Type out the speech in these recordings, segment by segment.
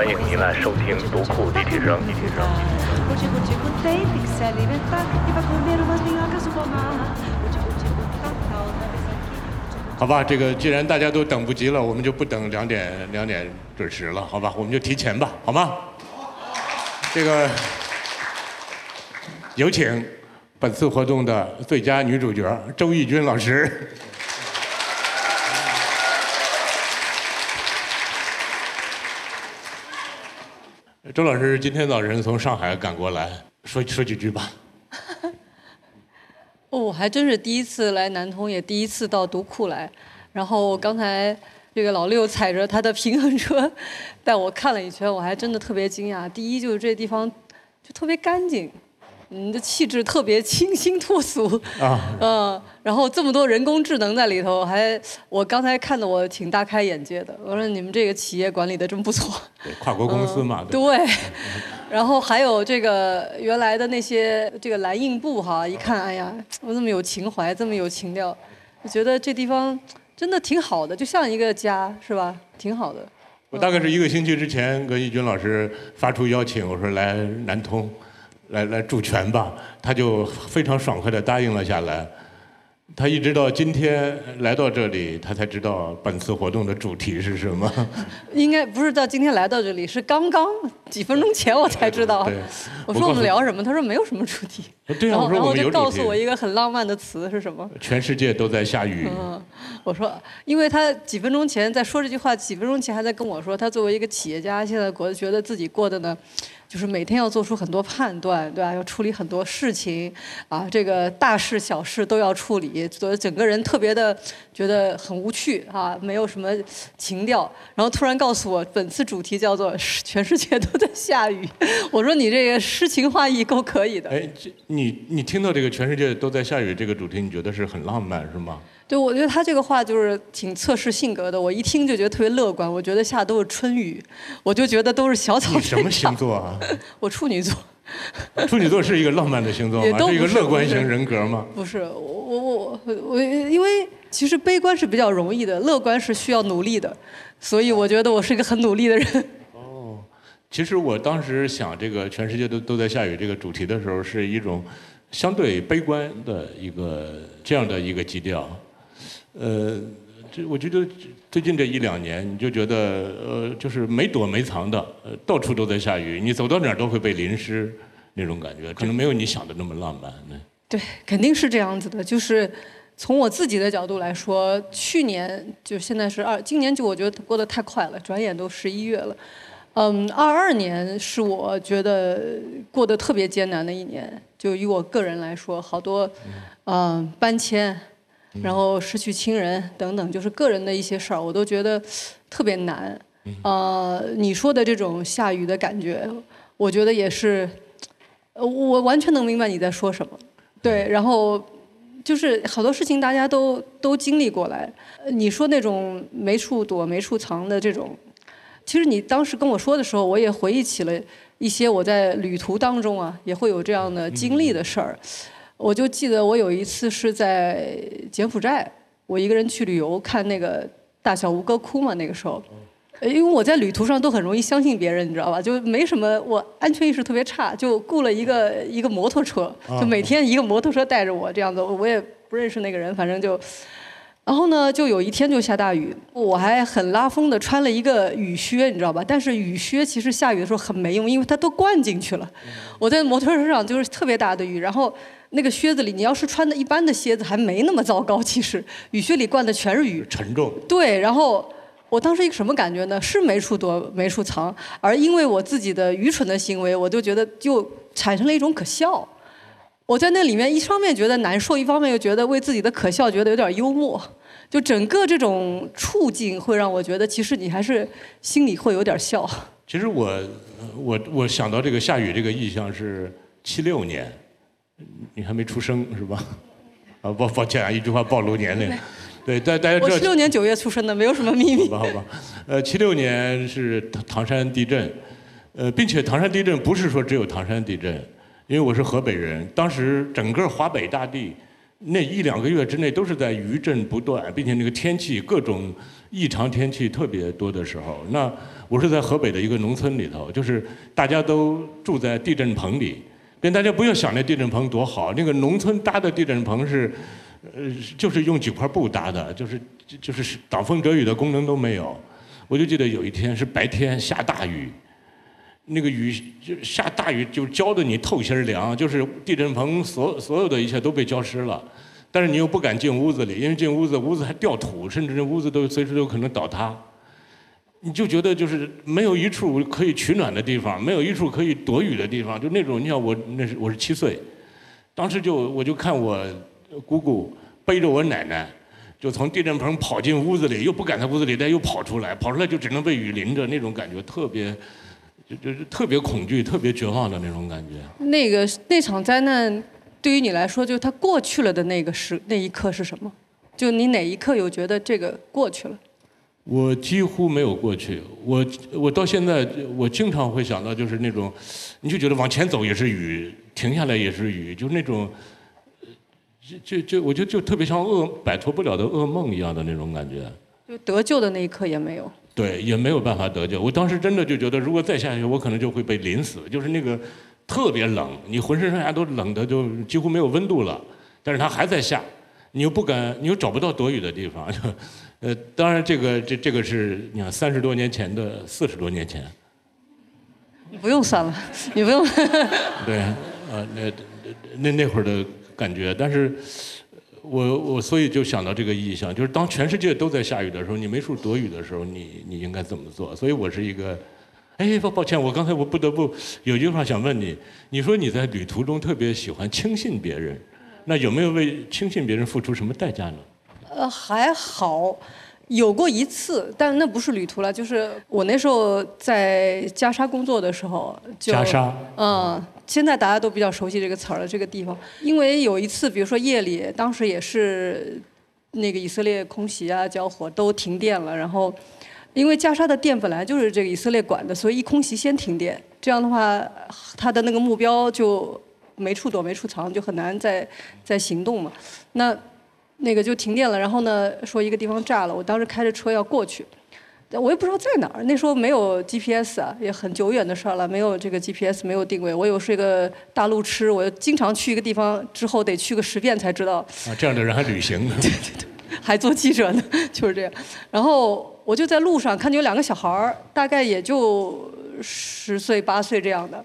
欢迎您来收听独库一体声一体声。好吧这个既然大家都等不及了我们就不等两点两点准时了好吧我们就提前吧好吗？这个有请本次活动的最佳女主角周轶君老师。周老师今天早晨从上海赶过来，说说几句吧。哦，我还真是第一次来南通，也第一次到独库来。然后刚才这个老六踩着他的平衡车带我看了一圈，我还真的特别惊讶。第一就是这地方就特别干净，你的气质特别清新脱俗啊嗯，然后这么多人工智能在里头，还我刚才看的我挺大开眼界的。我说你们这个企业管理的真不错。对，跨国公司嘛，对对，然后还有这个原来的那些这个蓝印布哈，一看，哎呀，我这么有情怀，这么有情调，我觉得这地方真的挺好的，就像一个家，是吧？挺好的。我大概是一个星期之前跟易军老师发出邀请，我说来南通，来来助拳吧，他就非常爽快地答应了下来。他一直到今天来到这里，他才知道本次活动的主题是什么。应该不是到今天来到这里，是刚刚几分钟前我才知道。对，我说我们聊什么？他说没有什么主题。对啊，然后然后我说我们有主题就告诉。我一个很浪漫的词是什么？全世界都在下雨。嗯，我说，因为他几分钟前在说这句话，几分钟前还在跟我说，他作为一个企业家，现在过觉得自己过的呢，就是每天要做出很多判断，对吧？要处理很多事情，啊，这个大事小事都要处理，所以整个人特别的觉得很无趣啊，没有什么情调。然后突然告诉我，本次主题叫做“全世界都在下雨”，我说你这个诗情画意够可以的。哎，这你你听到这个全世界都在下雨这个主题，你觉得是很浪漫是吗？对，我觉得他这个话就是挺测试性格的。我一听就觉得特别乐观，我觉得下都是春雨，我就觉得都是小草你什么星？座啊？我处女座，处女座是一个浪漫的星座吗？是一个乐观型人格吗？不是我我我我，因为其实悲观是比较容易的，乐观是需要努力的，所以我觉得我是一个很努力的人。哦 其实我当时想这个全世界都都在下雨这个主题的时候，是一种相对悲观的一个这样的一个基调。呃，这我觉得最近这一两年，你就觉得呃，就是没躲没藏的，呃，到处都在下雨，你走到哪儿都会被淋湿那种感觉，可能没有你想的那么浪漫。嗯对，肯定是这样子的。就是从我自己的角度来说，去年就现在是二，今年就我觉得过得太快了，转眼都十一月了。嗯，二二年是我觉得过得特别艰难的一年，就以我个人来说，好多嗯搬迁，然后失去亲人等等，就是个人的一些事儿，我都觉得特别难。呃，你说的这种下雨的感觉，我觉得也是，呃我完全能明白你在说什么。对，然后就是好多事情大家都都经历过来。呃你说那种没处躲、没处藏的这种，其实你当时跟我说的时候，我也回忆起了一些我在旅途当中啊，也会有这样的经历的事儿。我就记得我有一次是在柬埔寨，我一个人去旅游，看那个大小吴哥窟嘛，那个时候。呃因为我在旅途上都很容易相信别人，你知道吧？就没什么，我安全意识特别差，就雇了一个一个摩托车，就每天一个摩托车带着我这样子，我也不认识那个人，反正就。然后呢，就有一天就下大雨，我还很拉风的穿了一个雨靴，你知道吧？但是雨靴其实下雨的时候很没用，因为它都灌进去了。我在摩托车上就是特别大的雨，然后那个靴子里，你要是穿的一般的靴子还没那么糟糕，其实雨靴里灌的全是雨。沉重。对，然后我当时一个什么感觉呢？是没处躲没处藏，而因为我自己的愚蠢的行为，我就觉得就产生了一种可笑。我在那里面一方面觉得难受，一方面又觉得为自己的可笑觉得有点幽默。就整个这种处境会让我觉得，其实你还是心里会有点笑。其实我我我想到这个下雨这个意象是七六年，你还没出生是吧？啊，抱抱歉啊，一句话暴露年龄。对，大大家知道我七六年九月出生的，没有什么秘密。好吧，好吧。呃，七六年是唐唐山地震，呃，并且唐山地震不是说只有唐山地震，因为我是河北人，当时整个华北大地那一两个月之内都是在余震不断，并且那个天气各种异常天气特别多的时候，那我是在河北的一个农村里头，就是大家都住在地震棚里，跟大家不要想那地震棚多好，那个农村搭的地震棚是，呃，就是用几块布搭的，就是就是挡风遮雨的功能都没有。我就记得有一天是白天下大雨。那个雨就下大雨，就浇得你透心凉，就是地震棚所所有的一切都被浇湿了，但是你又不敢进屋子里，因为进屋子屋子还掉土，甚至这屋子都随时都可能倒塌。你就觉得就是没有一处可以取暖的地方，没有一处可以躲雨的地方，就那种。你想我那是我是七岁，当时就我就看我姑姑背着我奶奶，就从地震棚跑进屋子里，又不敢在屋子里待，又跑出来，跑出来就只能被雨淋着，那种感觉特别。就就是特别恐惧、特别绝望的那种感觉。那个那场灾难对于你来说，就是它过去了的那个时那一刻是什么？就你哪一刻有觉得这个过去了？我几乎没有过去。我我到现在我经常会想到，就是那种，你就觉得往前走也是雨，停下来也是雨，就是那种，就就就我觉得就特别像噩摆脱不了的噩梦一样的那种感觉。就得救的那一刻也没有。对，也没有办法得救。我当时真的就觉得，如果再下去，我可能就会被淋死。就是那个特别冷，你浑身上下都冷的，就几乎没有温度了。但是它还在下，你又不敢，你又找不到躲雨的地方。呃，当然这个这这个是你看三十多年前的，四十多年前。你不用算了，你不用。对，呃，那那那会儿的感觉，但是。我我所以就想到这个意象，就是当全世界都在下雨的时候，你没处躲雨的时候，你你应该怎么做？所以我是一个，哎，抱抱歉，我刚才我不得不有句话想问你，你说你在旅途中特别喜欢轻信别人，那有没有为轻信别人付出什么代价呢？呃，还好。有过一次，但那不是旅途了，就是我那时候在加沙工作的时候。加沙。嗯，现在大家都比较熟悉这个词儿了，这个地方。因为有一次，比如说夜里，当时也是那个以色列空袭啊、交火都停电了，然后因为加沙的电本来就是这个以色列管的，所以一空袭先停电，这样的话，他的那个目标就没处躲、没处藏，就很难再再行动嘛。那。那个就停电了，然后呢，说一个地方炸了，我当时开着车要过去，我也不知道在哪儿。那时候没有 GPS 啊，也很久远的事儿了，没有这个 GPS，没有定位。我有是一个大路痴，我经常去一个地方之后得去个十遍才知道。啊，这样的人还旅行呢？对对对，还做记者呢，就是这样。然后我就在路上看见有两个小孩儿，大概也就十岁八岁这样的。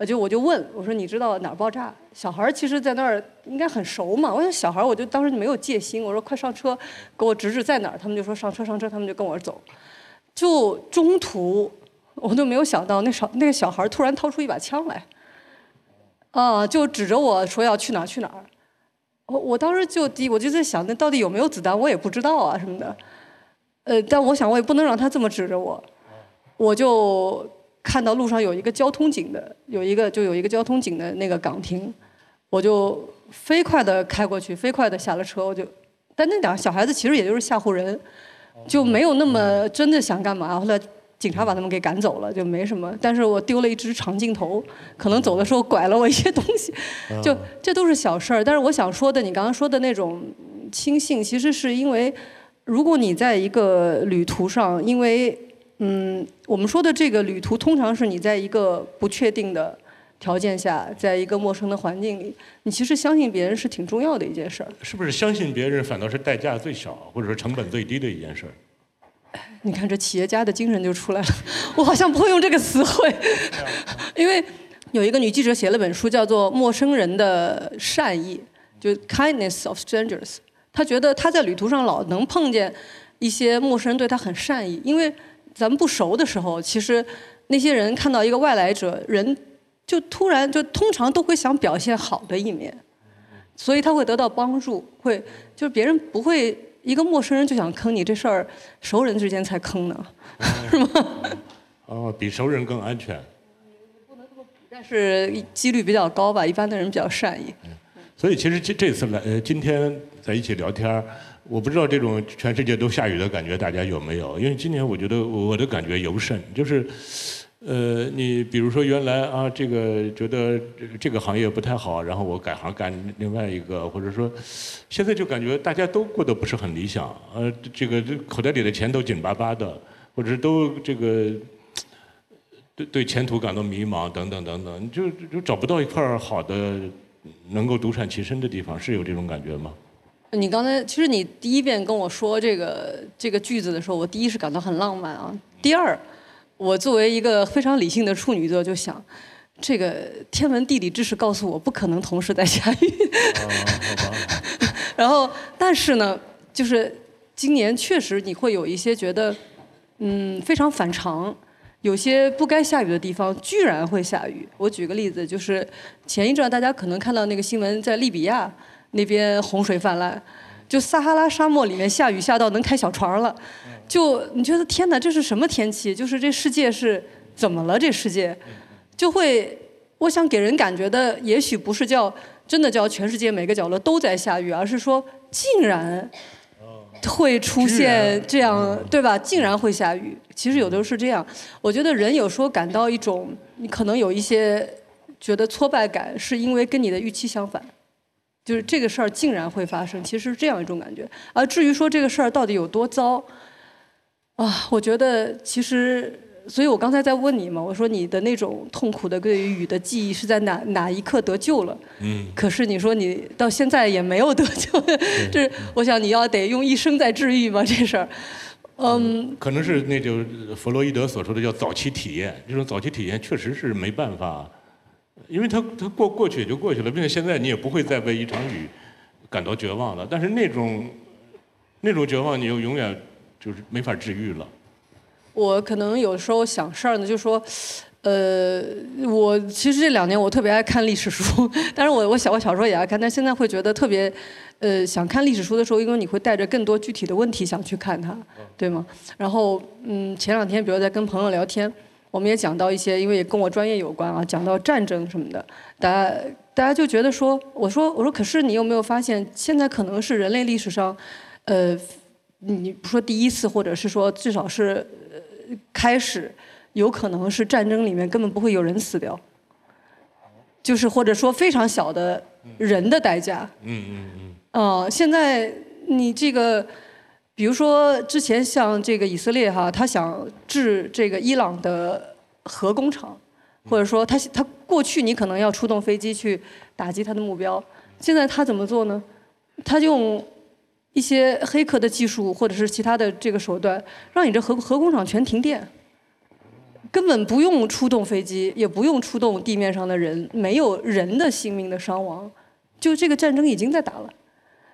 我就我就问我说你知道哪儿爆炸？小孩儿其实在那儿应该很熟嘛。我想小孩儿我就当时没有戒心，我说快上车，给我指指在哪儿。他们就说上车上车，他们就跟我走。就中途我都没有想到那小那个小孩儿突然掏出一把枪来，啊，就指着我说要去哪儿去哪儿。我我当时就第我就在想那到底有没有子弹我也不知道啊什么的。呃，但我想我也不能让他这么指着我，我就。看到路上有一个交通警的，有一个就有一个交通警的那个岗亭，我就飞快的开过去，飞快的下了车，我就，但那两个小孩子其实也就是吓唬人，就没有那么真的想干嘛。后来警察把他们给赶走了，就没什么。但是我丢了一只长镜头，可能走的时候拐了我一些东西，就这都是小事儿。但是我想说的，你刚刚说的那种轻信，其实是因为，如果你在一个旅途上，因为。嗯，我们说的这个旅途，通常是你在一个不确定的条件下，在一个陌生的环境里，你其实相信别人是挺重要的一件事儿。是不是相信别人反倒是代价最小，或者说成本最低的一件事儿？你看这企业家的精神就出来了。我好像不会用这个词汇，因为有一个女记者写了本书，叫做《陌生人的善意》，就 Kindness of Strangers。她觉得她在旅途上老能碰见一些陌生人对她很善意，因为。咱们不熟的时候，其实那些人看到一个外来者，人就突然就通常都会想表现好的一面，所以他会得到帮助，会就是别人不会一个陌生人就想坑你这事儿，熟人之间才坑呢，是吗？哦，比熟人更安全。但是几率比较高吧，一般的人比较善意。所以其实这这次来呃今天在一起聊天我不知道这种全世界都下雨的感觉大家有没有？因为今年我觉得我的感觉尤甚，就是呃，你比如说原来啊，这个觉得这个这个行业不太好，然后我改行干另外一个，或者说，现在就感觉大家都过得不是很理想，呃，这个这口袋里的钱都紧巴巴的，或者都这个对对前途感到迷茫等等等等，就就找不到一块好的能够独善其身的地方，是有这种感觉吗？你刚才其实你第一遍跟我说这个这个句子的时候，我第一是感到很浪漫啊，第二。我作为一个非常理性的处女座，就想，这个天文地理知识告诉我不可能同时在下雨。然后，但是呢，就是今年确实你会有一些觉得，嗯，非常反常，有些不该下雨的地方居然会下雨。我举个例子，就是前一阵大家可能看到那个新闻，在利比亚那边洪水泛滥，就撒哈拉沙漠里面下雨下到能开小船了。就你觉得天哪，这是什么天气？就是这世界是怎么了？这世界就会，我想给人感觉的，也许不是叫真的叫全世界每个角落都在下雨，而是说竟然会出现这样，对吧？竟然会下雨。其实有的时候是这样。我觉得人有时候感到一种，你可能有一些觉得挫败感，是因为跟你的预期相反，就是这个事儿竟然会发生，其实是这样一种感觉。而至于说这个事儿到底有多糟？啊，我觉得其实，所以我刚才在问你嘛，我说你的那种痛苦的对于雨的记忆是在哪哪一刻得救了？嗯。可是你说你到现在也没有得救，就是我想你要得用一生在治愈嘛这事儿。嗯。可能是那就弗洛伊德所说的叫早期体验，这种早期体验确实是没办法，因为他他过过去也就过去了，并且现在你也不会再为一场雨感到绝望了。但是那种那种绝望，你又永远。就是没法治愈了。我可能有时候想事儿呢，就说，呃，我其实这两年我特别爱看历史书，但是我我小我小时候也爱看，但现在会觉得特别，呃，想看历史书的时候，因为你会带着更多具体的问题想去看它，对吗？然后，嗯，前两天比如在跟朋友聊天，我们也讲到一些，因为也跟我专业有关啊，讲到战争什么的，大家大家就觉得说，我说我说，可是你有没有发现，现在可能是人类历史上，呃。你不说第一次，或者是说至少是开始，有可能是战争里面根本不会有人死掉，就是或者说非常小的人的代价。嗯嗯嗯。呃，现在你这个，比如说之前像这个以色列哈，他想治这个伊朗的核工厂，或者说他他过去你可能要出动飞机去打击他的目标，现在他怎么做呢？他用。一些黑客的技术，或者是其他的这个手段，让你这核核工厂全停电，根本不用出动飞机，也不用出动地面上的人，没有人的性命的伤亡，就这个战争已经在打了。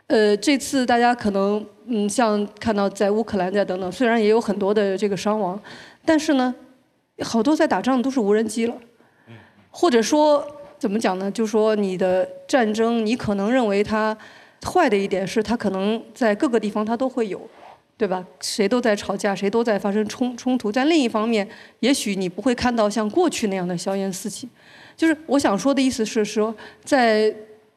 呃，这次大家可能嗯，像看到在乌克兰在等等，虽然也有很多的这个伤亡，但是呢，好多在打仗都是无人机了，或者说怎么讲呢？就说你的战争，你可能认为它。坏的一点是，它可能在各个地方它都会有，对吧？谁都在吵架，谁都在发生冲冲突。但另一方面，也许你不会看到像过去那样的硝烟四起。就是我想说的意思是说，在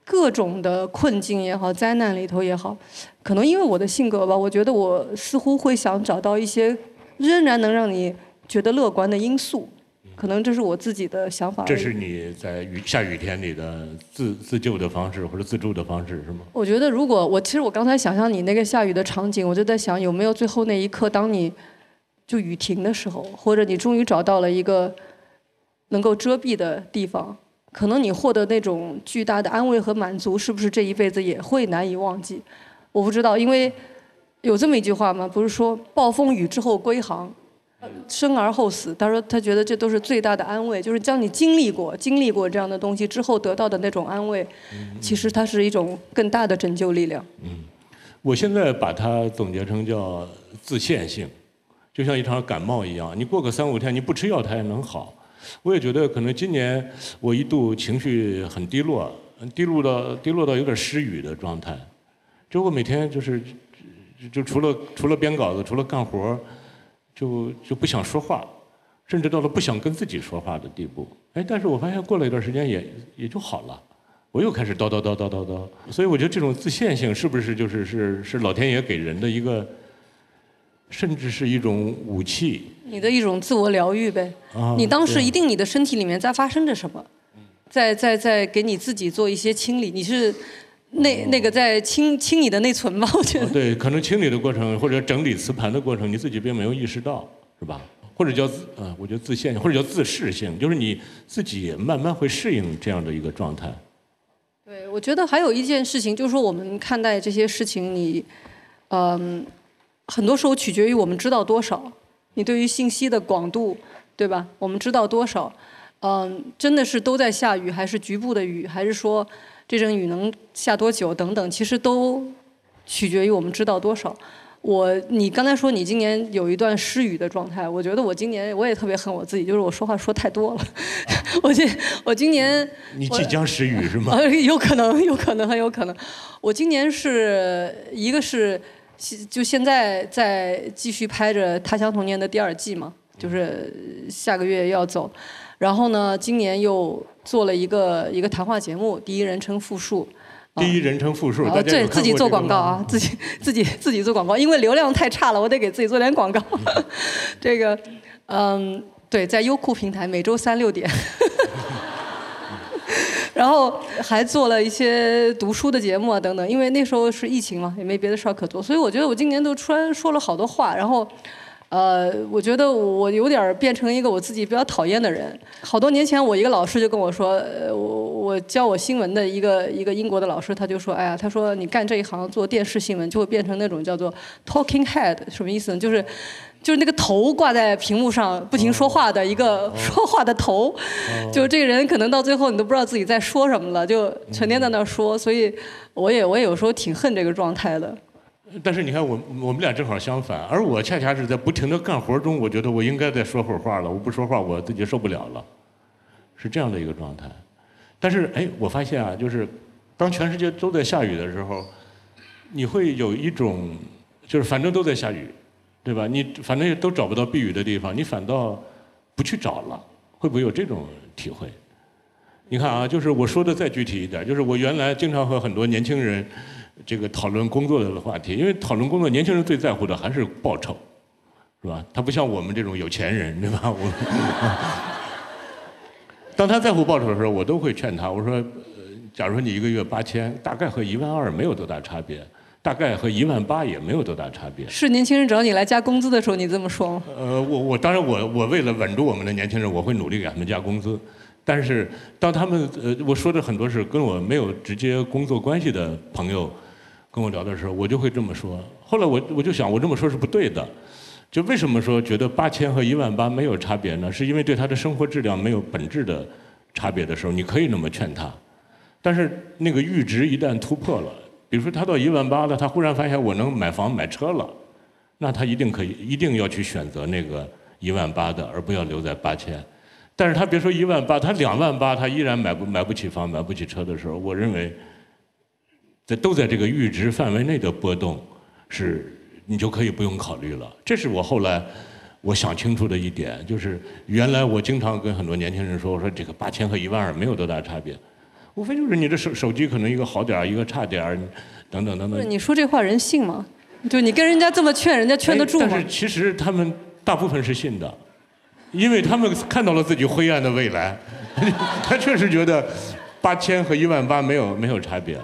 各种的困境也好、灾难里头也好，可能因为我的性格吧，我觉得我似乎会想找到一些仍然能让你觉得乐观的因素。可能这是我自己的想法。这是你在雨下雨天里的自自救的方式或者自助的方式是吗？我觉得如果我其实我刚才想象你那个下雨的场景，我就在想有没有最后那一刻，当你就雨停的时候，或者你终于找到了一个能够遮蔽的地方，可能你获得那种巨大的安慰和满足，是不是这一辈子也会难以忘记？我不知道，因为有这么一句话嘛？不是说暴风雨之后归航。生而后死，他说他觉得这都是最大的安慰，就是将你经历过、经历过这样的东西之后得到的那种安慰，其实它是一种更大的拯救力量。嗯，我现在把它总结成叫自限性，就像一场感冒一样，你过个三五天你不吃药它也能好。我也觉得可能今年我一度情绪很低落，低落到低落到有点失语的状态，就我每天就是就除了除了编稿子，除了干活。就就不想说话，甚至到了不想跟自己说话的地步。哎，但是我发现过了一段时间也也就好了，我又开始叨叨叨叨叨叨。所以我觉得这种自限性是不是就是是是老天爷给人的一个，甚至是一种武器，你的一种自我疗愈呗。啊你当时一定你的身体里面在发生着什么，在在在给你自己做一些清理。你是那那个在清清你的内存吧？我觉得。哦对，可能清理的过程或者整理磁盘的过程，你自己并没有意识到，是吧？或者叫自呃，我觉得自限性，或者叫自适性，就是你自己慢慢会适应这样的一个状态。对，我觉得还有一件事情，就是说我们看待这些事情，你，嗯，很多时候取决于我们知道多少，你对于信息的广度，对吧？我们知道多少，嗯，真的是都在下雨，还是局部的雨，还是说这阵雨能下多久等等，其实都取决于我们知道多少。我，你刚才说你今年有一段失语的状态，我觉得我今年我也特别恨我自己，就是我说话说太多了。我今我今年你即将失语是吗？呃，有可能，有可能，很有可能。我今年是一个是，就现在在继续拍着《他乡童年》的第二季嘛，就是下个月要走。然后呢，今年又做了一个一个谈话节目，第一人称复述。第一人称复述，啊，对自己做广告啊，自己自己自己做广告，因为流量太差了，我得给自己做点广告。这个，嗯，对，在优酷平台每周三六点。然后还做了一些读书的节目啊等等，因为那时候是疫情嘛，也没别的事儿可做，所以我觉得我今年都突然说了好多话，然后。呃，我觉得我有点儿变成一个我自己比较讨厌的人。好多年前，我一个老师就跟我说，呃，我我教我新闻的一个一个英国的老师，他就说，哎呀，他说你干这一行做电视新闻，就会变成那种叫做 talking head，什么意思呢？就是就是那个头挂在屏幕上不停说话的一个 说话的头，就这个人可能到最后你都不知道自己在说什么了，就成天在那儿说。所以我也我也有时候挺恨这个状态的。但是你看我我们俩正好相反，而我恰恰是在不停的干活中，我觉得我应该再说会儿话了，我不说话我自己受不了了，是这样的一个状态。但是哎，我发现啊，就是当全世界都在下雨的时候，你会有一种就是反正都在下雨，对吧？你反正也都找不到避雨的地方，你反倒不去找了，会不会有这种体会？你看啊，就是我说的再具体一点，就是我原来经常和很多年轻人。这个讨论工作的话题，因为讨论工作，年轻人最在乎的还是报酬，是吧？他不像我们这种有钱人，对吧？我当他在乎报酬的时候，我都会劝他，我说，假如说你一个月八千，大概和一万二没有多大差别，大概和一万八也没有多大差别。是年轻人找你来加工资的时候，你这么说吗？呃，我我当然我我为了稳住我们的年轻人，我会努力给他们加工资。但是当他们呃我说的很多是跟我没有直接工作关系的朋友跟我聊的时候，我就会这么说。后来我我就想，我这么说是不对的。就为什么说觉得八千和一万八没有差别呢？是因为对他的生活质量没有本质的差别的时候，你可以那么劝他。但是那个阈值一旦突破了，比如说他到一万八了，他忽然发现我能买房买车了，那他一定可以一定要去选择那个一万八的，而不要留在八千。但是他别说一万八，他两万八，他依然买不买不起房、买不起车的时候，我认为，在都在这个阈值范围内的波动，是你就可以不用考虑了。这是我后来我想清楚的一点，就是原来我经常跟很多年轻人说，我说这个八千和一万二没有多大差别，无非就是你的手手机可能一个好点儿，一个差点儿，等等等等。不是你说这话人信吗？就你跟人家这么劝，人家劝得住吗？哎但是其实他们大部分是信的。因为他们看到了自己灰暗的未来，他确实觉得八千和一万八没有没有差别。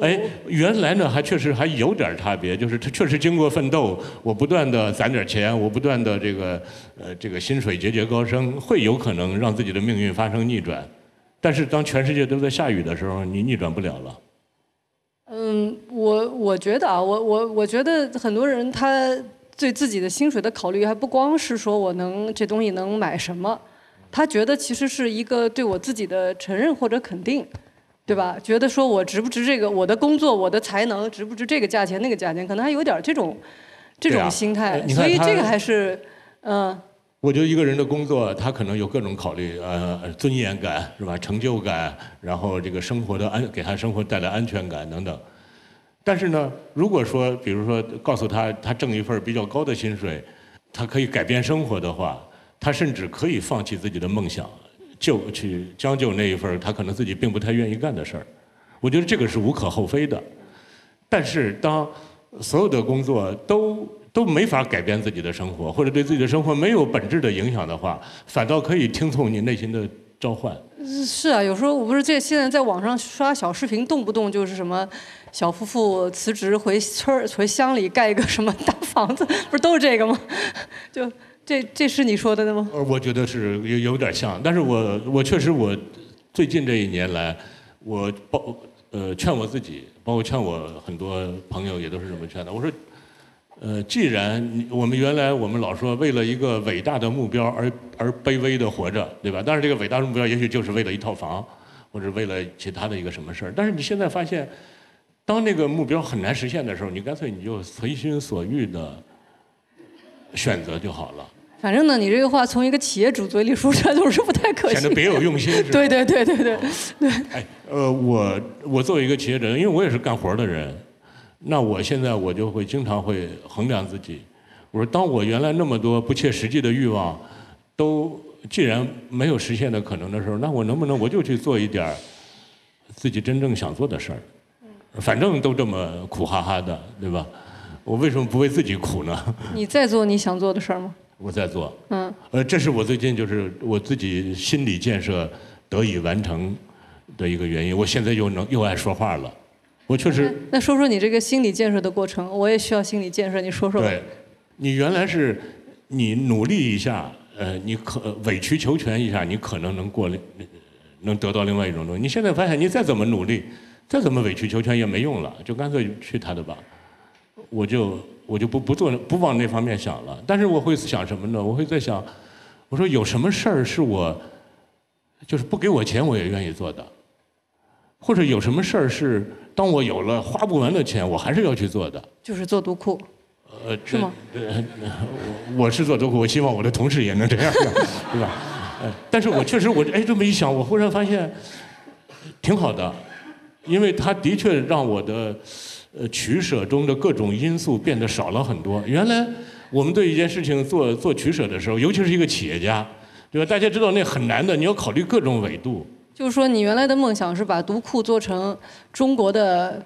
哎，原来呢还确实还有点差别，就是他确实经过奋斗，我不断的攒点钱，我不断的这个呃这个薪水节节高升，会有可能让自己的命运发生逆转。但是当全世界都在下雨的时候，你逆转不了了。嗯，我我觉得啊，我我我觉得很多人他对自己的薪水的考虑还不光是说我能这东西能买什么，他觉得其实是一个对我自己的承认或者肯定，对吧？觉得说我值不值这个，我的工作，我的才能值不值这个价钱那个价钱，可能还有点这种这种心态所以这个还是嗯。我觉得一个人的工作，他可能有各种考虑，呃，尊严感是吧？成就感，然后这个生活的安，给他生活带来安全感等等。但是呢，如果说，比如说告诉他，他挣一份比较高的薪水，他可以改变生活的话，他甚至可以放弃自己的梦想，就去将就那一份他可能自己并不太愿意干的事儿。我觉得这个是无可厚非的。但是当所有的工作都都没法改变自己的生活，或者对自己的生活没有本质的影响的话，反倒可以听从你内心的召唤。是啊，有时候我不是这现在在网上刷小视频，动不动就是什么小夫妇辞职回村儿回乡里盖一个什么大房子，不是都是这个吗？就这这是你说的吗？呃，我觉得是有有点像，但是我我确实我最近这一年来，我包呃劝我自己，包括劝我很多朋友也都是这么劝的。我说。呃，既然我们原来我们老说为了一个伟大的目标而而卑微的活着，对吧？但是这个伟大的目标也许就是为了一套房，或者为了其他的一个什么事儿。但是你现在发现，当那个目标很难实现的时候，你干脆你就随心所欲的选择就好了。反正呢，你这个话从一个企业主嘴里说出来总是不太可信。显得别有用心，是吧？对对对对对对。哎，呃，我我作为一个企业者，因为我也是干活的人。那我现在我就会经常会衡量自己，我说当我原来那么多不切实际的欲望，都既然没有实现的可能的时候，那我能不能我就去做一点自己真正想做的事儿？反正都这么苦哈哈的，对吧？我为什么不为自己苦呢？你在做你想做的事儿吗？我在做。嗯。呃，这是我最近就是我自己心理建设得以完成的一个原因。我现在又能又爱说话了。我确实。那说说你这个心理建设的过程，我也需要心理建设，你说说。对，你原来是，你努力一下，呃，你可委曲求全一下，你可能能过，能得到另外一种东西。你现在发现，你再怎么努力，再怎么委曲求全也没用了，就干脆去他的吧。我就我就不不做不往那方面想了。但是我会想什么呢？我会在想，我说有什么事儿是我，就是不给我钱我也愿意做的，或者有什么事儿是。当我有了花不完的钱，我还是要去做的。就是做读库。呃，是吗？呃我我是做读库，我希望我的同事也能这样，对吧？呃，但是我确实，我哎这么一想，我忽然发现挺好的，因为它的确让我的呃取舍中的各种因素变得少了很多。原来我们对一件事情做做取舍的时候，尤其是一个企业家，对吧？大家知道那很难的，你要考虑各种维度。就是说，你原来的梦想是把读库做成中国的，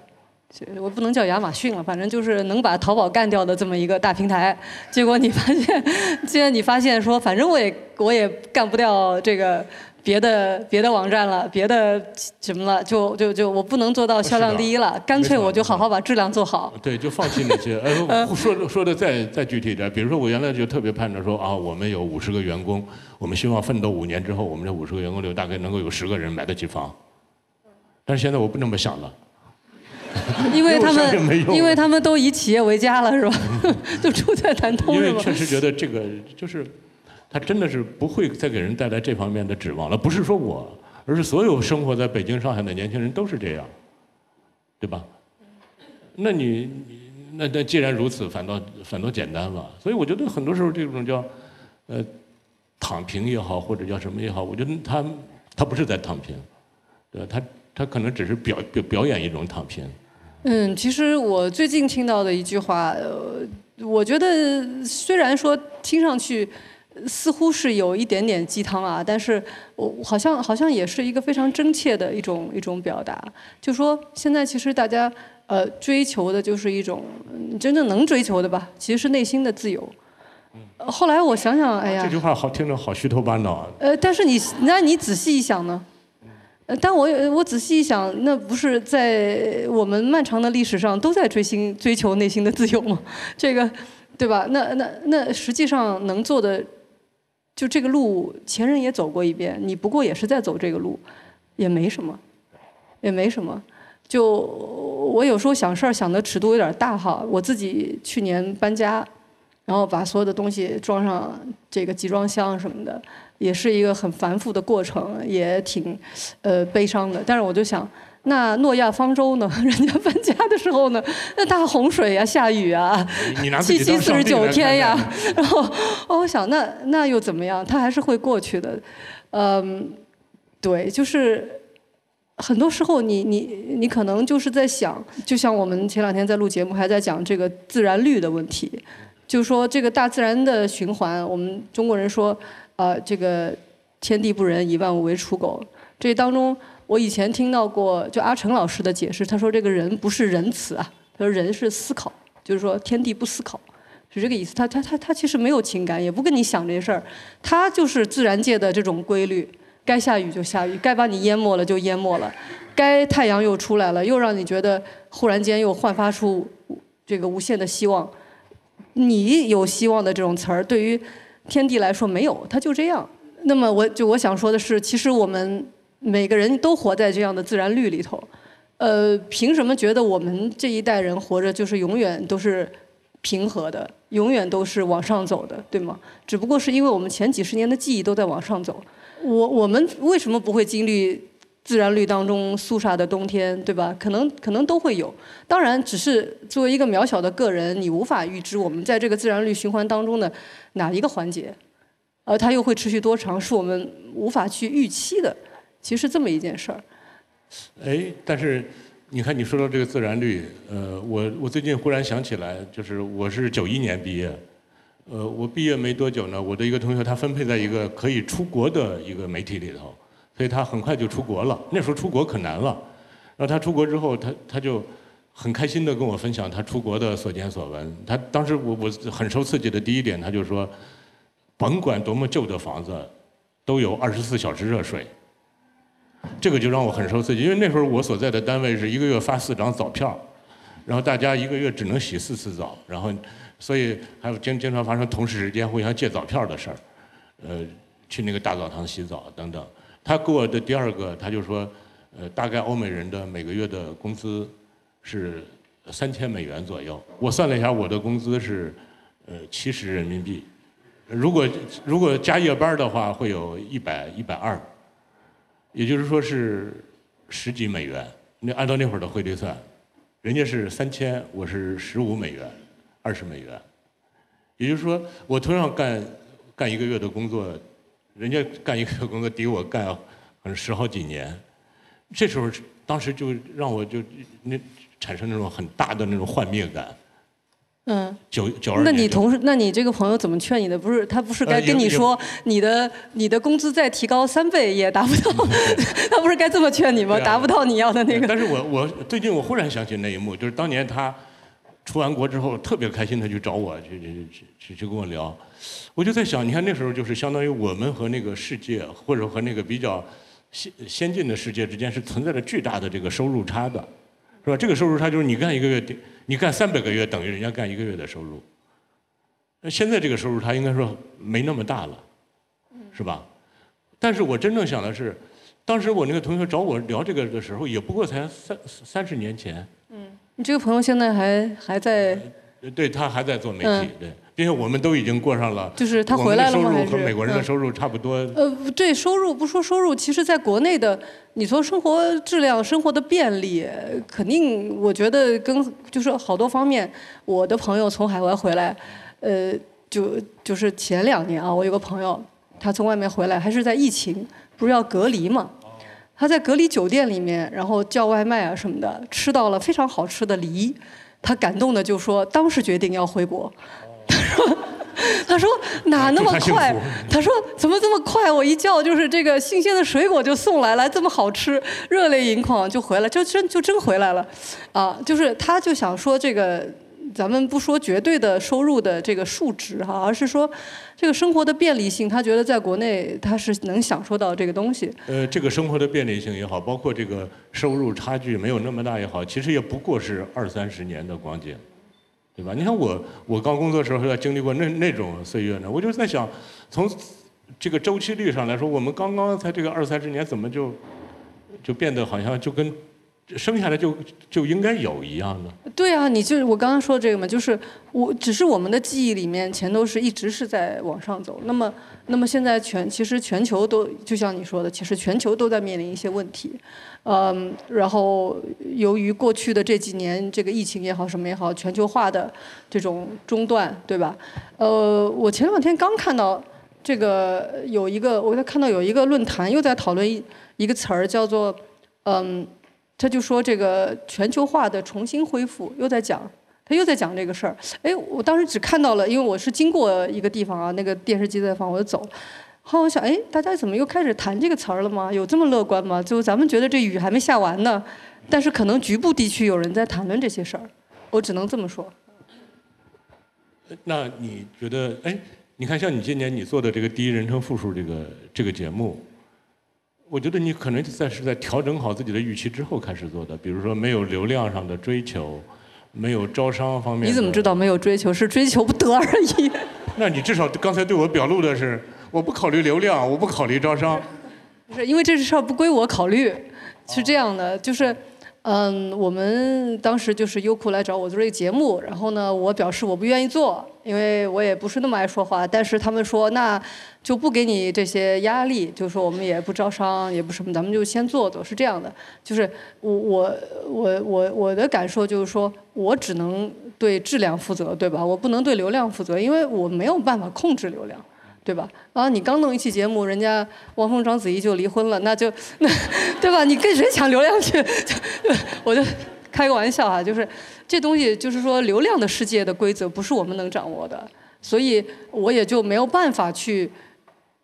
我不能叫亚马逊了，反正就是能把淘宝干掉的这么一个大平台。结果你发现，既然你发现说，反正我也我也干不掉这个。别的别的网站了，别的什么了，就就就我不能做到销量第一了，干脆我就好好把质量做好。对，就放弃那些。呃，说说的再再具体一点，比如说我原来就特别盼着说啊，我们有五十个员工，我们希望奋斗五年之后，我们这五十个员工里大概能够有十个人买得起房。但是现在我不那么想了，因为他们 因为他们都以企业为家了，是吧？就住在南通，因为确实觉得这个就是。他真的是不会再给人带来这方面的指望了。不是说我，而是所有生活在北京、上海的年轻人都是这样，对吧？那你，那那既然如此，反倒反倒简单了。所以我觉得很多时候这种叫，呃，躺平也好，或者叫什么也好，我觉得他他不是在躺平，对？他他可能只是表表表演一种躺平。嗯，其实我最近听到的一句话，呃，我觉得虽然说听上去。似乎是有一点点鸡汤啊，但是我好像好像也是一个非常真切的一种一种表达。就说现在其实大家呃追求的就是一种真正能追求的吧，其实是内心的自由。后来我想想，哎呀，这句话好听着好虚头巴脑。呃，但是你那你仔细一想呢？呃，但我我仔细一想，那不是在我们漫长的历史上都在追星追求内心的自由吗？这个对吧？那那那实际上能做的。就这个路，前人也走过一遍，你不过也是在走这个路，也没什么，也没什么。就我有时候想事儿想的尺度有点大哈，我自己去年搬家，然后把所有的东西装上这个集装箱什么的，也是一个很繁复的过程，也挺呃悲伤的。但是我就想。那诺亚方舟呢？人家搬家的时候呢，那大洪水呀，下雨啊，七七四十九天呀，然后我想，那那又怎么样？它还是会过去的。嗯，对，就是很多时候你你你可能就是在想，就像我们前两天在录节目，还在讲这个自然律的问题，就是说这个大自然的循环，我们中国人说，呃，这个天地不仁，以万物为刍狗，这当中。我以前听到过，就阿成老师的解释，他说这个人不是仁慈啊，他说人是思考，就是说天地不思考，是这个意思。他他他他其实没有情感，也不跟你想这事儿，他就是自然界的这种规律，该下雨就下雨，该把你淹没了就淹没了，该太阳又出来了，又让你觉得忽然间又焕发出这个无限的希望。你有希望的这种词儿，对于天地来说没有，它就这样。那么我就我想说的是，其实我们每个人都活在这样的自然律里头。呃，凭什么觉得我们这一代人活着就是永远都是平和的，永远都是往上走的，对吗？只不过是因为我们前几十年的记忆都在往上走。我我们为什么不会经历自然律当中肃杀的冬天，对吧？可能可能都会有。当然，只是作为一个渺小的个人，你无法预知我们在这个自然律循环当中的哪一个环节，而它又会持续多长，是我们无法去预期的。其实这么一件事儿。哎，但是你看，你说到这个自然律，呃，我我最近忽然想起来，就是我是九一年毕业，呃，我毕业没多久呢，我的一个同学他分配在一个可以出国的一个媒体里头，所以他很快就出国了。那时候出国可难了，然后他出国之后，他他就很开心的跟我分享他出国的所见所闻。他当时我我很受刺激的第一点，他就说，甭管多么旧的房子，都有二十四小时热水。这个就让我很受刺激，因为那时候我所在的单位是一个月发四张澡票，然后大家一个月只能洗四次澡，然后所以还有经经常发生同事之间互相借澡票的事儿，呃，去那个大澡堂洗澡等等。他给我的第二个，他就说，呃，大概欧美人的每个月的工资是三千美元左右。我算了一下，我的工资是呃七十人民币，如果如果加夜班的话，会有一百一百二。也就是说是十几美元，那按照那会儿的汇率算，人家是三千，我是十五美元，二十美元。也就是说，我同样干干一个月的工作，人家干一个月工作抵我干很十好几年。这时候，当时就让我就那产生那种很大的那种幻灭感。嗯，九九二那你同事，那你这个朋友怎么劝你的？不是他不是该跟你说，你的你的工资再提高三倍也达不到，他不是该这么劝你吗？达不到你要的那个。但是我我最近我忽然想起那一幕，就是当年他出完国之后特别开心，他去找我去去去去去跟我聊，我就在想，你看那时候就是相当于我们和那个世界，或者和那个比较先先进的世界之间是存在着巨大的这个收入差的，是吧？这个收入差就是你干一个月。你干三百个月等于人家干一个月的收入，那现在这个收入差应该说没那么大了，是吧？但是我真正想的是，当时我那个同学找我聊这个的时候，也不过才三三十年前。你这个朋友现在还还在？对他还在做媒体，对。并且我们都已经过上了，就是他回来了吗？收入和美国人的收入差不多。呃，对，收入不说收入，其实在国内的，你说生活质量、生活的便利，肯定我觉得跟就是好多方面。我的朋友从海外回来，呃，就就是前两年啊，我有个朋友，他从外面回来，还是在疫情，不是要隔离嘛？他在隔离酒店里面，然后叫外卖啊什么的，吃到了非常好吃的梨，他感动的就说，当时决定要回国。他说：“他说哪那么快？他说怎么这么快？我一叫就是这个新鲜的水果就送来了，这么好吃，热泪盈眶就回来，就真就真回来了，啊，就是他就想说这个，咱们不说绝对的收入的这个数值哈，而是说这个生活的便利性，他觉得在国内他是能享受到这个东西。呃，这个生活的便利性也好，包括这个收入差距没有那么大也好，其实也不过是二三十年的光景。”对吧？你看我，我刚工作的时候要经历过那那种岁月呢。我就在想，从这个周期率上来说，我们刚刚才这个二三十年，怎么就就变得好像就跟生下来就就应该有一样的？对啊，你就是我刚刚说的这个嘛，就是我只是我们的记忆里面全都是一直是在往上走。那么，那么现在全其实全球都就像你说的，其实全球都在面临一些问题。嗯，然后由于过去的这几年这个疫情也好什么也好，全球化的这种中断，对吧？呃，我前两天刚看到这个有一个，我在看到有一个论坛又在讨论一一个词儿，叫做嗯，他就说这个全球化的重新恢复，又在讲，他又在讲这个事儿。哎，我当时只看到了，因为我是经过一个地方啊，那个电视机在放，我就走。后来我想，哎，大家怎么又开始谈这个词儿了吗？有这么乐观吗？就咱们觉得这雨还没下完呢，但是可能局部地区有人在谈论这些事儿，我只能这么说。那你觉得，哎，你看像你今年你做的这个第一人称复数这个这个节目，我觉得你可能在是在调整好自己的预期之后开始做的，比如说没有流量上的追求，没有招商方面。你怎么知道没有追求？是追求不得而已。那你至少刚才对我表露的是，我不考虑流量，我不考虑招商。不是，因为这事儿不归我考虑，是这样的，就是。嗯，我们当时就是优酷来找我做这个节目，然后呢，我表示我不愿意做，因为我也不是那么爱说话。但是他们说，那就不给你这些压力，就是说我们也不招商，也不什么，咱们就先做做，是这样的。就是我我我我我的感受就是说，我只能对质量负责，对吧？我不能对流量负责，因为我没有办法控制流量。对吧？啊，你刚弄一期节目，人家汪峰、章子怡就离婚了，那就那，对吧？你跟谁抢流量去？我就开个玩笑啊，就是这东西，就是说流量的世界的规则不是我们能掌握的，所以我也就没有办法去。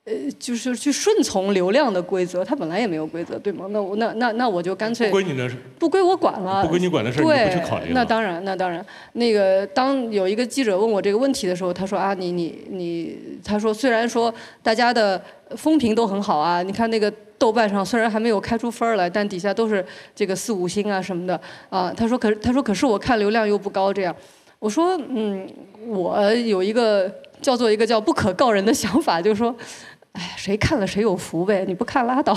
呃，就是去顺从流量的规则，它本来也没有规则，对吗？那我那那那我就干脆不归你的事，不归我管了，不归你管的事，你不去考虑那当然，那当然。那个当有一个记者问我这个问题的时候，他说啊，你你你，他说虽然说大家的风评都很好啊，你看那个豆瓣上虽然还没有开出分来，但底下都是这个四五星啊什么的啊。他说可是他说可是我看流量又不高这样。我说嗯，我有一个叫做一个叫不可告人的想法，就是说。哎，谁看了谁有福呗，你不看拉倒。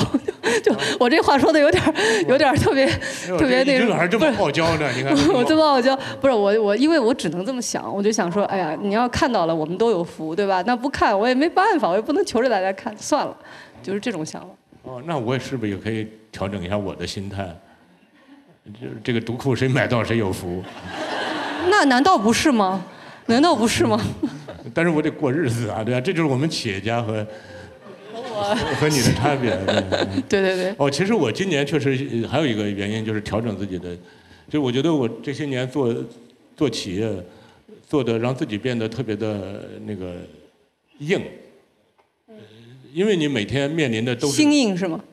就我这话说的有点有点特别特别那个，这么傲娇呢？你看 我这么傲娇，不是我我，因为我只能这么想，我就想说，哎呀，你要看到了，我们都有福，对吧？那不看我也没办法，我也不能求着大家看，算了，就是这种想法。哦，那我是不是也可以调整一下我的心态？这这个读库谁买到谁有福。那难道不是吗？难道不是吗？但是我得过日子啊，对吧？这就是我们企业家和。和你的差别，对对对。哦，其实我今年确实还有一个原因，就是调整自己的，就是我觉得我这些年做做企业，做的让自己变得特别的那个硬，因为你每天面临的都是心硬是吗？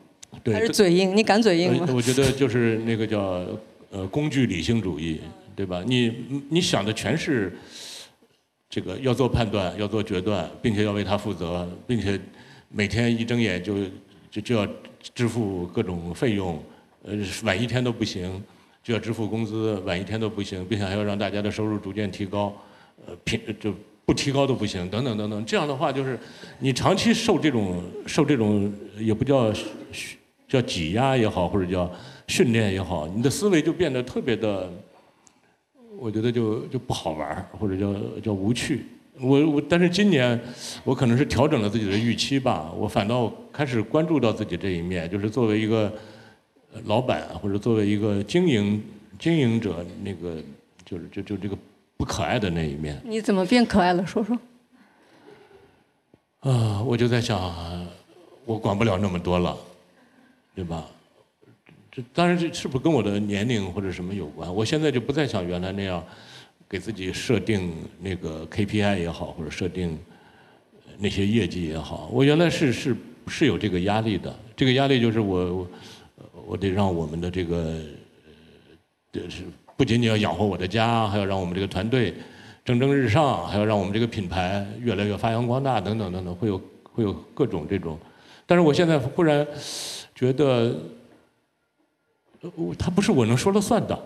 对，还是嘴硬？你敢嘴硬吗？我觉得就是那个叫呃工具理性主义，对吧？你你想的全是这个要做判断，要做决断，并且要为他负责，并且。每天一睁眼就就就要支付各种费用，呃，晚一天都不行，就要支付工资，晚一天都不行，并且还要让大家的收入逐渐提高，呃，平就不提高都不行，等等等等。这样的话，就是你长期受这种受这种也不叫叫挤压也好，或者叫训练也好，你的思维就变得特别的，我觉得就就不好玩或者叫叫无趣。我我，但是今年我可能是调整了自己的预期吧，我反倒开始关注到自己这一面，就是作为一个老板或者作为一个经营经营者，那个就是就就这个不可爱的那一面。你怎么变可爱了？说说。啊，我就在想，我管不了那么多了，对吧？这当然这是不是跟我的年龄或者什么有关？我现在就不再像原来那样。给自己设定那个 KPI 也好，或者设定那些业绩也好，我原来是是是有这个压力的。这个压力就是我我得让我们的这个呃是不仅仅要养活我的家，还要让我们这个团队蒸蒸日上，还要让我们这个品牌越来越发扬光大，等等等等，会有会有各种这种。但是我现在忽然觉得，它不是我能说了算的。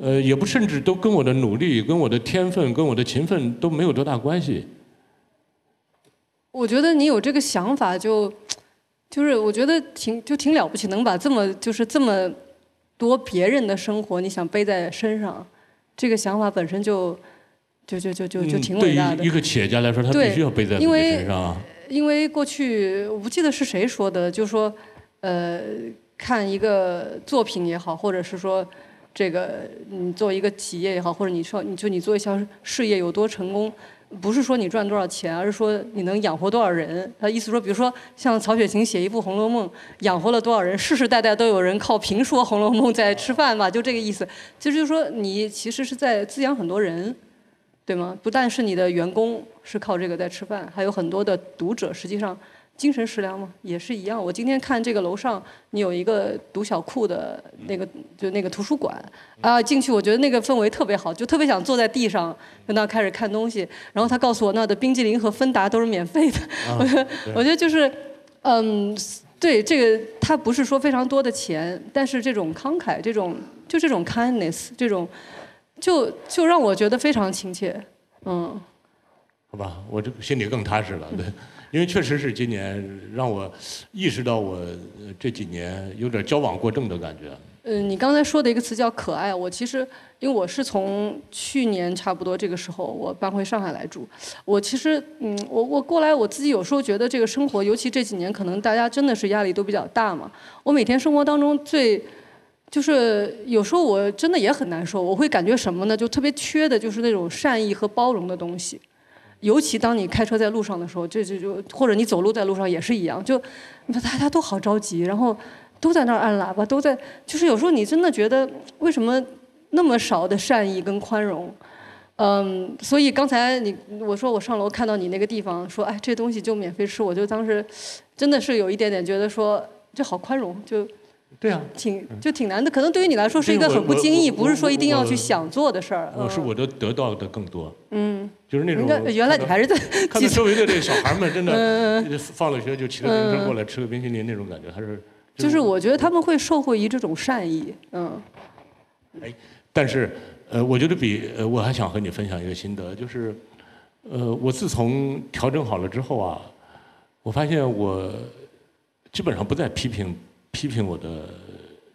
呃，也不甚至都跟我的努力、跟我的天分、跟我的勤奋都没有多大关系。我觉得你有这个想法，就就是我觉得挺就挺了不起，能把这么就是这么多别人的生活，你想背在身上，这个想法本身就就就就就就挺伟大的。对于一个企业家来说，他必须要背在自己身上。因为过去我不记得是谁说的，就说呃，看一个作品也好，或者是说。这个你做一个企业也好，或者你说你就你做一项事业有多成功，不是说你赚多少钱，而是说你能养活多少人。他意思说，比如说像曹雪芹写一部《红楼梦》，养活了多少人，世世代代都有人靠评说《红楼梦》在吃饭嘛，就这个意思。其实就是说，你其实是在滋养很多人，对吗？不但是你的员工是靠这个在吃饭，还有很多的读者，实际上精神食粮嘛，也是一样。我今天看这个楼上，你有一个读小库的那个，就那个图书馆啊，进去我觉得那个氛围特别好，就特别想坐在地上跟那开始看东西。然后他告诉我那的冰激凌和芬达都是免费的，我觉得我觉得就是，嗯，对这个他不是说非常多的钱，但是这种慷慨，这种就这种 kindness，这种就就让我觉得非常亲切，嗯。好吧，我这心里更踏实了，对，因为确实是今年让我意识到我这几年有点交往过正的感觉。嗯，你刚才说的一个词叫可爱，我其实因为我是从去年差不多这个时候我搬回上海来住，我其实嗯，我我过来我自己有时候觉得这个生活，尤其这几年可能大家真的是压力都比较大嘛。我每天生活当中最就是有时候我真的也很难受，我会感觉什么呢？就特别缺的就是那种善意和包容的东西。尤其当你开车在路上的时候，就就就或者你走路在路上也是一样，就大家都好着急，然后都在那儿按喇叭，都在就是有时候你真的觉得为什么那么少的善意跟宽容？嗯，所以刚才你我说我上楼看到你那个地方，说哎这东西就免费吃，我就当时真的是有一点点觉得说这好宽容就。对啊，挺就挺难的，可能对于你来说是一个很不经意，不是说一定要去想做的事儿。我是我的得到的更多，嗯，就是那种。原来你还是在看到 周围的这小孩们，真的 放了学就骑着自行车过来吃个冰淇淋那种感觉，还是。就是我觉得他们会受惠于这种善意，嗯。哎，但是呃，我觉得比呃，我还想和你分享一个心得，就是呃，我自从调整好了之后啊，我发现我基本上不再批评。批评我的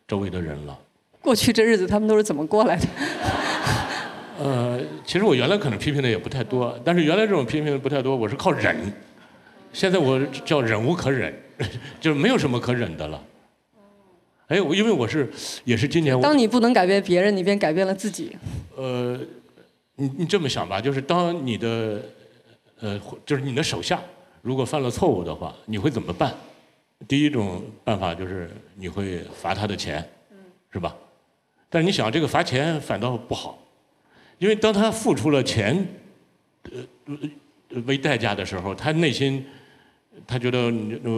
周围的人了。过去这日子他们都是怎么过来的？呃，其实我原来可能批评的也不太多，但是原来这种批评不太多，我是靠忍。现在我叫忍无可忍，就是没有什么可忍的了。哎，我因为我是也是今年。当你不能改变别人，你便改变了自己。呃，你你这么想吧，就是当你的呃，就是你的手下如果犯了错误的话，你会怎么办？第一种办法就是你会罚他的钱，是吧？但是你想，这个罚钱反倒不好，因为当他付出了钱，呃，为代价的时候，他内心他觉得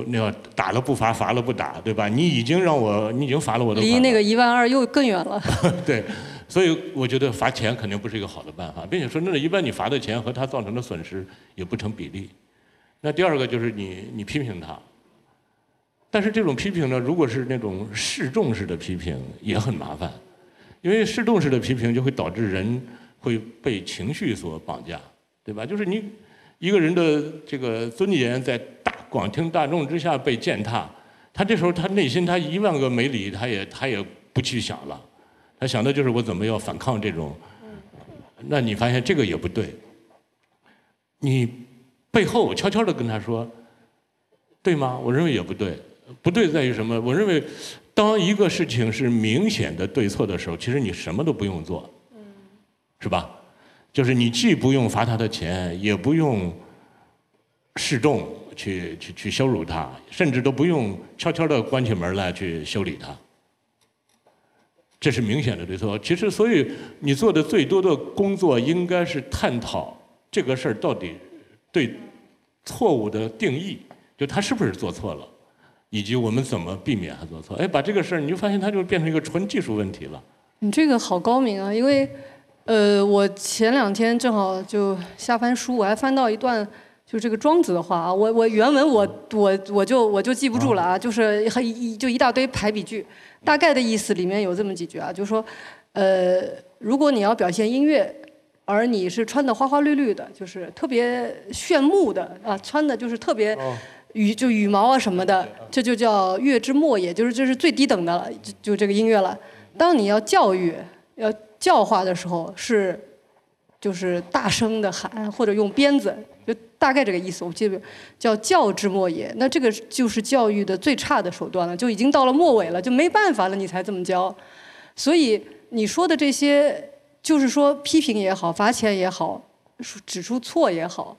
那要打了不罚，罚了不打，对吧？你已经让我，你已经罚了我的。离那个一万二又更远了。对，所以我觉得罚钱肯定不是一个好的办法，并且说真的，一般你罚的钱和他造成的损失也不成比例。那第二个就是你，你批评他。但是这种批评呢，如果是那种示众式的批评，也很麻烦，因为示众式的批评就会导致人会被情绪所绑架，对吧？就是你一个人的这个尊严在大广听大众之下被践踏，他这时候他内心他一万个没理，他也他也不去想了，他想的就是我怎么要反抗这种，那你发现这个也不对，你背后悄悄的跟他说，对吗？我认为也不对。不对在于什么？我认为，当一个事情是明显的对错的时候，其实你什么都不用做，是吧？就是你既不用罚他的钱，也不用示众去去去羞辱他，甚至都不用悄悄的关起门来去修理他。这是明显的对错。其实，所以你做的最多的工作应该是探讨这个事儿到底对错误的定义，就他是不是做错了。以及我们怎么避免他做错？哎，把这个事儿，你就发现它就变成一个纯技术问题了。你这个好高明啊！因为，呃，我前两天正好就瞎翻书，我还翻到一段，就这个庄子的话啊。我我原文我我我就我就记不住了啊，就是很一就一大堆排比句，大概的意思里面有这么几句啊，就是说，呃，如果你要表现音乐，而你是穿的花花绿绿的，就是特别炫目的啊，穿的就是特别。羽就羽毛啊什么的，这就叫乐之末也，就是这是最低等的了，就就这个音乐了。当你要教育、要教化的时候，是就是大声的喊或者用鞭子，就大概这个意思。我记得叫教之末也，那这个就是教育的最差的手段了，就已经到了末尾了，就没办法了，你才这么教。所以你说的这些，就是说批评也好，罚钱也好，指出错也好。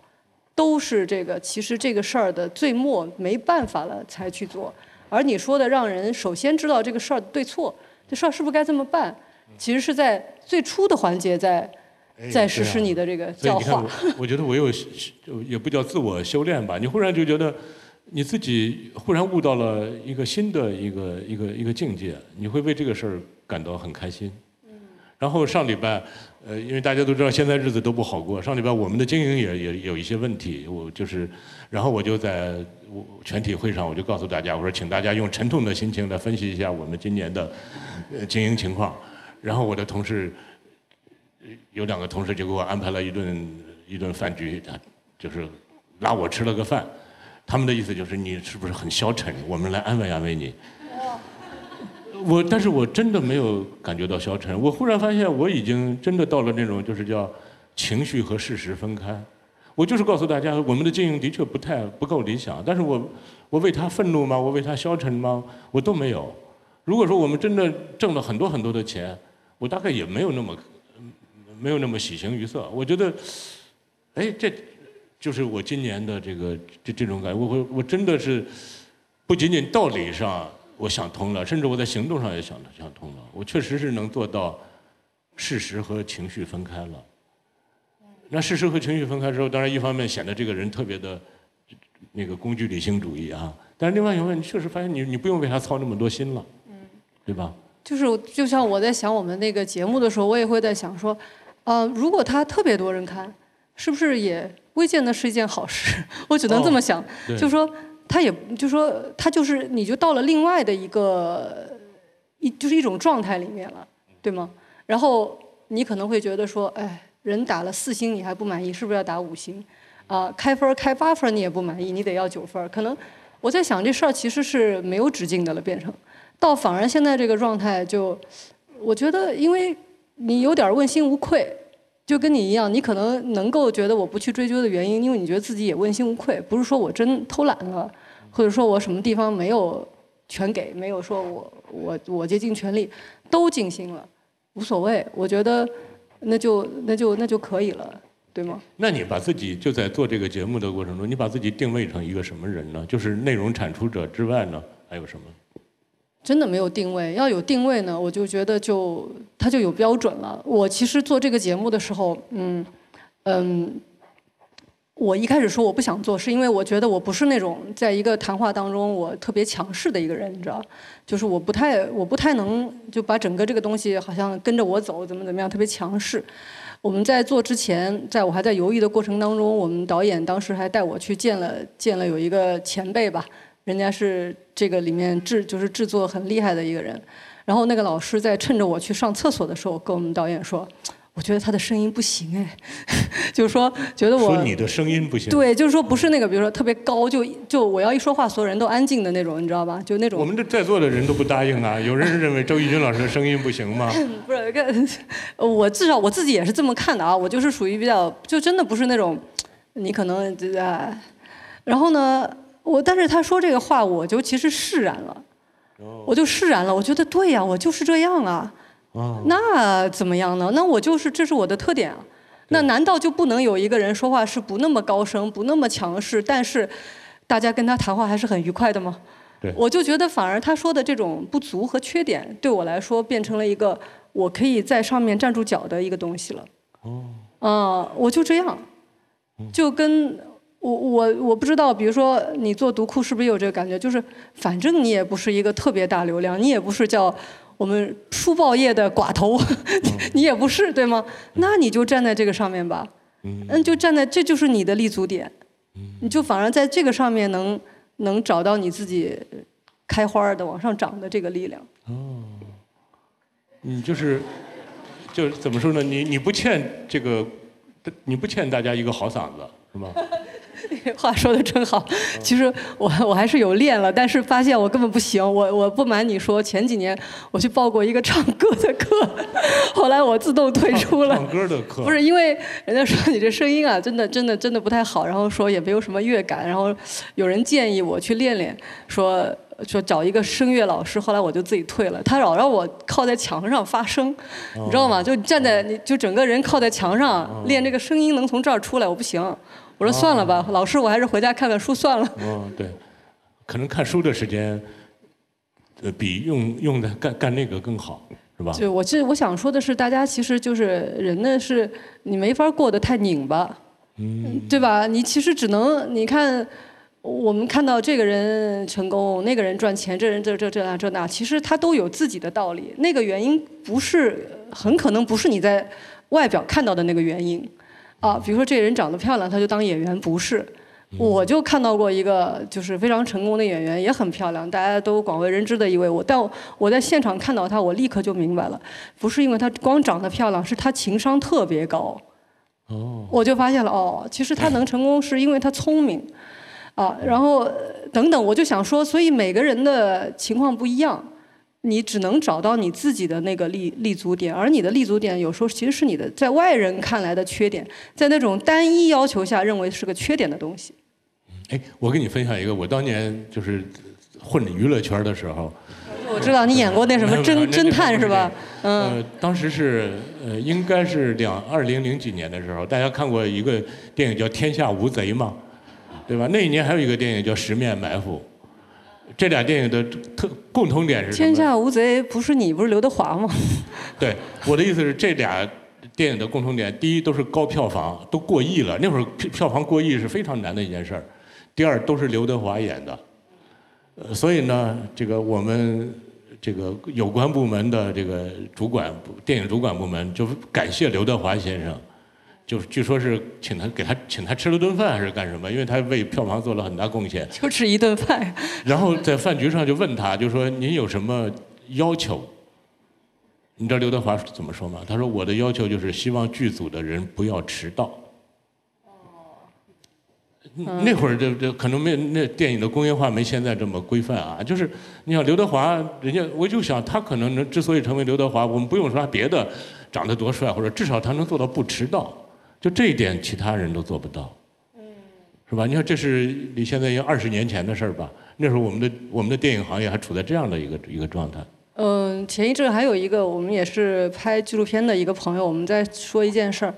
都是这个，其实这个事儿的最末没办法了才去做，而你说的让人首先知道这个事儿对错，这事儿是不是该这么办，其实是在最初的环节在在实施你的这个教化。我觉得我有也不叫自我修炼吧，你忽然就觉得你自己忽然悟到了一个新的一个一个一个境界，你会为这个事儿感到很开心。然后上礼拜，呃，因为大家都知道现在日子都不好过，上礼拜我们的经营也也有一些问题，我就是，然后我就在我全体会上，我就告诉大家，我说请大家用沉痛的心情来分析一下我们今年的经营情况。然后我的同事有两个同事就给我安排了一顿一顿饭局，就是拉我吃了个饭。他们的意思就是你是不是很消沉？我们来安慰安慰你。我，但是我真的没有感觉到消沉。我忽然发现，我已经真的到了那种就是叫情绪和事实分开。我就是告诉大家，我们的经营的确不太不够理想，但是我我为他愤怒吗？我为他消沉吗？我都没有。如果说我们真的挣了很多很多的钱，我大概也没有那么没有那么喜形于色。我觉得，哎，这就是我今年的这个这这种感觉。我我我真的是不仅仅道理上我想通了，甚至我在行动上也想想通了。我确实是能做到事实和情绪分开了。那事实和情绪分开之后，当然一方面显得这个人特别的那个工具理性主义啊，但是另外一方面，你确实发现你你不用为他操那么多心了，对吧？就是就像我在想我们那个节目的时候，我也会在想说，呃，如果他特别多人看，是不是也未见得是一件好事？我只能这么想，对就说他也就说他就是你就到了另外的一个一就是一种状态里面了，对吗？然后你可能会觉得说，哎，人打了四星你还不满意，是不是要打五星？啊、开分儿开八分儿你也不满意，你得要九分儿。可能我在想这事儿其实是没有止境的了，变成到反而现在这个状态就，我觉得因为你有点儿问心无愧，就跟你一样，你可能能够觉得我不去追究的原因，因为你觉得自己也问心无愧，不是说我真偷懒了，或者说我什么地方没有全给，没有说我我我竭尽全力，都尽心了，无所谓，我觉得那就那就那就可以了，对吗？那你把自己就在做这个节目的过程中，你把自己定位成一个什么人呢？就是内容产出者之外呢，还有什么？真的没有定位，要有定位呢，我就觉得就它就有标准了。我其实做这个节目的时候，嗯嗯，我一开始说我不想做，是因为我觉得我不是那种在一个谈话当中我特别强势的一个人，你知道，就是我不太我不太能就把整个这个东西好像跟着我走，怎么怎么样，特别强势。我们在做之前，在我还在犹豫的过程当中，我们导演当时还带我去见了见了有一个前辈吧，人家是这个里面制就是制作很厉害的一个人，然后那个老师在趁着我去上厕所的时候，跟我们导演说，我觉得他的声音不行哎，就是说觉得我说你的声音不行。，对，就是说不是那个，比如说特别高，就就我要一说话，所有人都安静的那种，你知道吧？就那种我们这在座的人都不答应啊。有人认为周轶君老师的声音不行吗？不是，跟 我至少我自己也是这么看的啊。我就是属于比较，就真的不是那种，你可能啊，然后呢，我但是他说这个话，我就其实释然了，我就释然了。我觉得对呀、我就是这样啊。哦，那怎么样呢？那我就是这是我的特点啊。那难道就不能有一个人说话是不那么高声、不那么强势，但是大家跟他谈话还是很愉快的吗？对我就觉得反而他说的这种不足和缺点，对我来说变成了一个我可以在上面站住脚的一个东西了。哦。啊、我就这样，就跟我我我不知道，比如说你做读库是不是有这个感觉？就是反正你也不是一个特别大流量，你也不是叫我们书报业的寡头，你也不是对吗？那你就站在这个上面吧，嗯，就站在这就是你的立足点，你就反而在这个上面能能找到你自己开花儿的往上长的这个力量。哦你就是，就是怎么说呢？你你不欠这个，你不欠大家一个好嗓子，是吗？话说的真好，其实我我还是有练了，但是发现我根本不行。我我不瞒你说，前几年我去报过一个唱歌的课，后来我自动退出了。唱歌的课不是因为人家说你这声音啊，真的真的真的不太好，然后说也没有什么乐感，然后有人建议我去练练，说说找一个声乐老师，后来我就自己退了。他老让我靠在墙上发声，你知道吗？就站在你就整个人靠在墙上练这个声音能从这儿出来，我不行。我说算了吧，老师，我还是回家看看书算了。嗯，对，可能看书的时间，呃，比用用的干干那个更好，是吧？对我这我想说的是，大家其实就是人呢，是你没法过得太拧巴，嗯，对吧？你其实只能你看，我们看到这个人成功，那个人赚钱，这人这这这那这那，其实他都有自己的道理。那个原因不是很可能不是你在外表看到的那个原因，啊，比如说这人长得漂亮，他就当演员，不是。我就看到过一个就是非常成功的演员，也很漂亮，大家都广为人知的一位。我但我在现场看到他，我立刻就明白了，不是因为他光长得漂亮，是他情商特别高。哦，我就发现了，哦，其实他能成功是因为他聪明。啊，然后等等，我就想说，所以每个人的情况不一样，你只能找到你自己的那个立立足点，而你的立足点有时候其实是你的在外人看来的缺点，在那种单一要求下认为是个缺点的东西。哎，我跟你分享一个，我当年就是混娱乐圈的时候，我知道你演过那什么 侦侦探是吧？嗯，当时是呃，应该是两二零零几年的时候，大家看过一个电影叫《天下无贼》吗？对吧？那一年还有一个电影叫《十面埋伏》，这俩电影的特共同点是什么？天下无贼不是你，不是刘德华吗？对，我的意思是这俩电影的共同点，第一都是高票房，都过亿了。那会儿票房过亿是非常难的一件事儿。第二都是刘德华演的，呃，所以呢，这个我们这个有关部门的这个主管，电影主管部门就感谢刘德华先生。就是据说是请他给他请他吃了顿饭还是干什么？因为他为票房做了很大贡献。就吃一顿饭。然后在饭局上就问他，就说您有什么要求？你知道刘德华怎么说吗？他说我的要求就是希望剧组的人不要迟到。哦。那会儿这这可能没那电影的工业化没现在这么规范啊。就是你想刘德华，人家我就想他可能能之所以成为刘德华，我们不用说别的长得多帅，或者至少他能做到不迟到。就这一点，其他人都做不到，嗯是吧？你看，这是离现在要二十年前的事儿吧？那时候我们的我们的电影行业还处在这样的一个一个状态。嗯，前一阵还有一个，我们也是拍纪录片的一个朋友，我们在说一件事儿。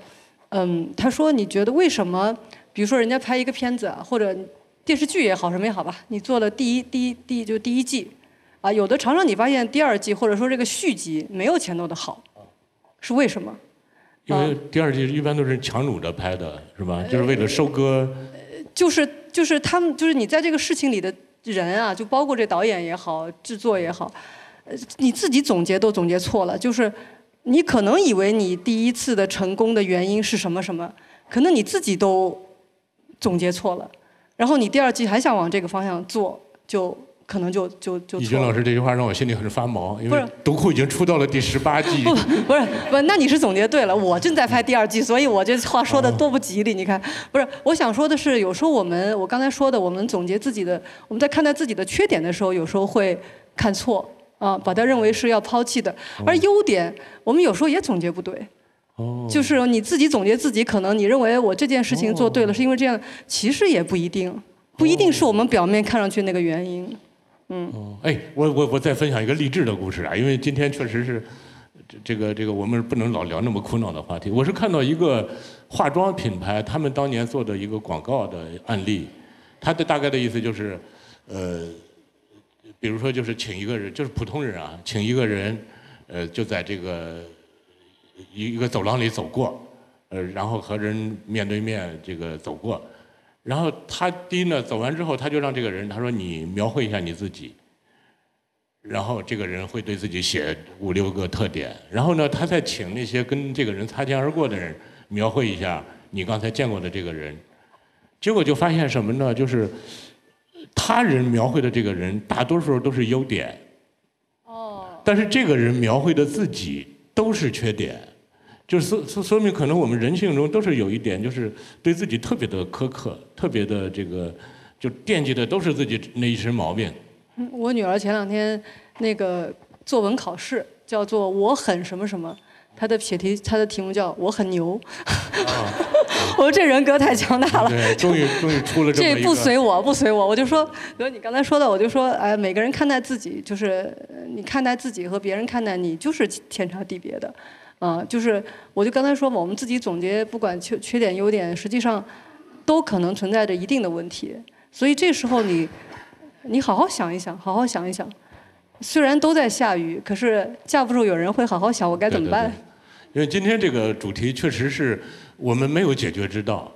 嗯，他说：“你觉得为什么？比如说，人家拍一个片子，或者电视剧也好，什么也好吧，你做了第一第一第一就第一季，啊，有的常常你发现第二季或者说这个续集没有前头的好，是为什么？”因为第二季一般都是强弩着拍的，是吧？就是为了收割。就是就是他们就是你在这个事情里的人啊，就包括这导演也好，制作也好，呃，你自己总结都总结错了。就是你可能以为你第一次的成功的原因是什么什么，可能你自己都总结错了，然后你第二季还想往这个方向做，就。可能就就就。易军老师这句话让我心里很发毛，因为读库已经出到了第十八 季。不不是不，那你是总结对了。我正在拍第二季，所以我这话说的多不吉利。你看，不是，我想说的是，有时候我们我刚才说的，我们总结自己的，我们在看待自己的缺点的时候，有时候会看错啊，把它认为是要抛弃的。而优点，我们有时候也总结不对。哦。就是你自己总结自己，可能你认为我这件事情做对了，是因为这样，其实也不一定，不一定是我们表面看上去那个原因。嗯，哎，我我我再分享一个励志的故事啊，因为今天确实是，这这个这个我们不能老聊那么苦恼的话题。我是看到一个化妆品牌，他们当年做的一个广告的案例，他的大概的意思就是，呃，比如说就是请一个人，就是普通人啊，请一个人，呃，就在这个一一个走廊里走过，呃，然后和人面对面这个走过。然后他第一呢，走完之后，他就让这个人他说你描绘一下你自己，然后这个人会对自己写五六个特点，然后呢，他再请那些跟这个人擦肩而过的人描绘一下你刚才见过的这个人，结果就发现什么呢？就是他人描绘的这个人大多数都是优点，哦，但是这个人描绘的自己都是缺点。就是说说说明，可能我们人性中都是有一点，就是对自己特别的苛刻，特别的这个，就惦记的都是自己那一身毛病。我女儿前两天那个作文考试叫做“我很什么什么”，她的写题她的题目叫“我很牛”。我说这人格太强大了。对，终于 终于出了这这不随我不随我，我就说，比如你刚才说的，我就说，哎，每个人看待自己，就是你看待自己和别人看待你，就是天差地别的。啊，就是我就刚才说嘛，我们自己总结，不管缺缺点优点，实际上都可能存在着一定的问题。所以这时候你你好好想一想，好好想一想。虽然都在下雨，可是架不住有人会好好想我该怎么办。因为今天这个主题确实是我们没有解决之道，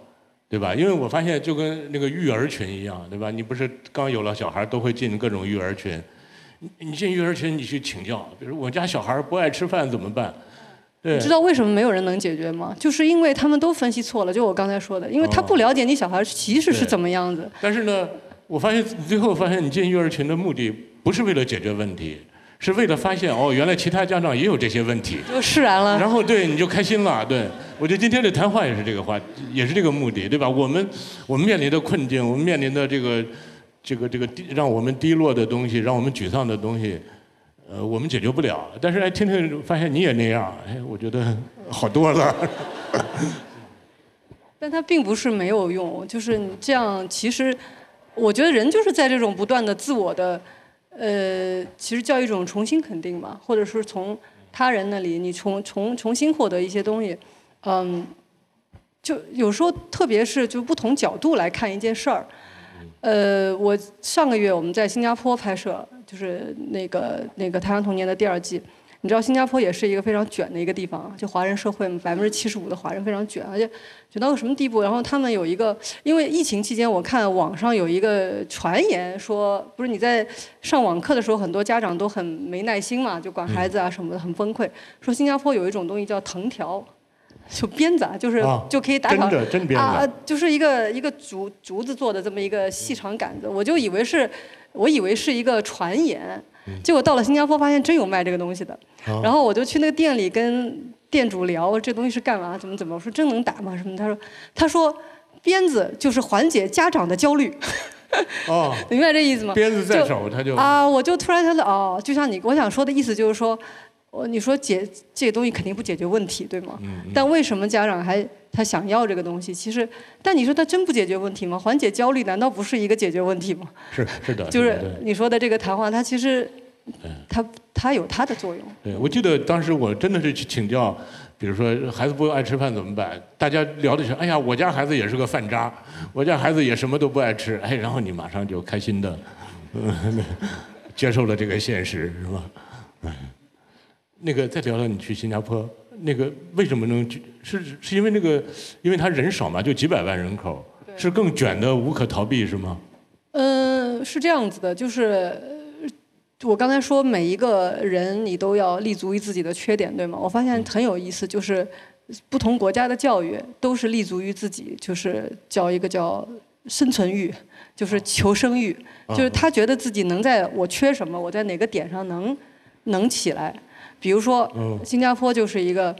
对吧？因为我发现就跟那个育儿群一样，对吧？你不是刚有了小孩都会进各种育儿群，你你进育儿群你去请教，比如我家小孩不爱吃饭怎么办？对，知道为什么没有人能解决吗？就是因为他们都分析错了，就我刚才说的，因为他不了解你小孩其实是怎么样子。但是呢，我发现最后发现你进育儿群的目的不是为了解决问题。是为了发现哦，原来其他家长也有这些问题，就释然了。然后对你就开心了，对我觉得今天的谈话也是这个话，也是这个目的，对吧？我们我们面临的困境，我们面临的这个这个这个低让我们低落的东西，让我们沮丧的东西，呃，我们解决不了。但是哎，听听发现你也那样，哎，我觉得好多了。但它并不是没有用，就是你这样，其实我觉得人就是在这种不断的自我的。呃，其实叫一种重新肯定嘛，或者是从他人那里你重重重新获得一些东西，嗯，就有时候特别是就不同角度来看一件事儿，呃，我上个月我们在新加坡拍摄，就是那个那个《太阳童年》的第二季。你知道新加坡也是一个非常卷的一个地方，就华人社会百分之七十五的华人非常卷，而且卷到个什么地步？然后他们有一个，因为疫情期间，我看网上有一个传言说，不是你在上网课的时候，很多家长都很没耐心嘛，就管孩子啊什么的，很崩溃。说新加坡有一种东西叫藤条，就鞭子，啊，就是就可以打草啊，就是一个一个竹竹子做的这么一个细长杆子，我就以为是，我以为是一个传言。结果到了新加坡，发现真有卖这个东西的，然后我就去那个店里跟店主聊，这东西是干嘛？怎么怎么？我说真能打吗？什么？他说，他说鞭子就是缓解家长的焦虑。哦，明白这意思吗？鞭子在手，他就啊，我就突然觉得，哦，就像你，我想说的意思就是说，我你说解这个东西肯定不解决问题，对吗？嗯。但为什么家长还他想要这个东西？其实，但你说他真不解决问题吗？缓解焦虑难道不是一个解决问题吗？是是的。就是你说的这个谈话，它其实。它它有它的作用。对，我记得当时我真的是去请教，比如说孩子不爱吃饭怎么办？大家聊的是，哎呀，我家孩子也是个饭渣，我家孩子也什么都不爱吃。哎，然后你马上就开心的，接受了这个现实，是吧？嗯，那个再聊聊你去新加坡，那个为什么能是是因为那个，因为他人少嘛，就几百万人口，是更卷的无可逃避，是吗？嗯，是这样子的，就是。我刚才说每一个人你都要立足于自己的缺点，对吗？我发现很有意思，就是不同国家的教育都是立足于自己，就是叫一个叫生存欲，就是求生欲，就是他觉得自己能在我缺什么，我在哪个点上能能起来。比如说新加坡就是一个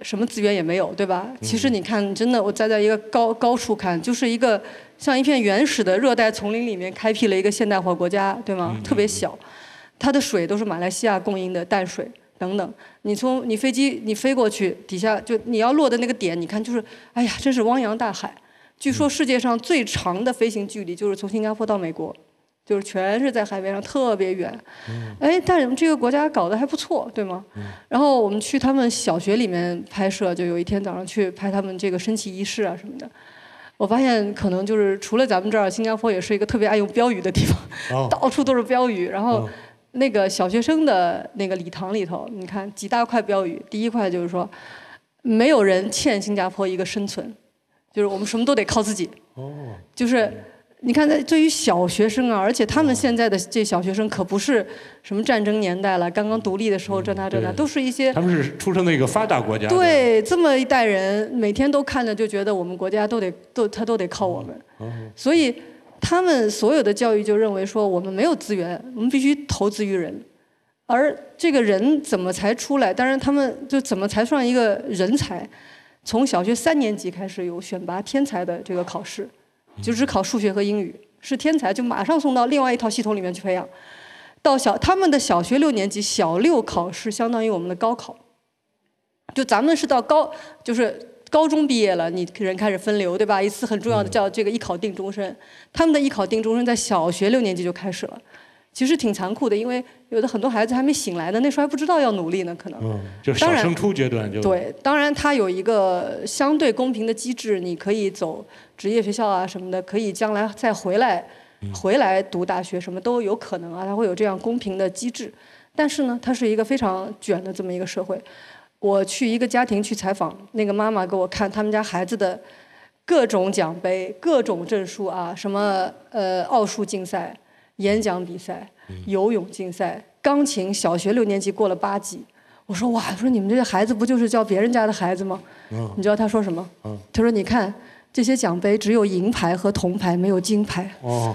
什么资源也没有，对吧？其实你看，真的我站在一个高高处看，就是一个像一片原始的热带丛林里面开辟了一个现代化国家，对吗？特别小。它的水都是马来西亚供应的淡水等等。你从你飞机你飞过去，底下就你要落的那个点，你看就是，哎呀，真是汪洋大海。据说世界上最长的飞行距离就是从新加坡到美国，就是全是在海边上，特别远。哎，但是这个国家搞得还不错，对吗？然后我们去他们小学里面拍摄，就有一天早上去拍他们这个升旗仪式啊什么的。我发现可能就是除了咱们这儿，新加坡也是一个特别爱用标语的地方，到处都是标语，然后。那个小学生的那个礼堂里头，你看几大块标语。第一块就是说，没有人欠新加坡一个生存，就是我们什么都得靠自己。哦。就是你看，在对于小学生啊，而且他们现在的这小学生可不是什么战争年代了，刚刚独立的时候这那这那，都是一些。他们是出生在一个发达国家。对，这么一代人，每天都看着就觉得我们国家都得都他都得靠我们。哦。所以。他们所有的教育就认为说，我们没有资源，我们必须投资于人，而这个人怎么才出来？当然，他们就怎么才算一个人才？从小学三年级开始有选拔天才的这个考试，就只考数学和英语，是天才就马上送到另外一套系统里面去培养。到小他们的小学六年级小六考试相当于我们的高考，就咱们是到高就是。高中毕业了，你人开始分流，对吧？一次很重要的叫这个一考定终身，他们的一考定终身在小学六年级就开始了，其实挺残酷的，因为有的很多孩子还没醒来呢，那时候还不知道要努力呢，可能。嗯，就小升初阶段就。对，当然它有一个相对公平的机制，你可以走职业学校啊什么的，可以将来再回来，回来读大学什么都有可能啊，它会有这样公平的机制，但是呢，它是一个非常卷的这么一个社会。我去一个家庭去采访，那个妈妈给我看他们家孩子的各种奖杯、各种证书啊，什么呃奥数竞赛、演讲比赛、游泳竞赛、钢琴，小学六年级过了八级。我说哇，我说你们这些孩子不就是教别人家的孩子吗？你知道他说什么？他说你看这些奖杯只有银牌和铜牌，没有金牌。哦，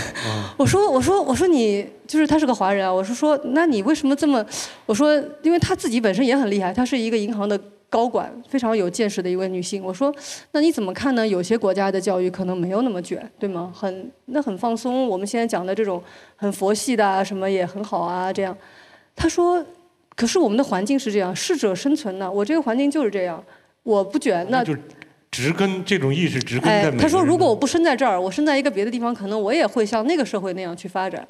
我说我说我说你就是他是个华人啊，我是说那你为什么这么？我说因为他自己本身也很厉害，他是一个银行的高管，非常有见识的一位女性。我说那你怎么看呢？有些国家的教育可能没有那么卷，对吗？很那很放松。我们现在讲的这种很佛系的啊，什么也很好啊，这样。她说。可是我们的环境是这样，适者生存呢。我这个环境就是这样，我不卷，那就植根这种意识植根在哎，他说如果我不生在这儿，我生在一个别的地方，可能我也会像那个社会那样去发展。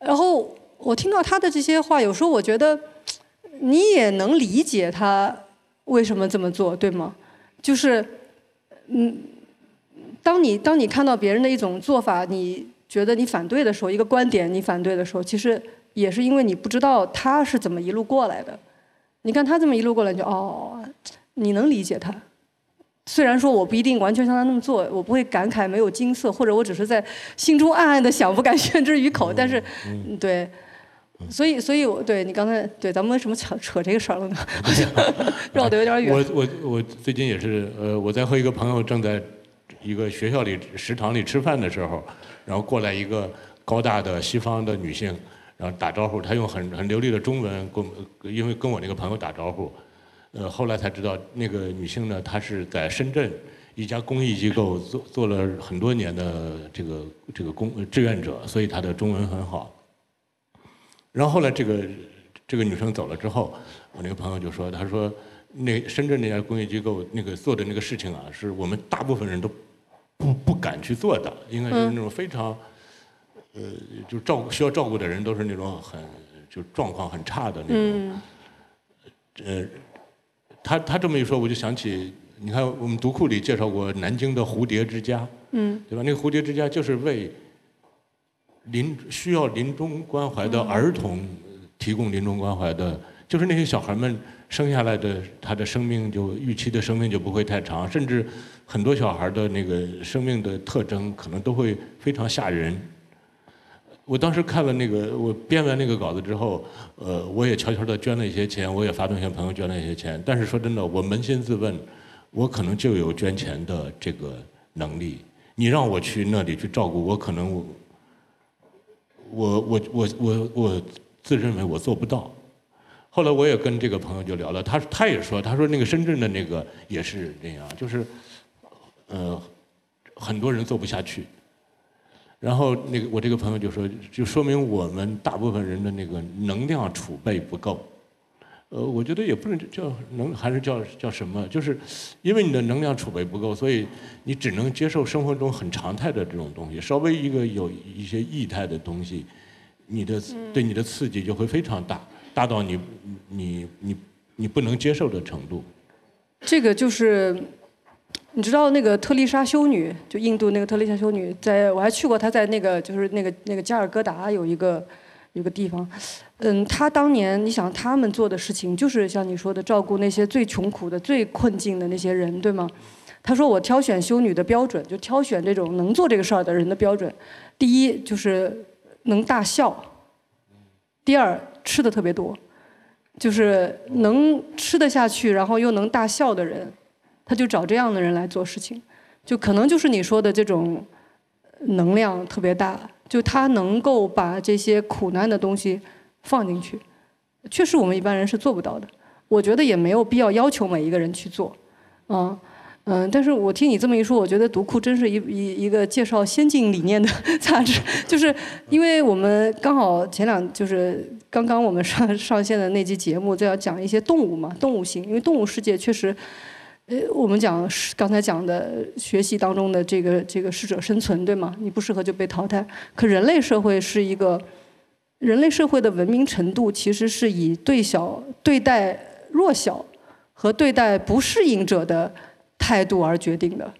然后我听到他的这些话，有时候我觉得你也能理解他为什么这么做，对吗？就是嗯，当你当你看到别人的一种做法，你觉得你反对的时候，一个观点你反对的时候，其实。也是因为你不知道他是怎么一路过来的，你看他这么一路过来，就哦，你能理解他。虽然说我不一定完全像他那么做，我不会感慨没有金色，或者我只是在心中暗暗的想，不敢 宣之于口。但是，对，所以，所以我对你刚才对咱们为什么扯扯这个事儿了呢？绕得有点远。我我我最近也是，呃，我在和一个朋友正在一个学校里食堂里吃饭的时候，然后过来一个高大的西方的女性。然后打招呼，她用很很流利的中文跟，因为跟我那个朋友打招呼，呃，后来才知道那个女性呢，她是在深圳一家公益机构做做了很多年的这个这个公志愿者，所以她的中文很好。然后后来这个这个女生走了之后，我那个朋友就说，他说那深圳那家公益机构那个做的那个事情啊，是我们大部分人都不不敢去做的，应该是那种非常。呃，就照顾需要照顾的人都是那种很就状况很差的那种。呃，他他这么一说，我就想起，你看我们读库里介绍过南京的蝴蝶之家，嗯，对吧？那个蝴蝶之家就是为临需要临终关怀的儿童提供临终关怀的，就是那些小孩们生下来的，他的生命就预期的生命就不会太长，甚至很多小孩的那个生命的特征可能都会非常吓人。我当时看了那个，我编完那个稿子之后，呃，我也悄悄地捐了一些钱，我也发动一些朋友捐了一些钱。但是说真的，我扪心自问，我可能就有捐钱的这个能力。你让我去那里去照顾，我可能我我我我我自认为我做不到。后来我也跟这个朋友就聊了，他他也说，他说那个深圳的那个也是这样，就是呃很多人做不下去。然后那个我这个朋友就说，就说明我们大部分人的那个能量储备不够。呃，我觉得也不能叫能，还是叫叫什么？就是因为你的能量储备不够，所以你只能接受生活中很常态的这种东西。稍微一个有一些异态的东西，你的对你的刺激就会非常大，大到你你你你不能接受的程度。这个就是。你知道那个特丽莎修女，就印度那个特丽莎修女，在我还去过她在那个就是那个那个加尔各答有一个有个地方，嗯，他当年你想他们做的事情就是像你说的照顾那些最穷苦的、最困境的那些人，对吗？他说我挑选修女的标准，就挑选这种能做这个事儿的人的标准，第一就是能大笑，第二吃的特别多，就是能吃得下去，然后又能大笑的人。他就找这样的人来做事情，就可能就是你说的这种能量特别大，就他能够把这些苦难的东西放进去，确实我们一般人是做不到的。我觉得也没有必要要求每一个人去做，啊，嗯，但是我听你这么一说，我觉得读库真是一一一个介绍先进理念的杂志，就是因为我们刚好前两就是刚刚我们上上线的那期节目就要讲一些动物嘛，动物性，因为动物世界确实。呃，我们讲刚才讲的学习当中的这个这个适者生存，对吗？你不适合就被淘汰。可人类社会是一个，人类社会的文明程度其实是以对小对待弱小和对待不适应者的态度而决定的。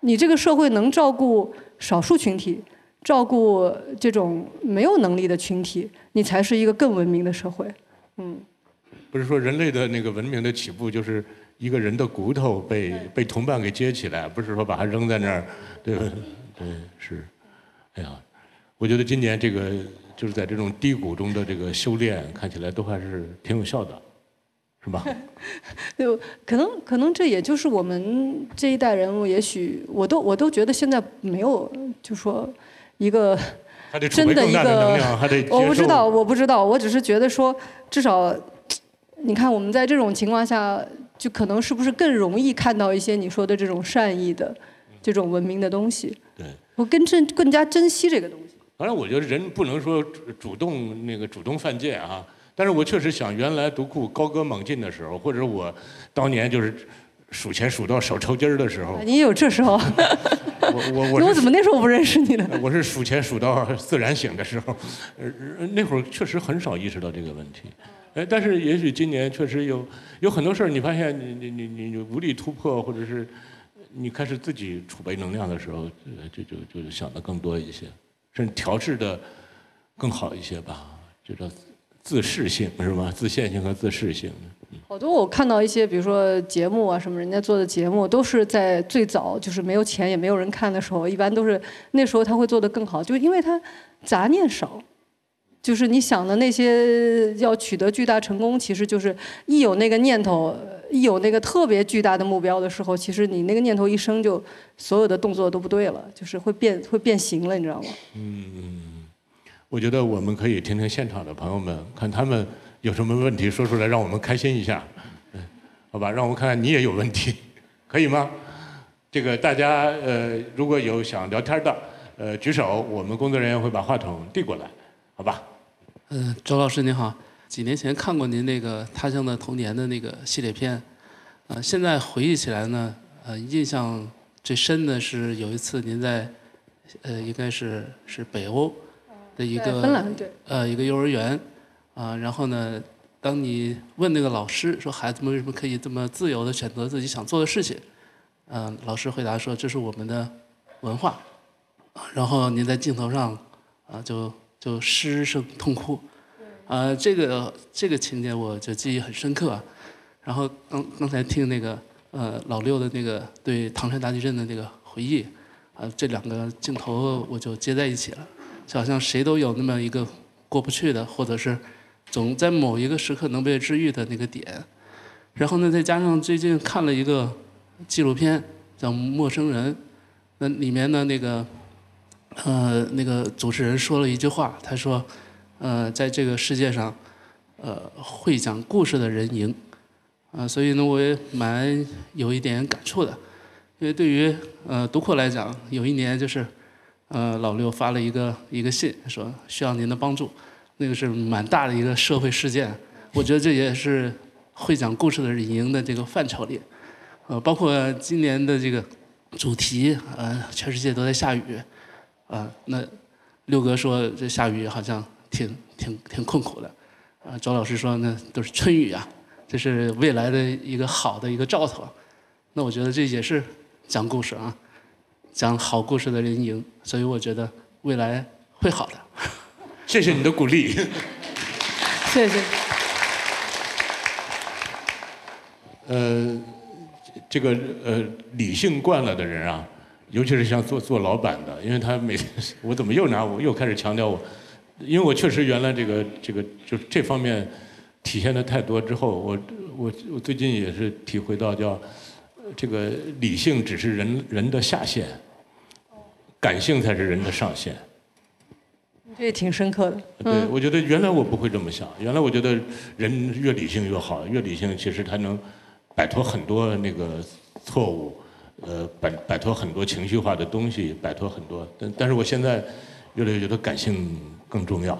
你这个社会能照顾少数群体，照顾这种没有能力的群体，你才是一个更文明的社会。嗯。不是说人类的那个文明的起步就是。一个人的骨头被被同伴给接起来，不是说把它扔在那儿，对吧？对，是。哎呀，我觉得今年这个就是在这种低谷中的这个修炼，看起来都还是挺有效的，是吧？就可能可能这也就是我们这一代人物，也许我都我都觉得现在没有，就说一个真的一个 我不知道，我不知道，我只是觉得说，至少，你看我们在这种情况下，就可能是不是更容易看到一些你说的这种善意的、这种文明的东西，对。我更珍更加珍惜这个东西。当然，我觉得人不能说主主动那个主动犯贱啊。但是我确实想，原来读库高歌猛进的时候，或者我当年就是数钱数到手抽筋儿的时候，你有这时候，我我我我怎么那时候不认识你呢？我是数钱数到自然醒的时候，呃，那会儿确实很少意识到这个问题。哎，但是也许今年确实有有很多事儿，你发现你你你你你无力突破，或者是你开始自己储备能量的时候，呃就就就想的更多一些，甚至调制的更好一些吧，就叫自适性是吧？自限性和自适性。好多我看到一些，比如说节目啊什么，人家做的节目都是在最早就是没有钱也没有人看的时候，一般都是那时候他会做得更好，就因为他杂念少。就是你想的那些要取得巨大成功，其实就是一有那个念头，一有那个特别巨大的目标的时候，其实你那个念头一生就所有的动作都不对了，就是会变会变形了，你知道吗？嗯嗯我觉得我们可以听听现场的朋友们，看他们有什么问题说出来，让我们开心一下，嗯，好吧？让我们看看你也有问题，可以吗？这个大家呃，如果有想聊天的，呃，举手，我们工作人员会把话筒递过来，好吧？嗯，周老师您好，几年前看过您那个《他乡的童年》的那个系列片，呃，现在回忆起来呢，呃，印象最深的是有一次您在，呃，应该是是北欧的一个芬兰对呃一个幼儿园，啊、然后呢，当你问那个老师说孩子们为什么可以这么自由的选择自己想做的事情，嗯、老师回答说这是我们的文化，啊然后您在镜头上啊就就失声痛哭，啊、这个这个情节我就记忆很深刻、啊。然后刚刚才听那个呃老六的那个对唐山大地震的那个回忆，啊、这两个镜头我就接在一起了，就好像谁都有那么一个过不去的，或者是总在某一个时刻能被治愈的那个点。然后呢，再加上最近看了一个纪录片叫《陌生人》，那里面呢那个呃那个主持人说了一句话，他说，呃，在这个世界上，呃，会讲故事的人赢，啊、所以呢，我也蛮有一点感触的，因为对于呃读库来讲，有一年就是，呃，老六发了一个一个信，说需要您的帮助，那个是蛮大的一个社会事件，我觉得这也是会讲故事的人赢的这个范畴里，呃，包括今年的这个主题，呃，全世界都在下雨，啊、那六哥说这下雨好像挺挺挺困苦的，啊、周老师说那都是春雨啊，这是未来的一个好的一个兆头，那我觉得这也是讲故事啊，讲好故事的人赢，所以我觉得未来会好的。谢谢你的鼓励。谢谢。呃，这个呃理性惯了的人啊，尤其是像做做老板的，因为他每我怎么又拿我又开始强调我，因为我确实原来这个这个就是这方面体现的太多之后，我我我最近也是体会到叫呃这个理性只是人人的下限，感性才是人的上限。这也挺深刻的。对，嗯，我觉得原来我不会这么想，原来我觉得人越理性越好，越理性其实他能摆脱很多那个错误，呃，摆摆脱很多情绪化的东西，摆脱很多。但但是我现在越来越觉得感性更重要。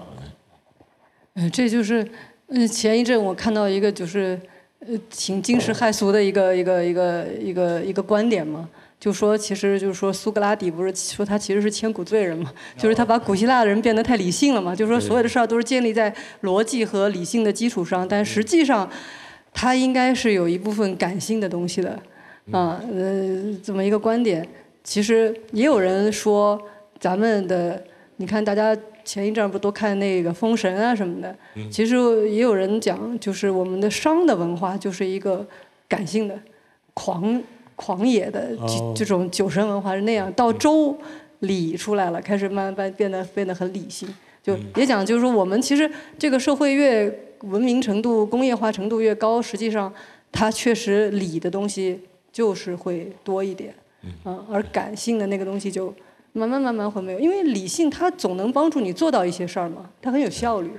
嗯，这就是，嗯，前一阵我看到一个就是，呃，挺惊世骇俗的一个一个一个一个一个观点嘛，就说其实就是说苏格拉底不是说他其实是千古罪人嘛，就是他把古希腊的人变得太理性了嘛，就是说所有的事儿都是建立在逻辑和理性的基础上，但实际上他应该是有一部分感性的东西的，啊，呃，这么一个观点。其实也有人说咱们的，你看大家前一阵儿不都看那个《封神》啊什么的，其实也有人讲，就是我们的商的文化就是一个感性的、狂狂野的哦这这种酒神文化是那样，到周礼出来了，开始慢慢变得变得很理性。就也讲，就是说我们其实这个社会越文明程度、工业化程度越高，实际上它确实理的东西就是会多一点，嗯，而感性的那个东西就慢慢慢慢会没有，因为理性它总能帮助你做到一些事儿嘛，它很有效率，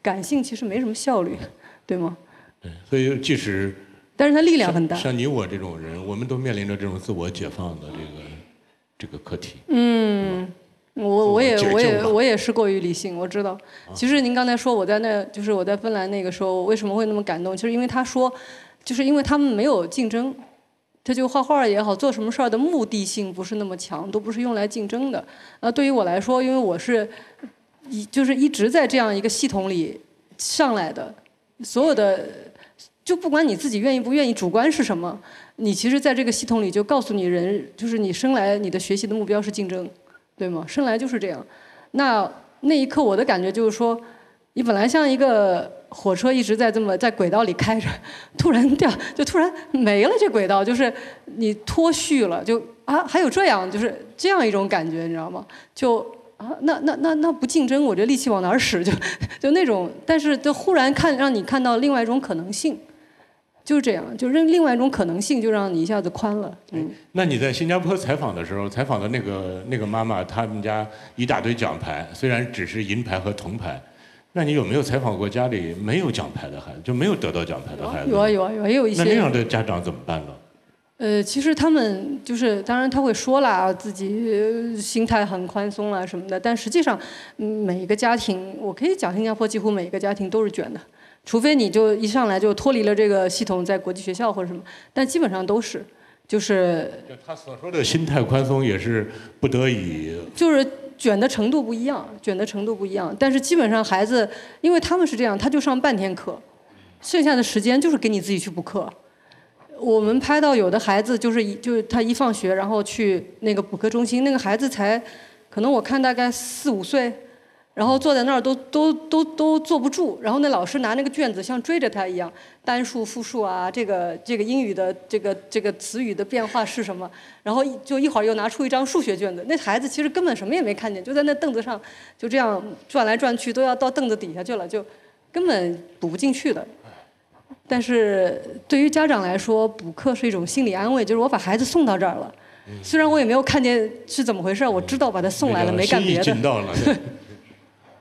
感性其实没什么效率，对吗？对，所以即使但是它力量很大。像你我这种人，我们都面临着这种自我解放的这个这个课题。嗯，我我也我也我也是过于理性，我知道。其实您刚才说我在那，就是我在芬兰那个时候为什么会那么感动，就是因为他说，就是因为他们没有竞争，他就画画也好，做什么事儿的目的性不是那么强，都不是用来竞争的。那，对于我来说，因为我是一就是一直在这样一个系统里上来的，所有的就不管你自己愿意不愿意，主观是什么，你其实在这个系统里就告诉你人，就是你生来你的学习的目标是竞争，对吗？生来就是这样。那那一刻我的感觉就是说，你本来像一个火车一直在这么在轨道里开着，突然掉就突然没了这轨道，就是你脱序了，就啊还有这样就是这样一种感觉，你知道吗？就啊那那那那不竞争，我这力气往哪儿使？就 就那种，但是就忽然看让你看到另外一种可能性。就是这样，就另另外一种可能性，就让你一下子宽了。嗯，那你在新加坡采访的时候，采访的那个那个妈妈，他们家一大堆奖牌，虽然只是银牌和铜牌，那你有没有采访过家里没有奖牌的孩子，就没有得到奖牌的孩子？有啊有啊有啊，也有一些。那那样的家长怎么办呢？呃，其实他们就是，当然他会说啦，自己呃心态很宽松啦什么的，但实际上，嗯每一个家庭，我可以讲新加坡几乎每一个家庭都是卷的，除非你就一上来就脱离了这个系统，在国际学校或者什么，但基本上都是，就是就他所说的心态宽松，也是不得已。就是卷的程度不一样，卷的程度不一样，但是基本上孩子，因为他们是这样，他就上半天课，剩下的时间就是给你自己去补课。我们拍到有的孩子就是一就是他一放学，然后去那个补课中心，那个孩子才可能我看大概四五岁，然后坐在那儿都都都都坐不住，然后那老师拿那个卷子像追着他一样，单数、复数啊，这个这个英语的这个这个词语的变化是什么，然后就一会儿又拿出一张数学卷子，那孩子其实根本什么也没看见，就在那凳子上就这样转来转去，都要到凳子底下去了，就根本补不进去的。但是对于家长来说，补课是一种心理安慰，就是我把孩子送到这儿了，虽然我也没有看见是怎么回事，我知道把他送来了，没干别的尽。到了。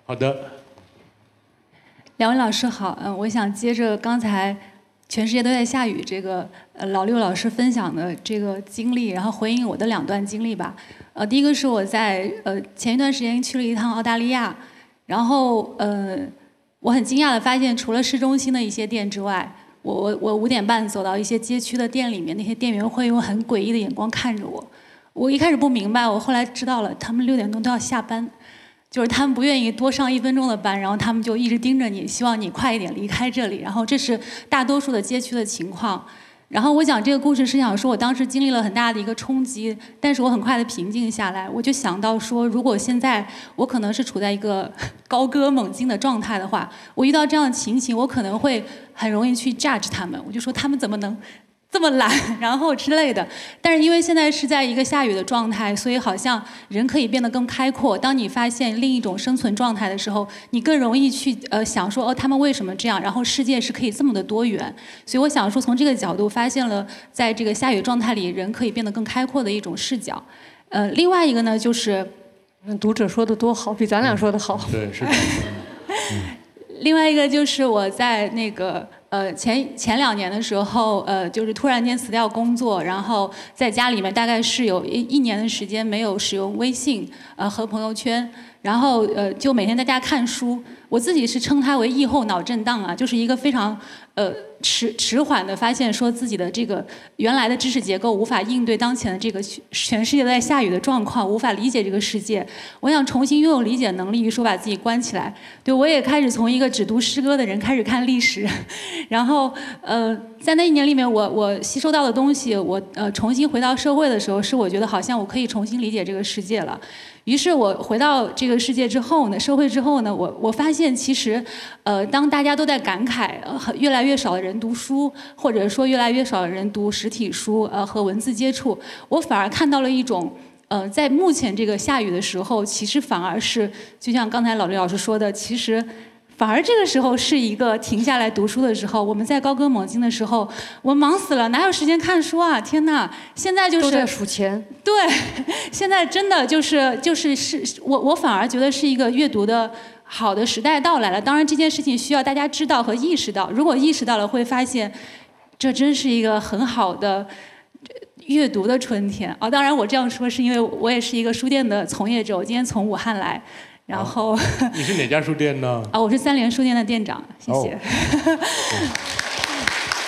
好的，两位老师好，嗯，我想接着刚才全世界都在下雨这个呃老六老师分享的这个经历，然后回应我的两段经历吧。呃，第一个是我在呃前一段时间去了一趟澳大利亚，然后呃我很惊讶的发现，除了市中心的一些店之外，我我我五点半走到一些街区的店里面，那些店员会用很诡异的眼光看着我。我一开始不明白，我后来知道了，他们六点钟都要下班。就是他们不愿意多上一分钟的班，然后他们就一直盯着你，希望你快一点离开这里。然后这是大多数的街区的情况。然后我讲这个故事是想说，我当时经历了很大的一个冲击，但是我很快的平静下来。我就想到说，如果现在我可能是处在一个 高歌猛进的状态的话，我遇到这样的情形，我可能会很容易去 judge 他们，我就说他们怎么能这么懒，然后之类的。但是因为现在是在一个下雨的状态，所以好像人可以变得更开阔。当你发现另一种生存状态的时候，你更容易去呃想说哦，他们为什么这样？然后世界是可以这么的多元。所以我想说，从这个角度发现了在这个下雨状态里，人可以变得更开阔的一种视角。呃，另外一个呢，就是读者说的多好，比咱俩说的好。对，是的。另外一个就是我在那个呃前前两年的时候，呃就是突然间辞掉工作，然后在家里面大概是有一一年的时间没有使用微信呃和朋友圈，然后呃就每天在家看书。我自己是称它为疫后脑震荡啊，就是一个非常呃迟迟缓的发现，说自己的这个原来的知识结构无法应对当前的这个全世界在下雨的状况，无法理解这个世界。我想重新拥有理解能力，于是把自己关起来。对我也开始从一个只读诗歌的人开始看历史，然后呃，在那一年里面，我我吸收到的东西，我呃重新回到社会的时候，是我觉得好像我可以重新理解这个世界了。于是我回到这个世界之后呢，社会之后呢，我我发现其实，呃，当大家都在感慨，呃，越来越少的人读书，或者说越来越少的人读实体书，呃，和文字接触，我反而看到了一种，呃，在目前这个下雨的时候，其实反而是就像刚才老刘老师说的，其实。反而这个时候是一个停下来读书的时候。我们在高歌猛进的时候，我忙死了，哪有时间看书啊？天哪！现在就是都在数钱。对，现在真的就是就是是，我我反而觉得是一个阅读的好的时代到来了。当然这件事情需要大家知道和意识到。如果意识到了，会发现这真是一个很好的阅读的春天啊！当然我这样说是因为我也是一个书店的从业者，我今天从武汉来。然后，你是哪家书店呢？啊，我是三联书店的店长，谢谢。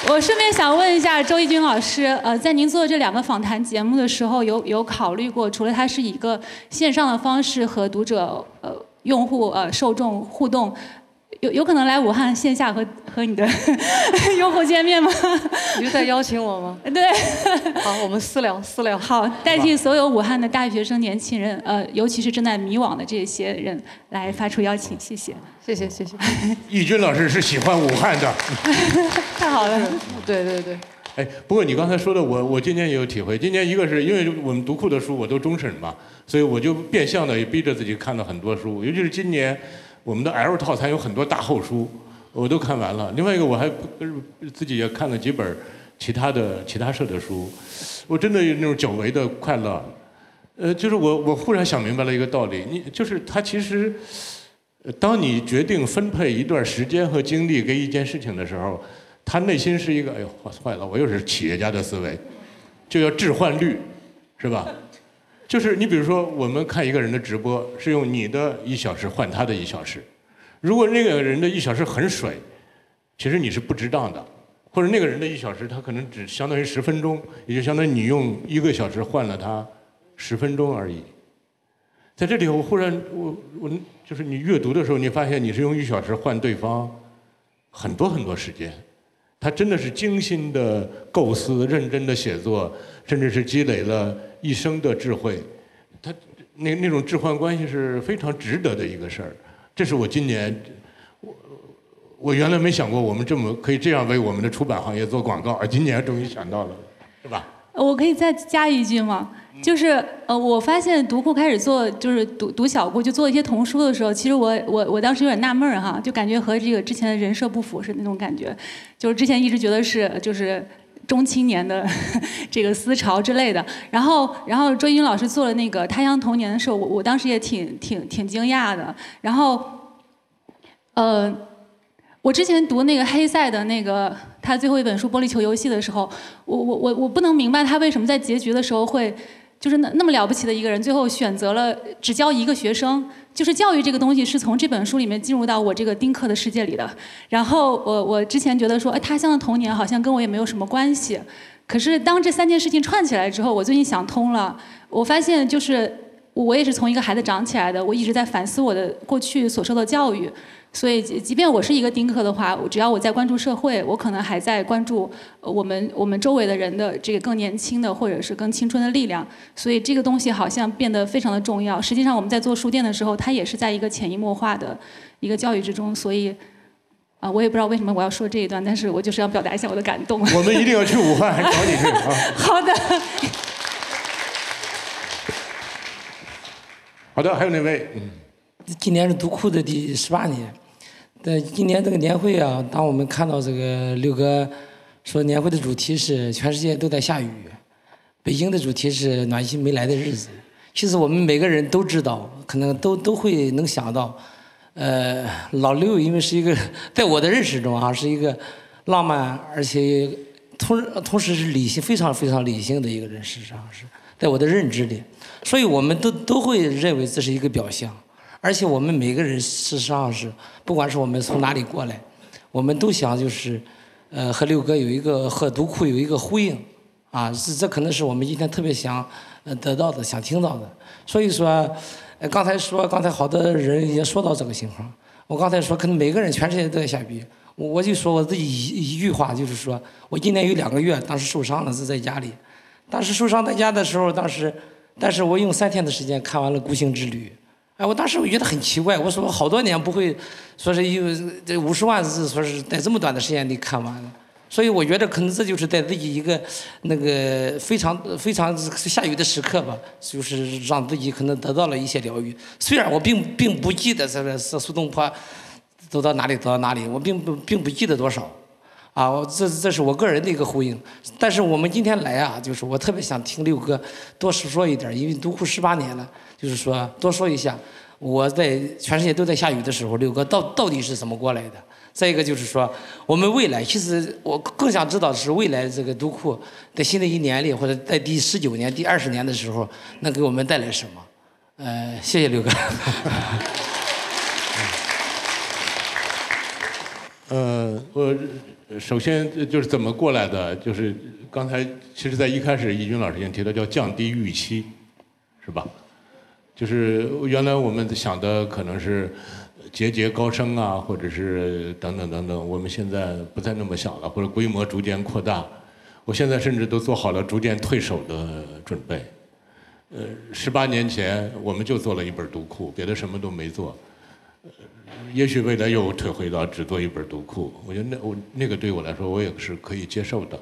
我顺便想问一下周轶君老师，呃，在您做这两个访谈节目的时候，有有考虑过，除了它是一个线上的方式和读者、呃用户、呃受众互动？有有可能来武汉线下和和你的 用户见面吗？你是在邀请我吗？对。好，我们私聊私聊。好，代替所有武汉的大学生、年轻人，呃，尤其是正在迷惘的这些人，来发出邀请，谢谢。谢谢谢谢。易军老师是喜欢武汉的。太好了。对对对。哎，不过你刚才说的，我我今年也有体会。今年一个是因为我们读库的书我都终审嘛，所以我就变相的也逼着自己看了很多书，尤其是今年。我们的 L 套餐有很多大厚书，我都看完了。另外一个，我还自己也看了几本其他的其他社的书，我真的有那种久违的快乐。呃，就是我我忽然想明白了一个道理，你就是他其实，当你决定分配一段时间和精力给一件事情的时候，他内心是一个哎呦坏了，我又是企业家的思维，就要置换率，是吧？就是你比如说，我们看一个人的直播，是用你的一小时换他的一小时。如果那个人的一小时很水，其实你是不值当的；或者那个人的一小时，他可能只相当于十分钟，也就相当于你用一个小时换了他十分钟而已。在这里，我忽然我我就是你阅读的时候，你发现你是用一小时换对方很多很多时间。他真的是精心的构思、认真的写作，甚至是积累了一生的智慧。他那那种置换关系是非常值得的一个事儿。这是我今年，我我原来没想过我们这么可以这样为我们的出版行业做广告，而今年终于想到了，是吧？我可以再加一句吗？就是呃，我发现读库开始做，就是读读小库，就做一些童书的时候，其实我我我当时有点纳闷儿哈，就感觉和这个之前的人设不符是那种感觉，就是之前一直觉得是就是中青年的 这个思潮之类的，然后然后周莹老师做了那个《他乡童年》的时候，我我当时也挺挺挺惊讶的，然后呃，我之前读那个黑塞的那个他最后一本书《玻璃球游戏》的时候，我我我我不能明白他为什么在结局的时候会。就是那那么了不起的一个人，最后选择了只教一个学生。就是教育这个东西是从这本书里面进入到我这个丁克的世界里的。然后我我之前觉得说，哎，他乡的童年好像跟我也没有什么关系。可是当这三件事情串起来之后，我最近想通了。我发现就是我也是从一个孩子长起来的，我一直在反思我的过去所受的教育。所以，即便我是一个丁克的话，只要我在关注社会，我可能还在关注我们我们周围的人的这个更年轻的或者是更青春的力量。所以这个东西好像变得非常的重要。实际上我们在做书店的时候，它也是在一个潜移默化的一个教育之中。所以，啊，我也不知道为什么我要说这一段，但是我就是要表达一下我的感动。我们一定要去武汉找你去啊！好的。好的，还有哪位？嗯。今年是读库的第十八年。在今年这个年会啊，当我们看到这个六哥说年会的主题是全世界都在下雨，北京的主题是暖心没来的日子。其实我们每个人都知道，可能都都会能想到，呃，老六因为是一个 在我的认识中啊，是一个浪漫而且同同时是理性非常非常理性的一个人，事实上是在我的认知里，所以我们都都会认为这是一个表象。而且我们每个人事实上是，不管是我们从哪里过来，我们都想就是，呃，和六哥有一个和独库有一个呼应，啊，这这可能是我们今天特别想呃得到的、想听到的。所以说，刚才说刚才好多人也说到这个情况。我刚才说可能每个人全世界都在下雨，我我就说我自己一一句话，就是说我今年有两个月，当时受伤了是在家里，当时受伤在家的时候，当时但是我用三天的时间看完了《孤星之旅》。哎，我当时我觉得很奇怪，我说我好多年不会说是有这五十万字，说是在这么短的时间里看完了。所以我觉得可能这就是在自己一个那个非常非常下雨的时刻吧，就是让自己可能得到了一些疗愈。虽然我并并不记得这个是苏东坡走到哪里走到哪里，我并不并不记得多少。啊，这这是我个人的一个呼应。但是我们今天来啊，就是我特别想听六哥多说说一点，因为读库十八年了，就是说多说一下我在全世界都在下雨的时候，六哥到到底是怎么过来的。再一个就是说，我们未来其实我更想知道的是未来这个读库在新的一年里，或者在第十九年、第二十年的时候，能给我们带来什么？呃，谢谢六哥。呃，我首先就是怎么过来的，就是刚才其实在一开始易军老师已经提到叫降低预期，是吧？就是原来我们想的可能是节节高升啊，或者是等等等等，我们现在不再那么想了，或者规模逐渐扩大。我现在甚至都做好了逐渐退守的准备。呃，十八年前我们就做了一本读库，别的什么都没做。也许未来又退回到只做一本读库，我觉得那我那个对我来说我也是可以接受的。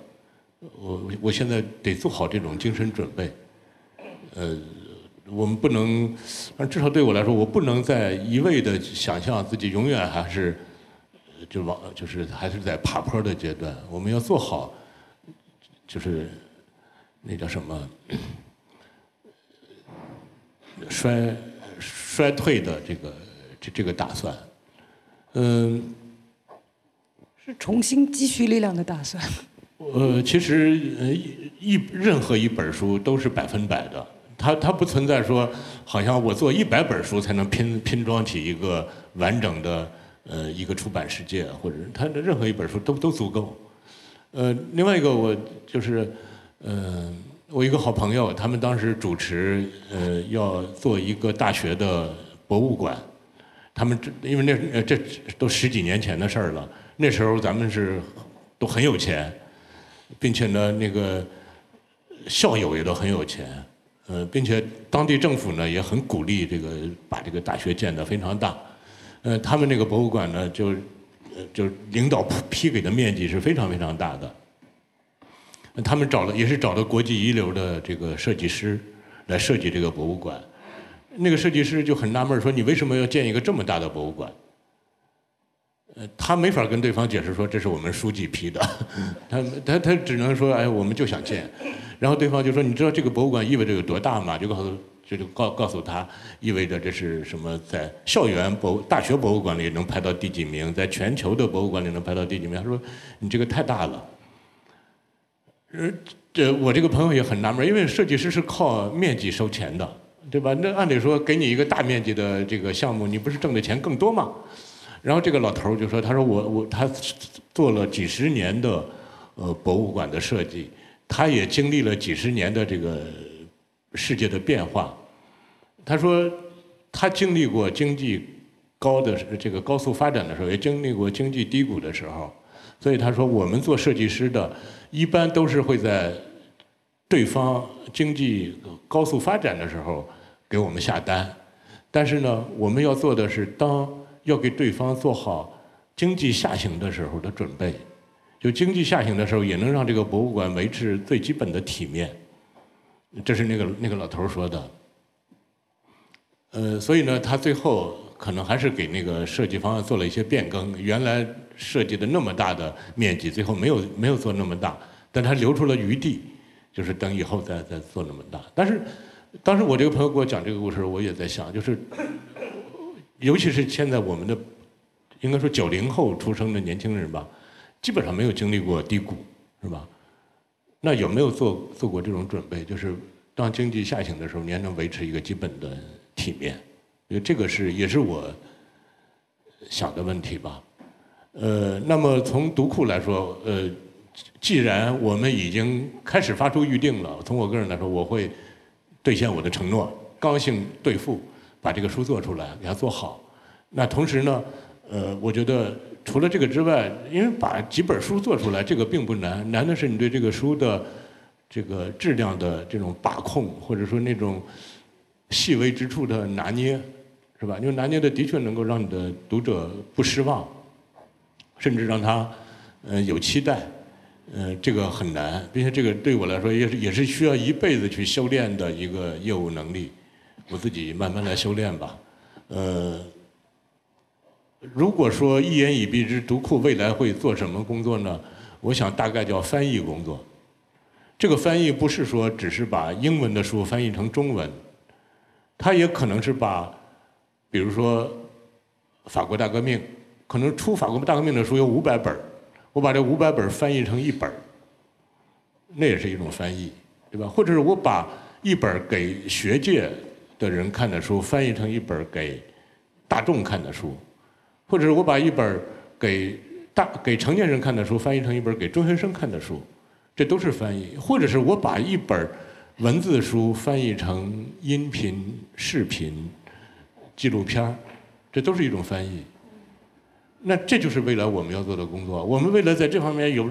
我我现在得做好这种精神准备。呃，我们不能，至少对我来说，我不能再一味的想象自己永远还是就往就是还是在爬坡的阶段。我们要做好，就是那叫什么 衰衰退的这个。这这个打算，嗯，是重新积蓄力量的打算。呃，其实呃一任何一本书都是百分百的，它它不存在说好像我做一百本书才能拼拼装起一个完整的呃一个出版世界，或者它的任何一本书都都足够。呃，另外一个我就是嗯，我一个好朋友，他们当时主持呃要做一个大学的博物馆。他们这因为那呃这都十几年前的事儿了，那时候咱们是都很有钱，并且呢那个校友也都很有钱，呃，并且当地政府呢也很鼓励这个把这个大学建得非常大，呃，他们那个博物馆呢就就领导批给的面积是非常非常大的，他们找了也是找了国际一流的这个设计师来设计这个博物馆。那个设计师就很纳闷说：“你为什么要建一个这么大的博物馆？”呃，他没法跟对方解释说这是我们书记批的，他他他只能说：“哎，我们就想建。”然后对方就说：“你知道这个博物馆意味着有多大吗？”就告诉就就告告诉他，意味着这是什么，在校园博大学博物馆里能排到第几名，在全球的博物馆里能排到第几名。他说：“你这个太大了。”呃，这我这个朋友也很纳闷，因为设计师是靠面积收钱的。对吧？那按理说给你一个大面积的这个项目，你不是挣的钱更多吗？然后这个老头儿就说：“他说我我他做了几十年的呃博物馆的设计，他也经历了几十年的这个世界的变化。他说他经历过经济高的这个高速发展的时候，也经历过经济低谷的时候。所以他说我们做设计师的，一般都是会在。”对方经济高速发展的时候给我们下单，但是呢，我们要做的是当要给对方做好经济下行的时候的准备，就经济下行的时候也能让这个博物馆维持最基本的体面。这是那个那个老头说的。呃，所以呢，他最后可能还是给那个设计方案做了一些变更。原来设计的那么大的面积，最后没有没有做那么大，但他留出了余地。就是等以后再再做那么大，但是当时我这个朋友给我讲这个故事，我也在想，就是尤其是现在我们的应该说九零后出生的年轻人吧，基本上没有经历过低谷，是吧？那有没有做做过这种准备？就是当经济下行的时候，你还能维持一个基本的体面？因为这个是也是我想的问题吧。呃，那么从读库来说，呃。既然我们已经开始发出预定了，从我个人来说，我会兑现我的承诺，高兴兑付，把这个书做出来，给它做好。那同时呢，呃，我觉得除了这个之外，因为把几本书做出来，这个并不难，难的是你对这个书的这个质量的这种把控，或者说那种细微之处的拿捏，是吧？因为拿捏的的确能够让你的读者不失望，甚至让他呃有期待，嗯，这个很难，并且这个对我来说也是也是需要一辈子去修炼的一个业务能力，我自己慢慢来修炼吧，呃。如果说一言以蔽之，读库未来会做什么工作呢？我想大概叫翻译工作。这个翻译不是说只是把英文的书翻译成中文，它也可能是把，比如说法国大革命，可能出法国大革命的书有五百本我把这五百本翻译成一本那也是一种翻译，对吧？或者是我把一本给学界的人看的书翻译成一本给大众看的书。或者是我把一本给大给成年人看的书翻译成一本给中学生看的书，这都是翻译；或者是我把一本文字书翻译成音频、视频、纪录片这都是一种翻译。那这就是未来我们要做的工作。我们未来在这方面有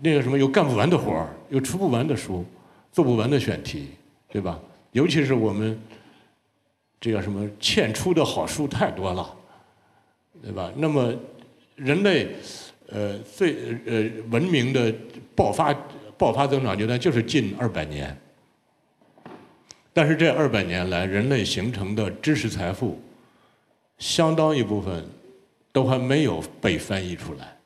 那个什么有干不完的活儿，有出不完的书，做不完的选题，对吧？尤其是我们。这叫什么？欠出的好书太多了，对吧？那么，人类，呃，最呃文明的爆发爆发增长阶段就是近二百年。但是这二百年来，人类形成的知识财富，相当一部分都还没有被翻译出来。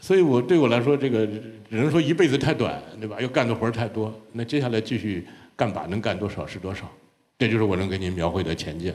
所以我对我来说，这个只能说一辈子太短，对吧？又干的活儿太多。那接下来继续。干吧能干多少是多少，这就是我能给您描绘的前景。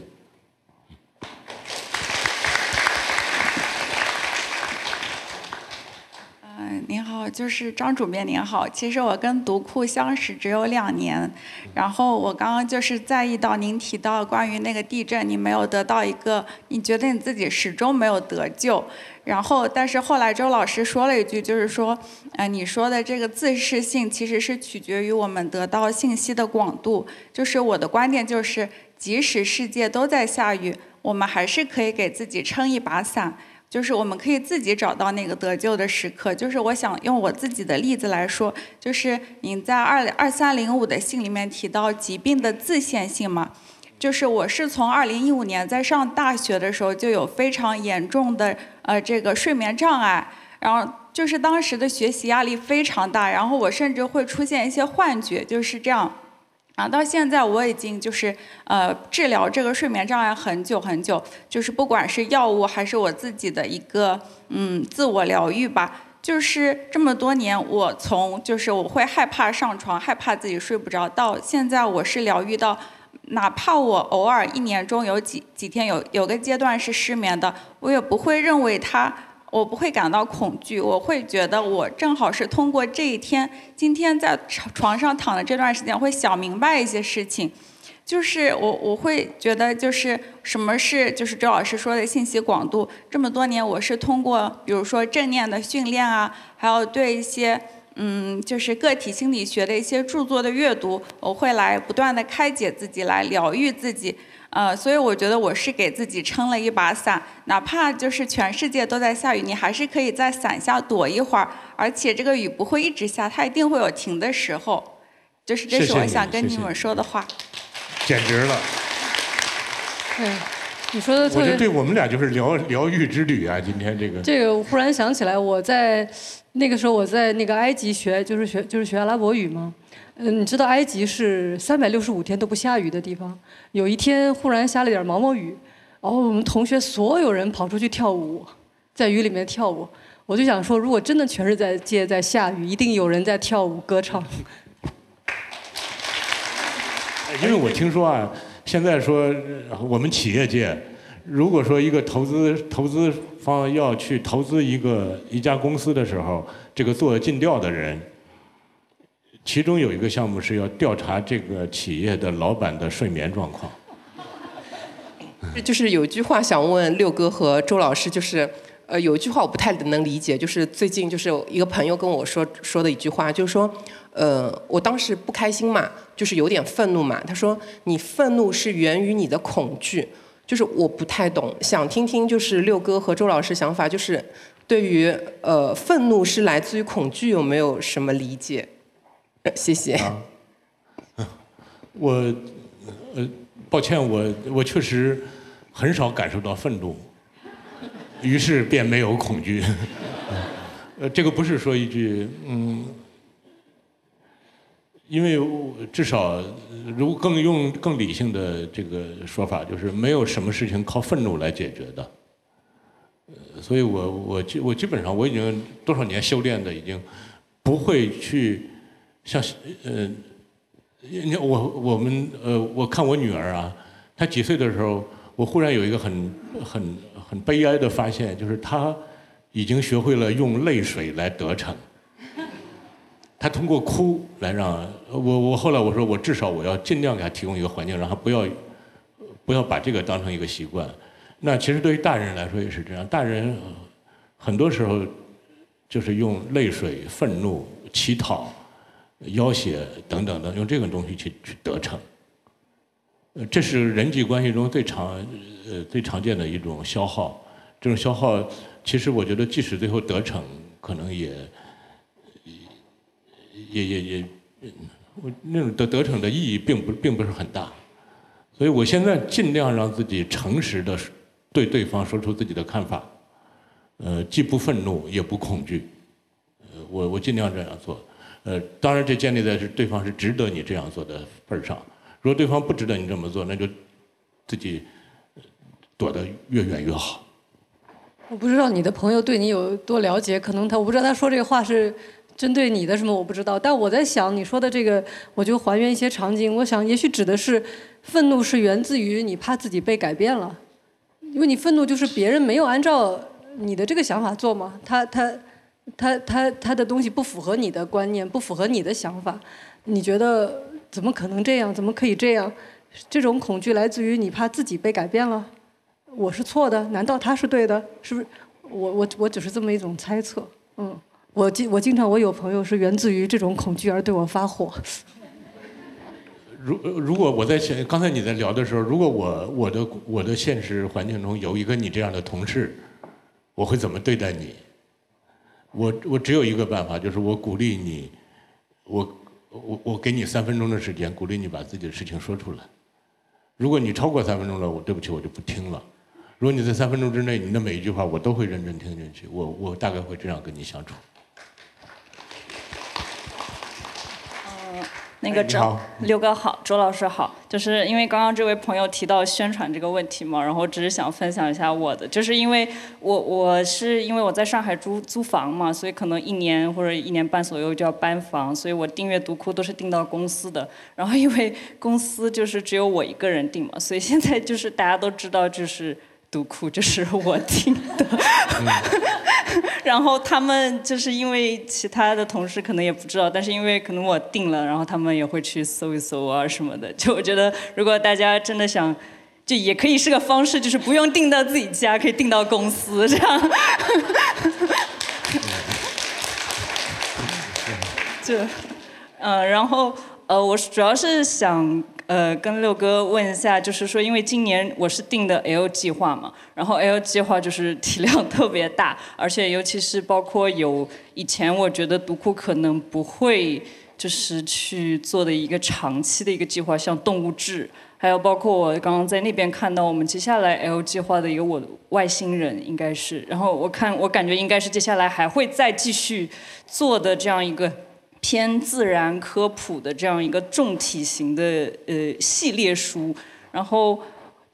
您好，就是张主编您好。其实我跟读库相识只有两年，然后我刚刚就是在意到您提到关于那个地震，你没有得到一个，你觉得你自己始终没有得救。然后，但是后来周老师说了一句，就是说，呃，你说的这个自适性其实是取决于我们得到信息的广度。就是我的观点就是，即使世界都在下雨，我们还是可以给自己撑一把伞，就是我们可以自己找到那个得救的时刻。就是我想用我自己的例子来说，就是您在二二三零五的信里面提到疾病的自限性嘛。就是我是从二零一五年在上大学的时候就有非常严重的呃这个睡眠障碍，然后就是当时的学习压力非常大，然后我甚至会出现一些幻觉，就是这样，啊到现在我已经就是呃治疗这个睡眠障碍很久很久，就是不管是药物还是我自己的一个嗯自我疗愈吧，就是这么多年我从就是我会害怕上床，害怕自己睡不着，到现在我是疗愈到。哪怕我偶尔一年中有几几天有有个阶段是失眠的，我也不会认为它，我不会感到恐惧，我会觉得我正好是通过这一天，今天在床上躺的这段时间会想明白一些事情，就是我我会觉得就是什么是就是周老师说的信息广度，这么多年我是通过比如说正念的训练啊，还有对一些。嗯，就是个体心理学的一些著作的阅读，我会来不断的开解自己，来疗愈自己。呃，所以我觉得我是给自己撑了一把伞，哪怕就是全世界都在下雨，你还是可以在伞下躲一会儿，而且这个雨不会一直下，它一定会有停的时候。就是这是我想跟你们说的话。简直了。对，你说的特别。我觉得对我们俩就是疗疗愈之旅啊，今天这个。这个我忽然想起来，我在。那个时候我在那个埃及学，就是学就是学阿拉伯语嘛。嗯，你知道埃及是三百六十五天都不下雨的地方。有一天忽然下了点毛毛雨，然后我们同学所有人跑出去跳舞，在雨里面跳舞。我就想说，如果真的全世界在下雨，一定有人在跳舞歌唱。因为我听说啊，现在说我们企业界。如果说一个投资投资方要去投资一个一家公司的时候，这个做尽调的人，其中有一个项目是要调查这个企业的老板的睡眠状况。就是有一句话想问六哥和周老师，就是呃有一句话我不太能理解，就是最近就是一个朋友跟我说说的一句话，就是说呃我当时不开心嘛，就是有点愤怒嘛，他说你愤怒是源于你的恐惧。就是我不太懂，想听听就是六哥和周老师想法，就是对于呃愤怒是来自于恐惧有没有什么理解？呃 谢谢。我呃，抱歉，我我确实很少感受到愤怒，于是便没有恐惧。呃，这个不是说一句嗯，因为至少如果更用更理性的这个说法，就是没有什么事情靠愤怒来解决的。所以我我基我基本上我已经多少年修炼的，已经不会去像呃。你我我们呃，我看我女儿啊，她几岁的时候，我忽然有一个很很很悲哀的发现，就是她已经学会了用泪水来得逞。她通过哭来让我我后来我说我至少我要尽量给她提供一个环境，让她不要不要把这个当成一个习惯。那其实对于大人来说也是这样，大人很多时候就是用泪水、愤怒、乞讨。要挟等等的，用这个东西去去得逞。呃，这是人际关系中最常呃最常见的一种消耗。这种消耗，其实我觉得即使最后得逞，可能也也也也，我那种得得逞的意义并不并不是很大。所以我现在尽量让自己诚实的对对方说出自己的看法，呃，既不愤怒也不恐惧，呃，我我尽量这样做。呃，当然，这建立在是对方是值得你这样做的份儿上。如果对方不值得你这么做，那就自己躲得越远越好。我不知道你的朋友对你有多了解，可能他我不知道他说这个话是针对你的什么，我不知道。但我在想你说的这个，我就还原一些场景。我想也许指的是愤怒是源自于你怕自己被改变了，因为你愤怒就是别人没有按照你的这个想法做嘛，他他。他他他的东西不符合你的观念，不符合你的想法，你觉得怎么可能这样？怎么可以这样？这种恐惧来自于你怕自己被改变了，我是错的，难道他是对的？是不是？我我我只是这么一种猜测。嗯，我经我经常我有朋友是源自于这种恐惧而对我发火。如如果我在现刚才你在聊的时候，如果我我的我的现实环境中有一个你这样的同事，我会怎么对待你？我我只有一个办法，就是我鼓励你，我我我给你三分钟的时间，鼓励你把自己的事情说出来。如果你超过三分钟了，我对不起，我就不听了。如果你在三分钟之内，你的每一句话我都会认真听进去，我我大概会这样跟你相处。那个周哎你好刘哥好，周老师好，就是因为刚刚这位朋友提到宣传这个问题嘛，然后只是想分享一下我的，就是因为我我是因为我在上海租租房嘛，所以可能一年或者一年半左右就要搬房，所以我订阅读库都是订到公司的，然后因为公司就是只有我一个人订嘛，所以现在就是大家都知道就是。读库就是我订的，然后他们就是因为其他的同事可能也不知道，但是因为可能我订了，然后他们也会去搜一搜啊什么的。就我觉得，如果大家真的想，就也可以是个方式，就是不用订到自己家，可以订到公司这样。就，呃，然后呃，我主要是想呃跟六哥问一下，就是说，因为今年我是定的 L 计划嘛，然后 L 计划就是体量特别大，而且尤其是包括有以前我觉得读库可能不会就是去做的一个长期的一个计划，像动物志。还有包括我刚刚在那边看到我们接下来 L 计划的一个我外星人应该是，然后我看我感觉应该是接下来还会再继续做的这样一个偏自然科普的这样一个重体型的呃系列书，然后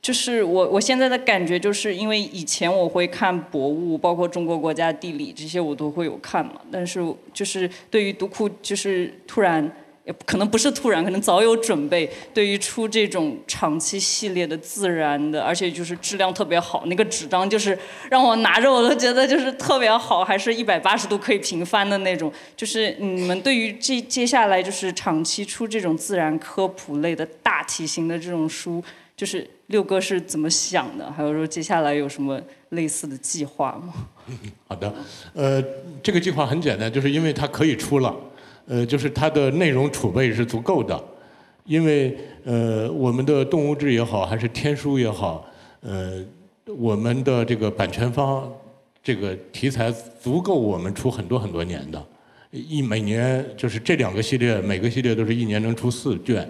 就是我我现在的感觉就是因为以前我会看博物，包括中国国家地理这些我都会有看嘛，但是就是对于读库就是突然。也可能不是突然，可能早有准备。对于出这种长期系列的自然的，而且就是质量特别好，那个纸张就是让我拿着我都觉得就是特别好，还是一百八十度可以平翻的那种。就是你们对于这接下来就是长期出这种自然科普类的大体型的这种书，就是六哥是怎么想的？还有说接下来有什么类似的计划吗？好的，呃，这个计划很简单，就是因为它可以出了，呃，就是它的内容储备是足够的，因为呃，我们的动物志也好，还是天书也好，呃，我们的这个版权方这个题材足够我们出很多很多年的，一每年就是这两个系列，每个系列都是一年能出四卷。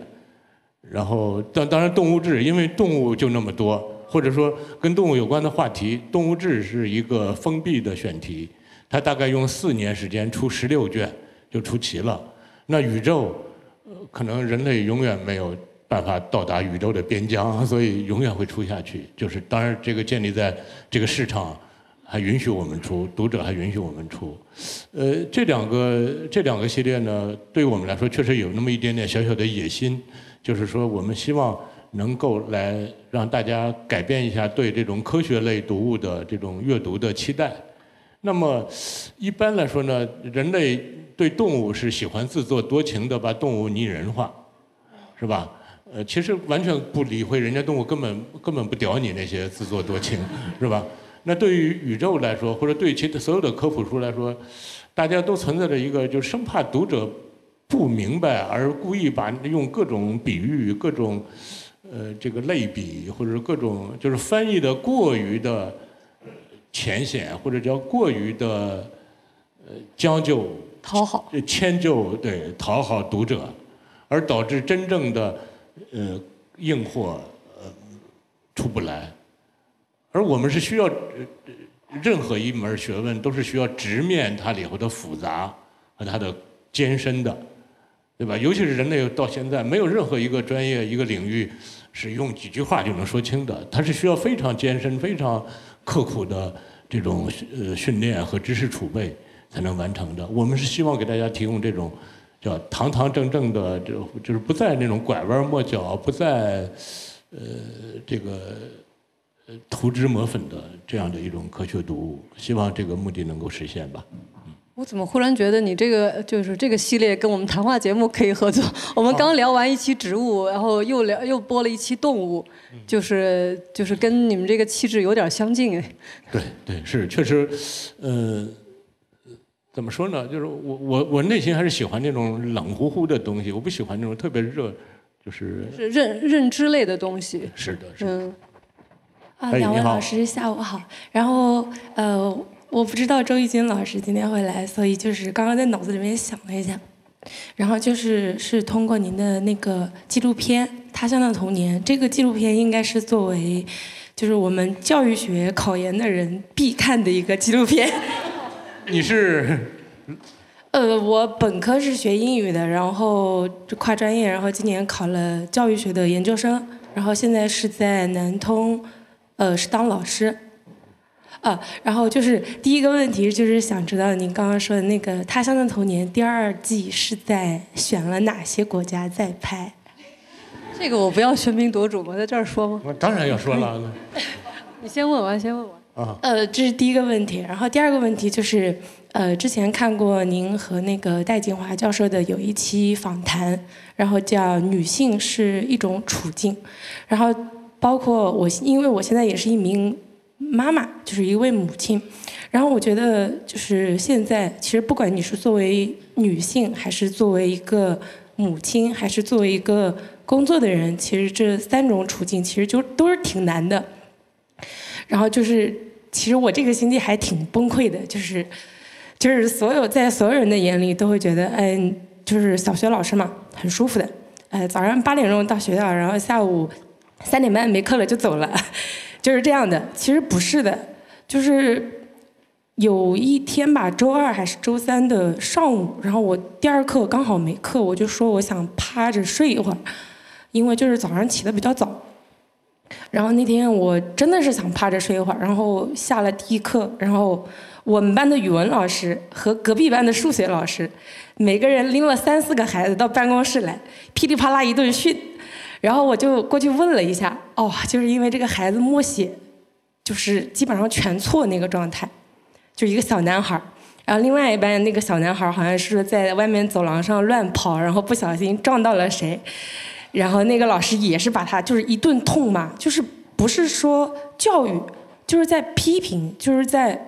然后当当然动物志，因为动物就那么多，或者说跟动物有关的话题，动物志是一个封闭的选题，它大概用四年时间出十六卷就出齐了。那宇宙，可能人类永远没有办法到达宇宙的边疆，所以永远会出下去。就是当然这个建立在这个市场还允许我们出，读者还允许我们出。呃，这两个这两个系列呢，对我们来说确实有那么一点点小小的野心，就是说我们希望能够来让大家改变一下对这种科学类读物的这种阅读的期待。那么一般来说呢，人类对动物是喜欢自作多情的把动物拟人化，是吧？呃，其实完全不理会人家动物根本根本不屌你那些自作多情，是吧？那对于宇宙来说，或者对其他所有的科普书来说，大家都存在着一个，就生怕读者不明白，而故意把用各种比喻、各种呃这个类比，或者各种就是翻译的过于的浅显，或者叫过于的呃将就、讨好、迁就，对讨好读者，而导致真正的呃硬货呃出不来。而我们是需要，呃任何一门学问都是需要直面它里头的复杂和它的艰深的，对吧？尤其是人类到现在，没有任何一个专业一个领域是用几句话就能说清的，它是需要非常艰深、非常刻苦的这种呃训练和知识储备才能完成的。我们是希望给大家提供这种叫堂堂正正的，就就是不在那种拐弯抹角，不在呃这个。涂脂抹粉的这样的一种科学读物，希望这个目的能够实现吧。我怎么忽然觉得你这个就是这个系列跟我们谈话节目可以合作？我们刚聊完一期植物，然后又聊又播了一期动物，就是就是跟你们这个气质有点相近哎。对对是确实，呃，怎么说呢？就是我我我内心还是喜欢那种冷乎乎的东西，我不喜欢那种特别热，就是是认认知类的东西。是的，是的。嗯。啊，两位老师下午好。然后呃，我不知道周轶君老师今天会来，所以就是刚刚在脑子里面想了一下，然后就是是通过您的那个纪录片《他乡的童年》，这个纪录片应该是作为就是我们教育学考研的人必看的一个纪录片。你是呃，我本科是学英语的，然后跨专业，然后今年考了教育学的研究生，然后现在是在南通，呃，是当老师。啊，然后就是第一个问题就是想知道您刚刚说的那个《他乡的童年》第二季是在选了哪些国家在拍？这个我不要喧宾夺主吗？在这儿说吗？我当然要说了。你先问完，先问完。啊，呃，这是第一个问题，然后第二个问题就是，呃，之前看过您和那个戴锦华教授的有一期访谈，然后叫“女性是一种处境”，然后包括我，因为我现在也是一名妈妈，就是一位母亲，然后我觉得就是现在，其实不管你是作为女性，还是作为一个母亲，还是作为一个工作的人，其实这三种处境其实就都是挺难的。然后就是，其实我这个星期还挺崩溃的，就是，就是所有在所有人的眼里都会觉得，哎，就是小学老师嘛，很舒服的，哎，早上八点钟到学校，然后下午三点半没课了就走了，就是这样的。其实不是的，就是有一天吧，周二还是周三的上午，然后我第二课刚好没课，我就说我想趴着睡一会儿，因为就是早上起得比较早。然后那天我真的是想趴着睡一会儿，然后下了第一课，然后我们班的语文老师和隔壁班的数学老师，每个人拎了三四个孩子到办公室来，噼里啪啦一顿训，然后我就过去问了一下，哦，就是因为这个孩子默写，就是基本上全错那个状态，就一个小男孩儿。然后另外一班那个小男孩儿好像是在外面走廊上乱跑，然后不小心撞到了谁，然后那个老师也是把他就是一顿痛骂，就是不是说教育，就是在批评，就是在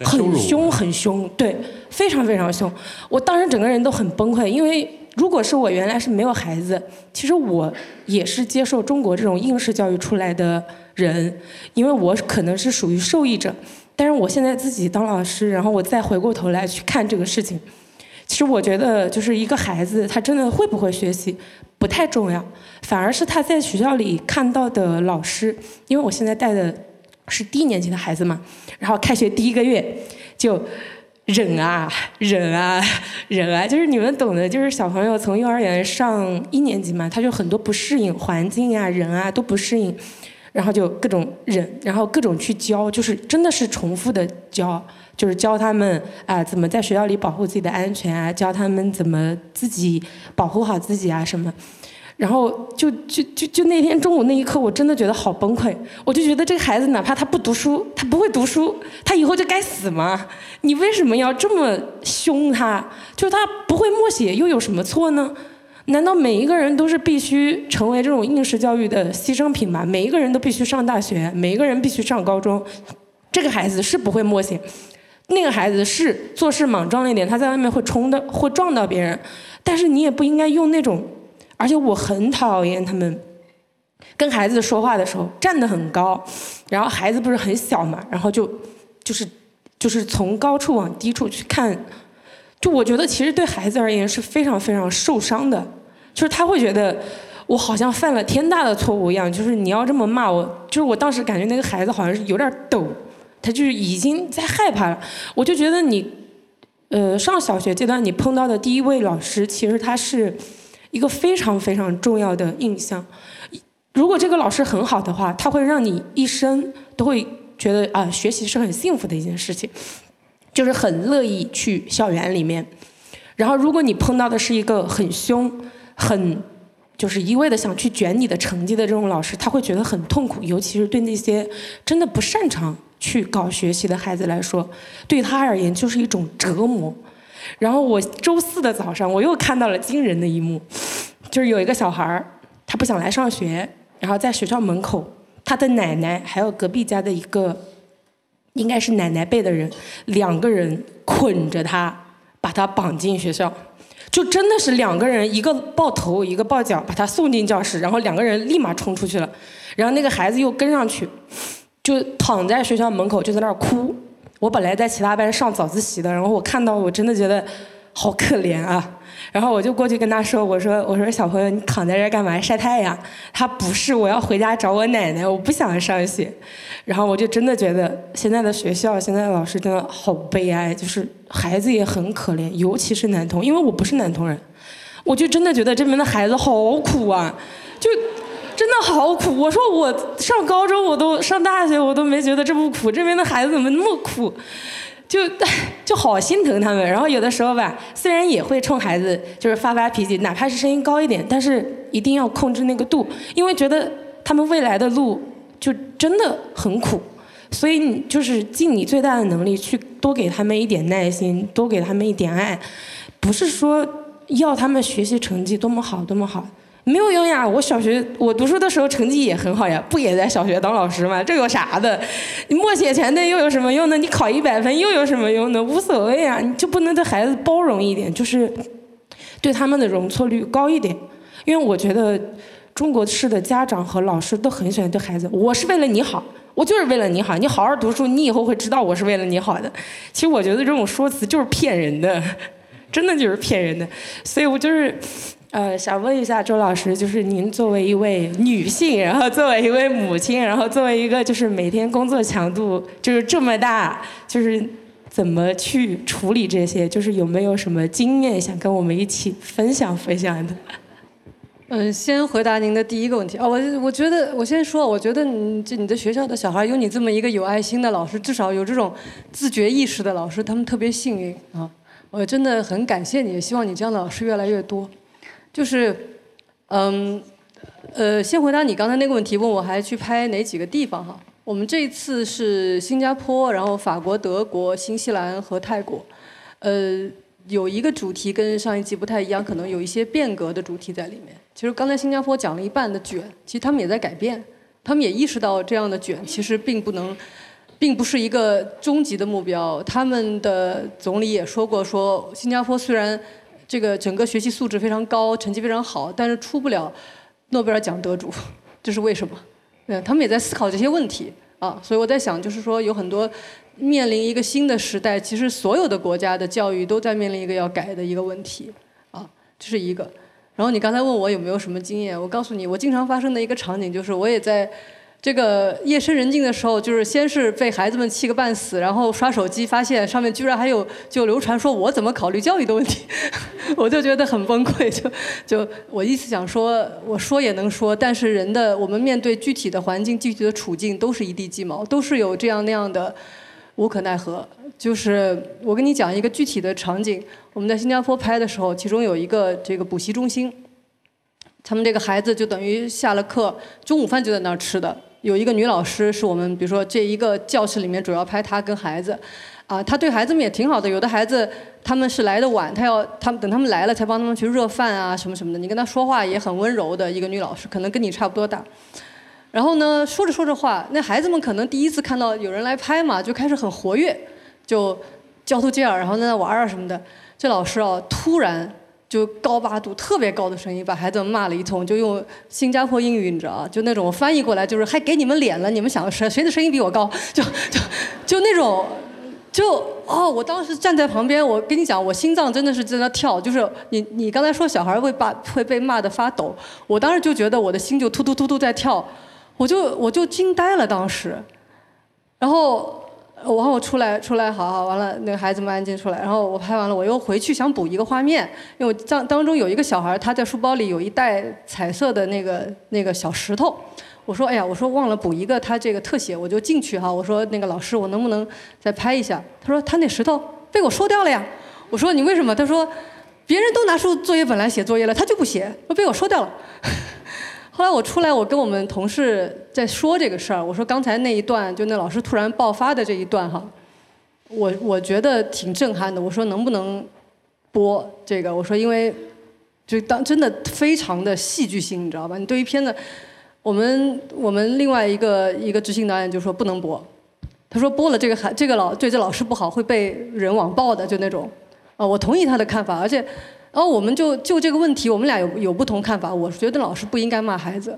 很凶很凶，对，非常非常凶。我当时整个人都很崩溃，因为如果是我原来是没有孩子，其实我也是接受中国这种应试教育出来的人，因为我可能是属于受益者。但是我现在自己当老师，然后我再回过头来去看这个事情，其实我觉得就是一个孩子他真的会不会学习不太重要，反而是他在学校里看到的老师，因为我现在带的是低年级的孩子嘛，然后开学第一个月就。忍啊，忍啊，忍啊，就是你们懂的，就是小朋友从幼儿园上一年级嘛，他就很多不适应环境啊，人啊都不适应，然后就各种忍，然后各种去教，就是真的是重复的教，就是教他们啊怎么在学校里保护自己的安全啊，教他们怎么自己保护好自己啊什么。然后就就就就那天中午那一刻，我真的觉得好崩溃。我就觉得这个孩子，哪怕他不读书，他不会读书，他以后就该死吗？你为什么要这么凶他？就是他不会默写，又有什么错呢？难道每一个人都是必须成为这种应试教育的牺牲品吗？每一个人都必须上大学，每一个人必须上高中。这个孩子是不会默写，那个孩子是做事莽撞一点，他在外面会冲的，会撞到别人。但是你也不应该用那种。而且我很讨厌他们跟孩子说话的时候站得很高，然后孩子不是很小嘛，然后就就是就是从高处往低处去看，就我觉得其实对孩子而言是非常非常受伤的，就是他会觉得我好像犯了天大的错误一样，就是你要这么骂我，就是我当时感觉那个孩子好像是有点抖，他就是已经在害怕了，我就觉得你呃上小学阶段你碰到的第一位老师，其实他是。一个非常非常重要的印象，如果这个老师很好的话，他会让你一生都会觉得啊，学习是很幸福的一件事情，就是很乐意去校园里面。然后，如果你碰到的是一个很凶、很就是一味的想去卷你的成绩的这种老师，他会觉得很痛苦，尤其是对那些真的不擅长去搞学习的孩子来说，对他而言就是一种折磨。然后我周四的早上，我又看到了惊人的一幕，就是有一个小孩儿，他不想来上学，然后在学校门口，他的奶奶还有隔壁家的一个，应该是奶奶辈的人，两个人捆着他，把他绑进学校，就真的是两个人，一个抱头，一个抱脚，把他送进教室，然后两个人立马冲出去了，然后那个孩子又跟上去，就躺在学校门口，就在那儿哭。我本来在其他班上早自习的，然后我看到我真的觉得好可怜啊，然后我就过去跟他说：“我说我说小朋友，你躺在这儿干嘛？晒太阳？”他不是，我要回家找我奶奶，我不想上学。然后我就真的觉得现在的学校，现在的老师真的好悲哀，就是孩子也很可怜，尤其是男童，因为我不是男童人，我就真的觉得这边的孩子好苦啊，就。真的好苦！我说我上高中，我都上大学，我都没觉得这么苦。这边的孩子怎么那么苦？就 就好心疼他们。然后有的时候吧，虽然也会冲孩子就是发发脾气，哪怕是声音高一点，但是一定要控制那个度，因为觉得他们未来的路就真的很苦。所以你就是尽你最大的能力去多给他们一点耐心，多给他们一点爱，不是说要他们学习成绩多么好多么好。没有用呀！我小学我读书的时候成绩也很好呀，不也在小学当老师吗？这有啥的？你默写全对又有什么用呢？你考一百分又有什么用呢？无所谓啊！你就不能对孩子包容一点，就是对他们的容错率高一点？因为我觉得中国式的家长和老师都很喜欢对孩子，我是为了你好，我就是为了你好，你好好读书，你以后会知道我是为了你好的。其实我觉得这种说辞就是骗人的，真的就是骗人的。所以我就是。呃，想问一下周老师，就是您作为一位女性，然后作为一位母亲，然后作为一个就是每天工作强度就是这么大，就是怎么去处理这些？就是有没有什么经验想跟我们一起分享分享的？嗯，先回答您的第一个问题。哦，我我觉得我先说，我觉得你这你的学校的小孩有你这么一个有爱心的老师，至少有这种自觉意识的老师，他们特别幸运啊！我真的很感谢你，也希望你这样的老师越来越多。就是，嗯，呃，先回答你刚才那个问题，问我还去拍哪几个地方哈？我们这次是新加坡，然后法国、德国、新西兰和泰国，呃，有一个主题跟上一季不太一样，可能有一些变革的主题在里面。其实刚才新加坡讲了一半的卷，其实他们也在改变，他们也意识到这样的卷其实并不能，并不是一个终极的目标。他们的总理也说过，说新加坡虽然。这个整个学习素质非常高，成绩非常好，但是出不了诺贝尔奖得主，这是为什么？嗯，他们也在思考这些问题啊，所以我在想，就是说有很多面临一个新的时代，其实所有的国家的教育都在面临一个要改的一个问题啊，这是一个。然后你刚才问我有没有什么经验，我告诉你，我经常发生的一个场景就是我也在。这个夜深人静的时候，就是先是被孩子们气个半死，然后刷手机发现上面居然还有就流传说我怎么考虑教育的问题，我就觉得很崩溃。就就我意思想说，我说也能说，但是人的我们面对具体的环境、具体的处境，都是一地鸡毛，都是有这样那样的无可奈何。就是我跟你讲一个具体的场景，我们在新加坡拍的时候，其中有一个这个补习中心，他们这个孩子就等于下了课，中午饭就在那儿吃的。有一个女老师是我们，比如说这一个教室里面主要拍她跟孩子，啊，她对孩子们也挺好的。有的孩子他们是来的晚，她要他们等他们来了才帮他们去热饭啊什么什么的。你跟她说话也很温柔的一个女老师，可能跟你差不多大。然后呢，说着说着话，那孩子们可能第一次看到有人来拍嘛，就开始很活跃，就交头接耳，然后在那玩啊什么的。这老师啊，突然。就高八度特别高的声音把孩子们骂了一通，就用新加坡英语，你知道就那种翻译过来就是还给你们脸了，你们想谁谁的声音比我高？就就就那种，就哦，我当时站在旁边，我跟你讲，我心脏真的是在那跳，就是你你刚才说小孩会把会被骂的发抖，我当时就觉得我的心就突突突突在跳，我就我就惊呆了当时，然后。然后我出来，出来，好好，完了，那个孩子们安静出来。然后我拍完了，我又回去想补一个画面，因为我当当中有一个小孩，他在书包里有一袋彩色的那个那个小石头。我说，哎呀，我说忘了补一个他这个特写，我就进去哈。我说那个老师，我能不能再拍一下？他说他那石头被我说掉了呀。我说你为什么？他说别人都拿出作业本来写作业了，他就不写，说被我说掉了。后来我出来，我跟我们同事在说这个事儿。我说刚才那一段，就那老师突然爆发的这一段哈，我我觉得挺震撼的。我说能不能播这个？我说因为就当真的非常的戏剧性，你知道吧？你对于片子，我们我们另外一个一个执行导演就说不能播。他说播了这个还这个老对这老师不好，会被人网暴的，就那种。啊，我同意他的看法，而且。然后我们就就这个问题，我们俩有有不同看法。我觉得老师不应该骂孩子。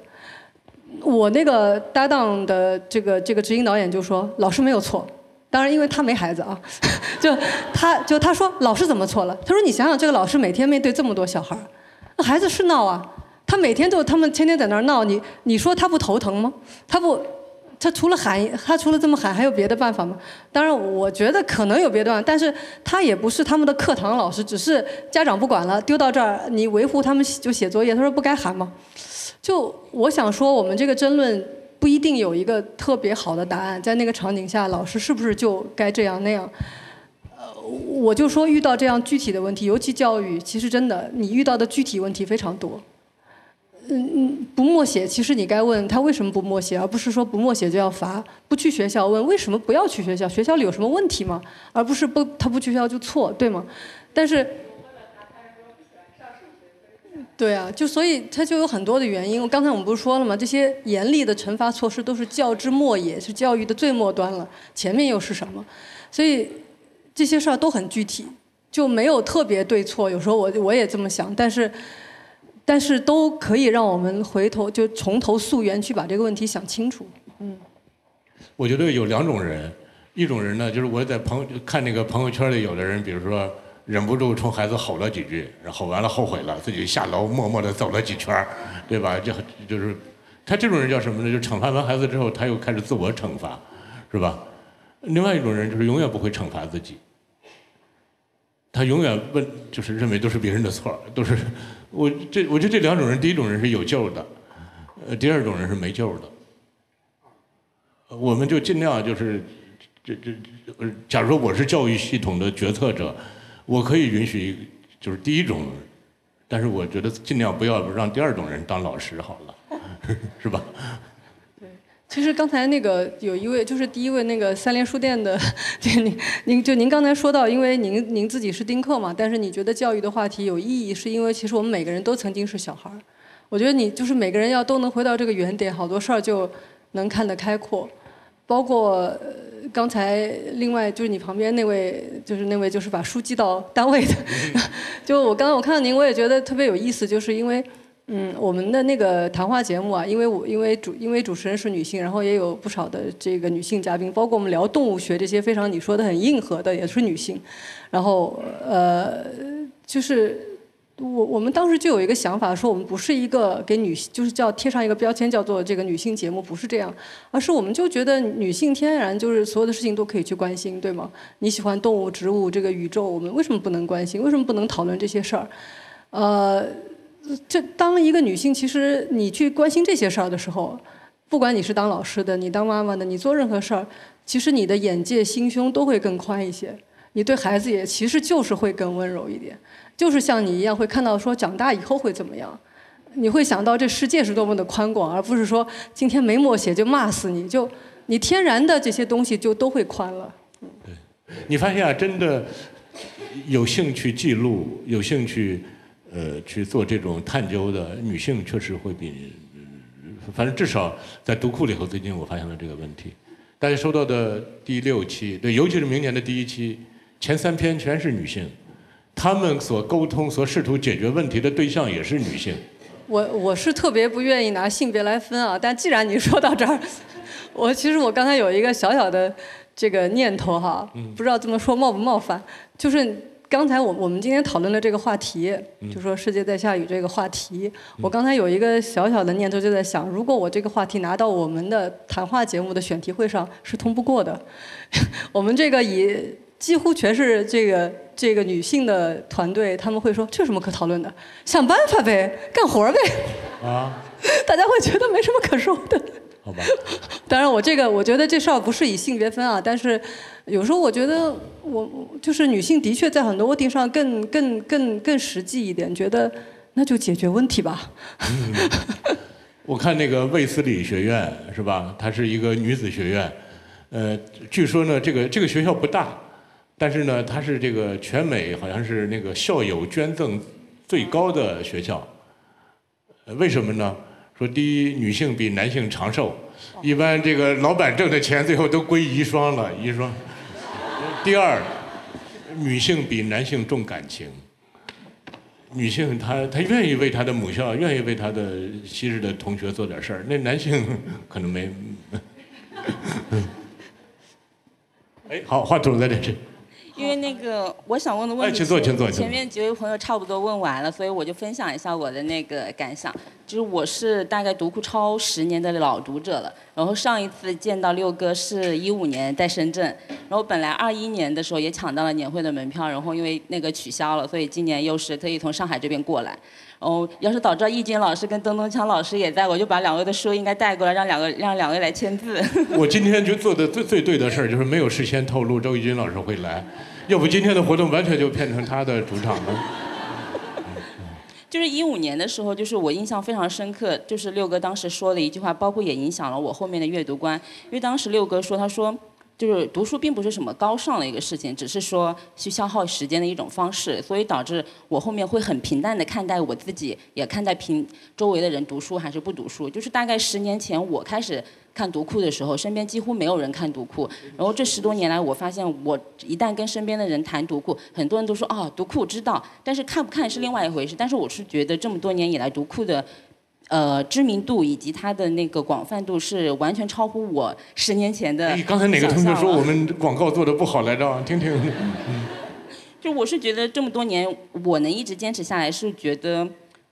我那个搭档的这个这个执行导演就说老师没有错，当然因为他没孩子啊，就他就他说老师怎么错了？他说你想想这个老师每天面对这么多小孩那孩子是闹啊，他每天都他们天天在那儿闹，你你说他不头疼吗？他不。他除了喊，他除了这么喊，还有别的办法吗？当然，我觉得可能有别的办法，但是他也不是他们的课堂老师，只是家长不管了，丢到这儿，你维护他们就写作业。他说不该喊吗？就我想说，我们这个争论不一定有一个特别好的答案，在那个场景下，老师是不是就该这样那样？呃，我就说遇到这样具体的问题，尤其教育，其实真的你遇到的具体问题非常多。嗯嗯，不默写，其实你该问他为什么不默写，而不是说不默写就要罚。不去学校问为什么不要去学校，学校里有什么问题吗？而不是不他不去学校就错，对吗？但是，对啊，就所以他就有很多的原因。刚才我们不是说了吗？这些严厉的惩罚措施都是教之末也，是教育的最末端了。前面又是什么？所以这些事儿都很具体，就没有特别对错。有时候我我也这么想，但是。但是都可以让我们回头就从头溯源去把这个问题想清楚。嗯，我觉得有两种人，一种人呢，就是我在朋友看那个朋友圈里有的人，比如说忍不住冲孩子吼了几句，吼完了后悔了，自己下楼默默地走了几圈对吧？就就是他这种人叫什么呢？就惩罚完孩子之后，他又开始自我惩罚，是吧？另外一种人就是永远不会惩罚自己，他永远问就是认为都是别人的错，都是。我这我觉得这两种人，第一种人是有救的，呃，第二种人是没救的。我们就尽量就是，这这呃，假如说我是教育系统的决策者，我可以允许就是第一种，但是我觉得尽量不要让第二种人当老师好了，是吧？其实刚才那个有一位就是第一位那个三联书店的，您您就您刚才说到，因为您您自己是丁克嘛，但是你觉得教育的话题有意义，是因为其实我们每个人都曾经是小孩儿。我觉得你就是每个人要都能回到这个原点，好多事儿就能看得开阔。包括刚才另外就是你旁边那位，就是那位就是把书寄到单位的，就我刚刚我看到您，我也觉得特别有意思，就是因为。嗯，我们的那个谈话节目啊，因为我因为主因为主持人是女性，然后也有不少的这个女性嘉宾，包括我们聊动物学这些非常你说的很硬核的也是女性，然后呃，就是我我们当时就有一个想法，说我们不是一个给女性就是叫贴上一个标签叫做这个女性节目，不是这样，而是我们就觉得女性天然就是所有的事情都可以去关心，对吗？你喜欢动物、植物这个宇宙，我们为什么不能关心？为什么不能讨论这些事儿？呃。这当一个女性，其实你去关心这些事儿的时候，不管你是当老师的，你当妈妈的，你做任何事儿，其实你的眼界、心胸都会更宽一些。你对孩子也其实就是会更温柔一点，就是像你一样会看到说长大以后会怎么样，你会想到这世界是多么的宽广，而不是说今天没默写就骂死你，就你天然的这些东西就都会宽了。对，你发现啊，真的有兴趣记录，有兴趣。呃，去做这种探究的女性确实会比，反正至少在读库里头，最近我发现了这个问题。大家收到的第六期，对，尤其是明年的第一期，前三篇全是女性，她们所沟通、所试图解决问题的对象也是女性。我我是特别不愿意拿性别来分啊，但既然你说到这儿，我其实我刚才有一个小小的这个念头哈，不知道这么说冒不冒犯，就是。刚才我我们今天讨论的这个话题，就说世界在下雨这个话题，我刚才有一个小小的念头，就在想，如果我这个话题拿到我们的谈话节目的选题会上，是通不过的。我们这个以几乎全是这个这个女性的团队，他们会说这有什么可讨论的？想办法呗，干活呗。啊，大家会觉得没什么可说的。好吧，当然我这个我觉得这事儿不是以性别分啊，但是有时候我觉得我就是女性的确在很多问题上更更更更实际一点，觉得那就解决问题吧。我看那个卫斯理学院是吧？它是一个女子学院，呃，据说呢这个这个学校不大，但是呢它是这个全美好像是那个校友捐赠最高的学校，为什么呢？说第一，女性比男性长寿，一般这个老板挣的钱最后都归遗孀了，遗孀。第二，女性比男性重感情，女性她她愿意为她的母校，愿意为她的昔日的同学做点事儿，那男性可能没。哎，好，话筒在这儿。因为那个我想问的问题，前面几位朋友差不多问完了，所以我就分享一下我的那个感想。就是我是大概读库超十年的老读者了，然后上一次见到六哥是一五年在深圳，然后本来二一年的时候也抢到了年会的门票，然后因为那个取消了，所以今年又是特意从上海这边过来。哦，要是早知道易军老师跟邓东强老师也在，我就把两位的书应该带过来，让两个让两位来签字。我今天就做的最最对的事儿，就是没有事先透露周轶君老师会来，要不今天的活动完全就变成他的主场了。就是一五年的时候，就是我印象非常深刻，就是六哥当时说的一句话，包括也影响了我后面的阅读观，因为当时六哥说，他说。就是读书并不是什么高尚的一个事情，只是说去消耗时间的一种方式，所以导致我后面会很平淡的看待我自己，也看待平周围的人读书还是不读书。就是大概十年前我开始看读库的时候，身边几乎没有人看读库，然后这十多年来，我发现我一旦跟身边的人谈读库，很多人都说哦，读库知道，但是看不看是另外一回事。但是我是觉得这么多年以来读库的。呃，知名度以及它的那个广泛度是完全超乎我十年前的。你刚才哪个同学说我们广告做的不好来着？听听。就我是觉得这么多年我能一直坚持下来，是觉得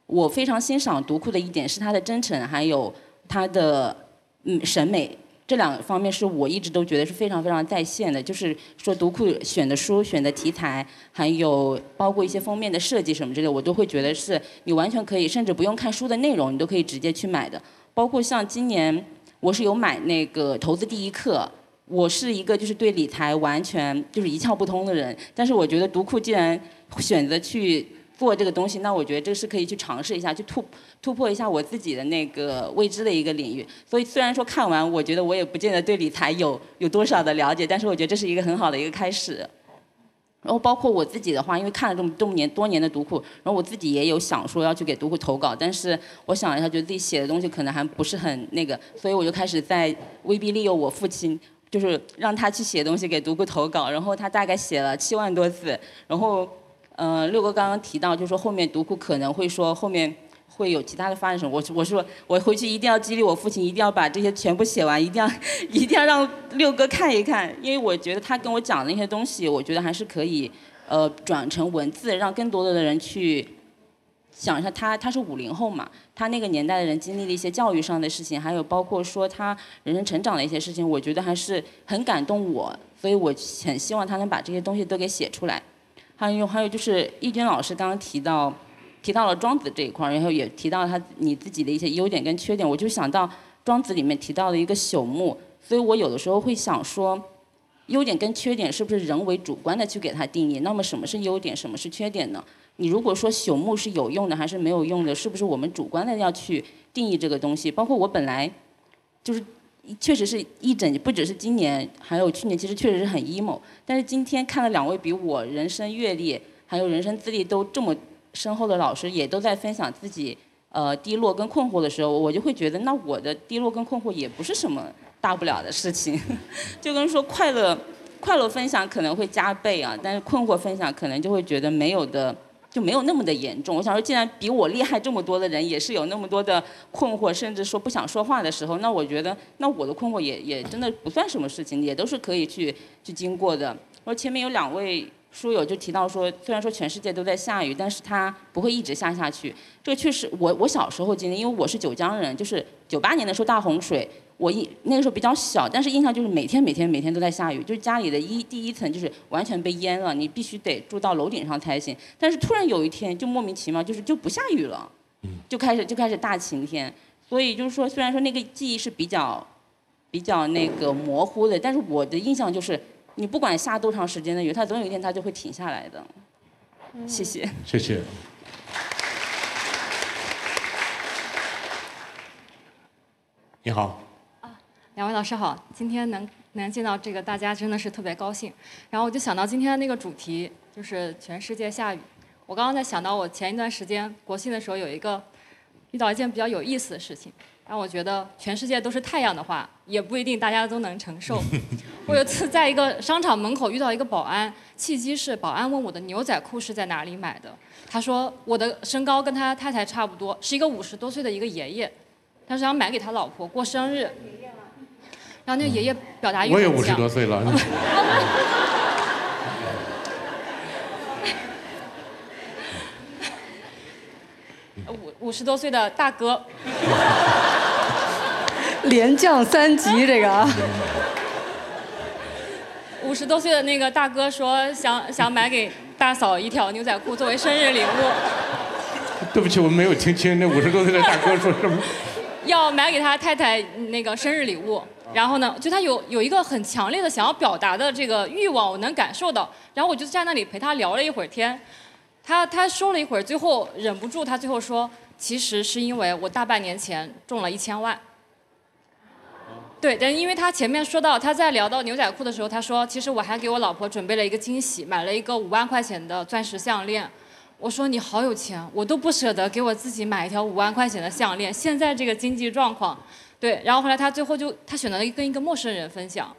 我非常欣赏读库的一点是它的真诚，还有它的嗯审美。这两方面是我一直都觉得是非常非常在线的，就是说读库选的书、选的题材，还有包括一些封面的设计什么之类，我都会觉得是你完全可以，甚至不用看书的内容，你都可以直接去买的。包括像今年我是有买那个《投资第一课》，我是一个就是对理财完全就是一窍不通的人，但是我觉得读库既然选择去。做这个东西，那我觉得这是可以去尝试一下，去突突破一下我自己的那个未知的一个领域。所以虽然说看完，我觉得我也不见得对理财有有多少的了解，但是我觉得这是一个很好的一个开始。然后包括我自己的话，因为看了这么这么年多年的读库，然后我自己也有想说要去给读库投稿，但是我想了一下，觉得自己写的东西可能还不是很那个，所以我就开始在威逼利诱我父亲。就是让他去写东西给读库投稿，然后他大概写了七万多字，然后，呃，六哥刚刚提到，就是说后面读库可能会说后面会有其他的发展什么，我我说我回去一定要激励我父亲，一定要把这些全部写完，一定要 一定要让六哥看一看，因为我觉得他跟我讲的那些东西，我觉得还是可以，呃，转成文字，让更多的人去。想一下，他他是五零后嘛，他那个年代的人经历了一些教育上的事情，还有包括说他人生成长的一些事情，我觉得还是很感动我，所以我很希望他能把这些东西都给写出来。还有还有就是易军老师刚刚提到提到了庄子这一块，然后也提到他你自己的一些优点跟缺点，我就想到庄子里面提到的一个朽木，所以我有的时候会想说，优点跟缺点是不是人为主观的去给它定义？那么什么是优点，什么是缺点呢？你如果说朽木是有用的还是没有用的，是不是我们主观的要去定义这个东西？包括我本来就是确实是一整，不只是今年，还有去年，其实确实是很 emo。但是今天看了两位比我人生阅历还有人生资历都这么深厚的老师，也都在分享自己呃低落跟困惑的时候，我就会觉得，那我的低落跟困惑也不是什么大不了的事情，就跟说快乐快乐分享可能会加倍啊，但是困惑分享可能就会觉得没有的。就没有那么的严重。我想说，既然比我厉害这么多的人，也是有那么多的困惑，甚至说不想说话的时候，那我觉得，那我的困惑也也真的不算什么事情，也都是可以去去经过的。我前面有两位书友就提到说，虽然说全世界都在下雨，但是它不会一直下下去。这个确实，我我小时候经历，因为我是九江人，就是九八年的时候大洪水。我一那个时候比较小，但是印象就是每天每天每天都在下雨，就是家里的一第一层就是完全被淹了，你必须得住到楼顶上才行。但是突然有一天就莫名其妙就是就不下雨了，就开始就开始大晴天。所以就是说，虽然说那个记忆是比较比较那个模糊的，但是我的印象就是你不管下多长时间的雨，它总有一天它就会停下来的。谢谢。谢谢。你好。两位老师好，今天能能见到这个大家真的是特别高兴。然后我就想到今天的那个主题就是全世界下雨。我刚刚在想到我前一段时间国庆的时候有一个遇到一件比较有意思的事情，让我觉得全世界都是太阳的话，也不一定大家都能承受。我有次在一个商场门口遇到一个保安，契机是保安问我的牛仔裤是在哪里买的，他说我的身高跟他太太差不多，是一个五十多岁的一个爷爷，他想买给他老婆过生日。然后那个爷爷表达欲我也五十多岁了。五五十多岁的大哥，连降三级这个。五十多岁的那个大哥说想想买给大嫂一条牛仔裤作为生日礼物。对不起，我没有听清那五十多岁的大哥说什么。要买给他太太那个生日礼物。然后呢，就他有有一个很强烈的想要表达的这个欲望，我能感受到。然后我就在那里陪他聊了一会儿天，他他说了一会儿，最后忍不住，他最后说，其实是因为我大半年前中了一千万。对，但因为他前面说到他在聊到牛仔裤的时候，他说，其实我还给我老婆准备了一个惊喜，买了一个五万块钱的钻石项链。我说你好有钱，我都不舍得给我自己买一条五万块钱的项链，现在这个经济状况。对，然后后来他最后就他选择了跟一个陌生人分享，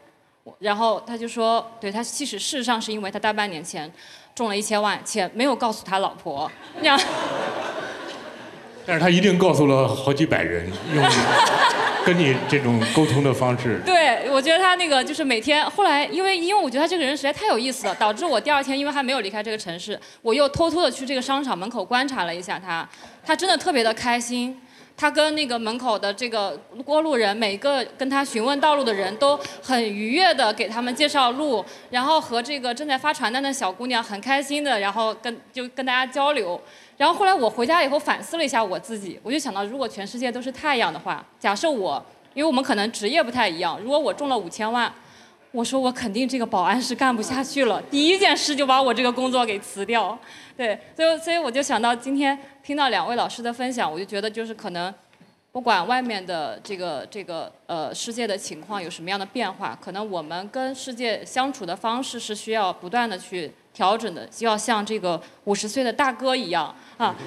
然后他就说，对他其实事实上是因为他大半年前中了一千万，且没有告诉他老婆，那样。但是他一定告诉了好几百人，用 跟你这种沟通的方式。对，我觉得他那个就是每天，后来因为因为我觉得他这个人实在太有意思了，导致我第二天因为还没有离开这个城市，我又偷偷的去这个商场门口观察了一下他，他真的特别的开心。他跟那个门口的这个过路人，每个跟他询问道路的人都很愉悦的给他们介绍路，然后和这个正在发传单的小姑娘很开心的，然后跟就跟大家交流。然后后来我回家以后反思了一下我自己，我就想到，如果全世界都是太阳的话，假设我，因为我们可能职业不太一样，如果我中了五千万，我说我肯定这个保安是干不下去了，第一件事就把我这个工作给辞掉。对，所以所以我就想到今天听到两位老师的分享，我就觉得就是可能，不管外面的这个这个呃世界的情况有什么样的变化，可能我们跟世界相处的方式是需要不断的去调整的，就要像这个五十岁的大哥一样啊。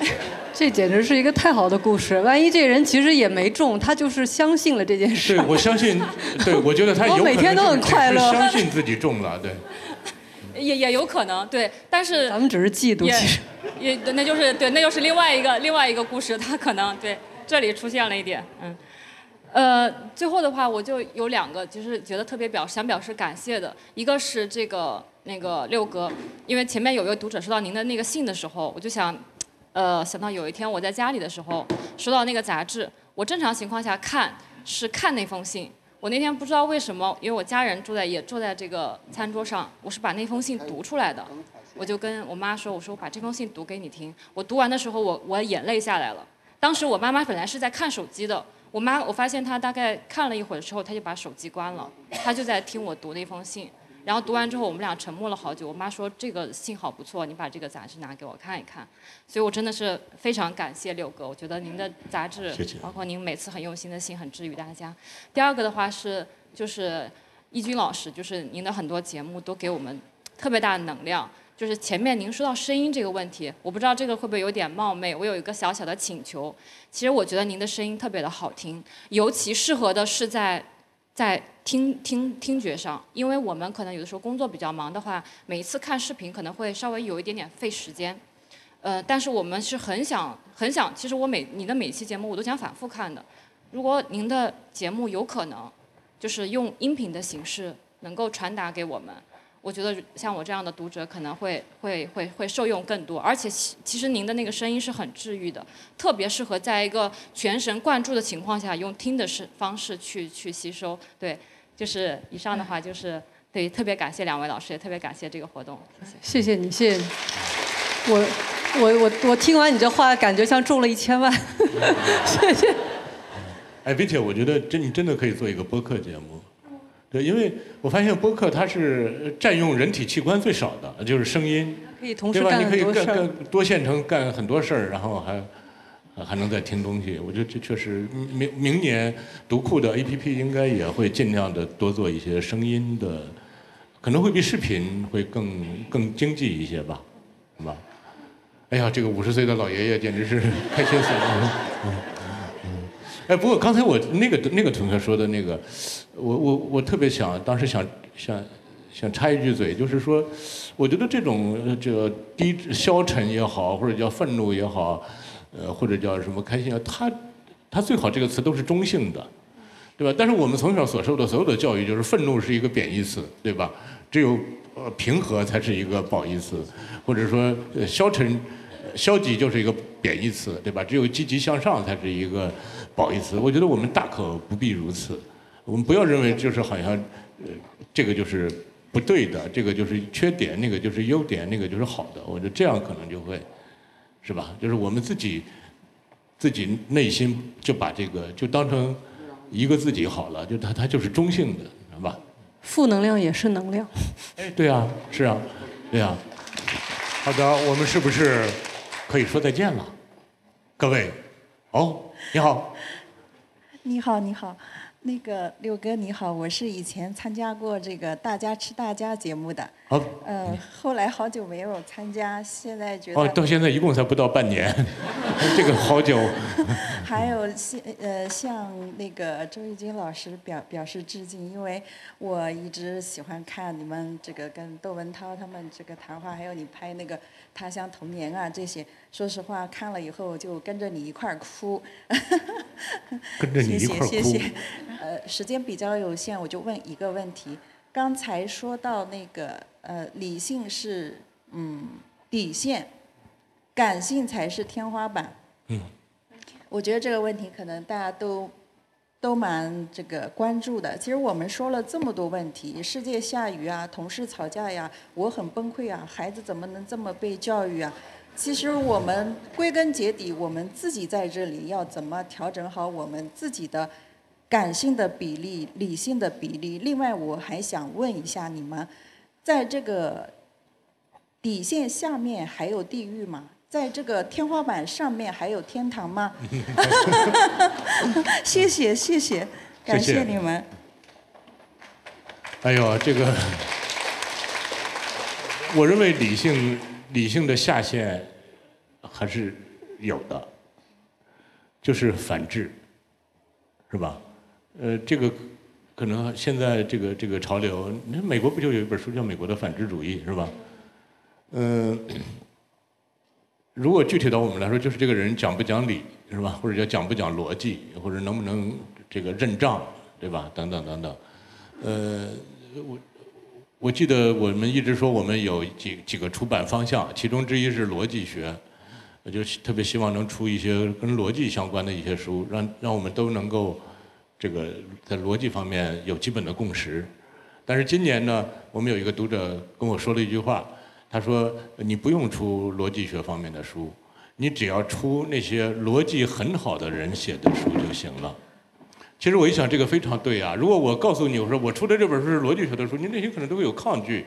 这简直是一个太好的故事。万一这人其实也没中，他就是相信了这件事。对，我相信，对我觉得他 有可我能每天都很快乐是相信自己中了，对。也也有可能，对，但是咱们只是嫉妒，也其实也那就是对，那就是另外一个另外一个故事，他可能对这里出现了一点，嗯，呃，最后的话我就有两个，就是觉得特别表想表示感谢的，一个是这个那个六哥，因为前面有一位读者收到您的那个信的时候，我就想，呃，想到有一天我在家里的时候收到那个杂志，我正常情况下看是看那封信。我那天不知道为什么，因为我家人住在也坐在这个餐桌上，我是把那封信读出来的。我就跟我妈说：“我说我把这封信读给你听。”我读完的时候，我我眼泪下来了。当时我妈妈本来是在看手机的，我妈我发现她大概看了一会儿之后，她就把手机关了，她就在听我读那封信。然后读完之后，我们俩沉默了好久。我妈说：“这个信好不错，你把这个杂志拿给我看一看。”所以，我真的是非常感谢六哥。我觉得您的杂志，谢谢包括您每次很用心的信，很治愈大家。第二个的话是，就是易军老师，就是您的很多节目都给我们特别大的能量。就是前面您说到声音这个问题，我不知道这个会不会有点冒昧，我有一个小小的请求。其实我觉得您的声音特别的好听，尤其适合的是在在听听听觉上，因为我们可能有的时候工作比较忙的话，每一次看视频可能会稍微有一点点费时间。呃，但是我们是很想很想，其实我每你的每期节目我都想反复看的。如果您的节目有可能，就是用音频的形式能够传达给我们，我觉得像我这样的读者可能会会会会受用更多。而且其其实您的那个声音是很治愈的，特别适合在一个全神贯注的情况下用听的是方式去去吸收。对，就是以上的话就是对，特别感谢两位老师，也特别感谢这个活动，谢谢。谢谢你，谢谢你。我我我我听完你这话，感觉像中了一千万。谢谢。哎，并且我觉得真你真的可以做一个播客节目，对，因为我发现播客它是占用人体器官最少的，就是声音，可以同时对吧？你可以干干多线程干很多事儿，然后还还能再听东西。我觉得这确实明明年读库的 APP 应该也会尽量的多做一些声音的，可能会比视频会更更经济一些吧，是吧？哎呀，这个五十岁的老爷爷简直是开心死了。嗯哎，不过刚才我那个那个同学说的那个，我我我特别想，当时想想想插一句嘴，就是说，我觉得这种呃这个低消沉也好，或者叫愤怒也好，呃，或者叫什么开心啊，它它最好这个词都是中性的，对吧？但是我们从小所受的所有的教育，就是愤怒是一个贬义词，对吧？只有呃平和才是一个褒义词，或者说消沉、消极就是一个贬义词，对吧？只有积极向上才是一个褒义词。我觉得我们大可不必如此，我们不要认为就是好像呃这个就是不对的，这个就是缺点，那个就是优点，那个就是好的。我觉得这样可能就会是吧？就是我们自己自己内心就把这个就当成一个自己好了，就它它就是中性的，是吧？负能量也是能量。哎，对啊，是啊，对啊。好的，我们是不是可以说再见了？各位，哦，你好，你好，你好，那个六哥你好，我是以前参加过这个《大家吃大家》节目的，好，嗯，后来好久没有参加，现在觉得哦，到现在一共才不到半年，这个好久。还有向呃向那个周轶君老师表表示致敬，因为我一直喜欢看你们这个跟窦文涛他们这个谈话，还有你拍那个《他乡童年》啊这些，说实话看了以后就跟着你一块儿哭。跟着你一块儿哭谢谢谢谢。呃，时间比较有限，我就问一个问题。刚才说到那个呃，理性是嗯底线，感性才是天花板。嗯。我觉得这个问题可能大家都都蛮这个关注的。其实我们说了这么多问题，世界下雨啊，同事吵架呀，我很崩溃啊，孩子怎么能这么被教育啊？其实我们归根结底，我们自己在这里要怎么调整好我们自己的感性的比例、理性的比例。另外，我还想问一下你们，在这个底线下面还有地狱吗？在这个天花板上面还有天堂吗？谢谢谢谢，感谢你们。哎呦，这个，我认为理性理性的下限还是有的，就是反制，是吧？呃，这个可能现在这个这个潮流，你看美国不就有一本书叫《美国的反智主义》，是吧？嗯、如果具体到我们来说，就是这个人讲不讲理，是吧？或者叫讲不讲逻辑，或者能不能这个认账，对吧？等等等等。呃，我我记得我们一直说我们有几几个出版方向，其中之一是逻辑学，我就特别希望能出一些跟逻辑相关的一些书，让让我们都能够这个在逻辑方面有基本的共识。但是今年呢，我们有一个读者跟我说了一句话，他说：“你不用出逻辑学方面的书，你只要出那些逻辑很好的人写的书就行了。”其实我一想，这个非常对啊！如果我告诉你，我说我出的这本书是逻辑学的书，你内心可能都会有抗拒，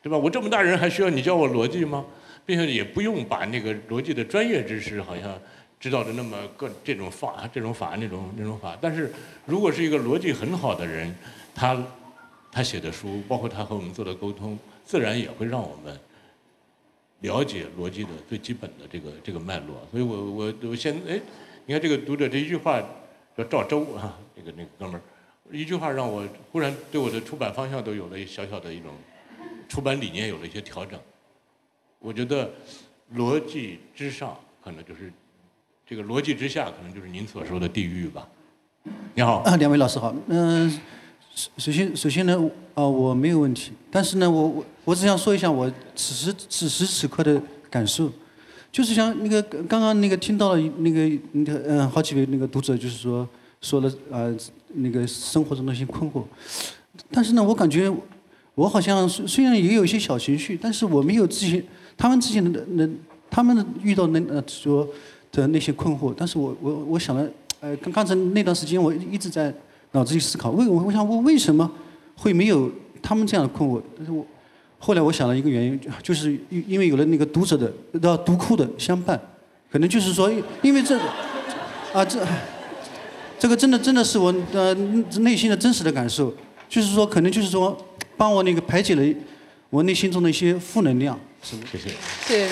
对吧？我这么大人还需要你教我逻辑吗？并且也不用把那个逻辑的专业知识好像知道的那么各这种法、这种法、那种那种法。但是如果是一个逻辑很好的人，他他写的书，包括他和我们做的沟通，自然也会让我们了解逻辑的最基本的这个这个脉络。所以我我我先哎，你看这个读者这一句话叫赵周啊，那个那个哥们儿，一句话让我忽然对我的出版方向都有了一小小的一种出版理念有了一些调整。我觉得逻辑之上，可能就是这个逻辑之下，可能就是您所说的地狱吧。你好，两位老师好。嗯、首先首先呢，啊、我没有问题，但是呢，我我我只想说一下我此时此时此刻的感受，就是像那个刚刚那个听到了那个那个嗯、好几位那个读者就是说说了啊、那个生活中的一些困惑，但是呢，我感觉我好像虽虽然也有一些小情绪，但是我没有之前他们之前的那他们遇到那呃说的那些困惑，但是我我我想了，呃，刚刚才那段时间我一直在脑子里思考，为我我想问为什么会没有他们这样的困惑？但是我后来我想了一个原因，就是因为有了那个读者的到读库的相伴，可能就是说，因为这啊这这个真的真的是我呃内心的真实的感受，就是说可能就是说帮我那个排解了我内心中的一些负能量。是的谢谢。对，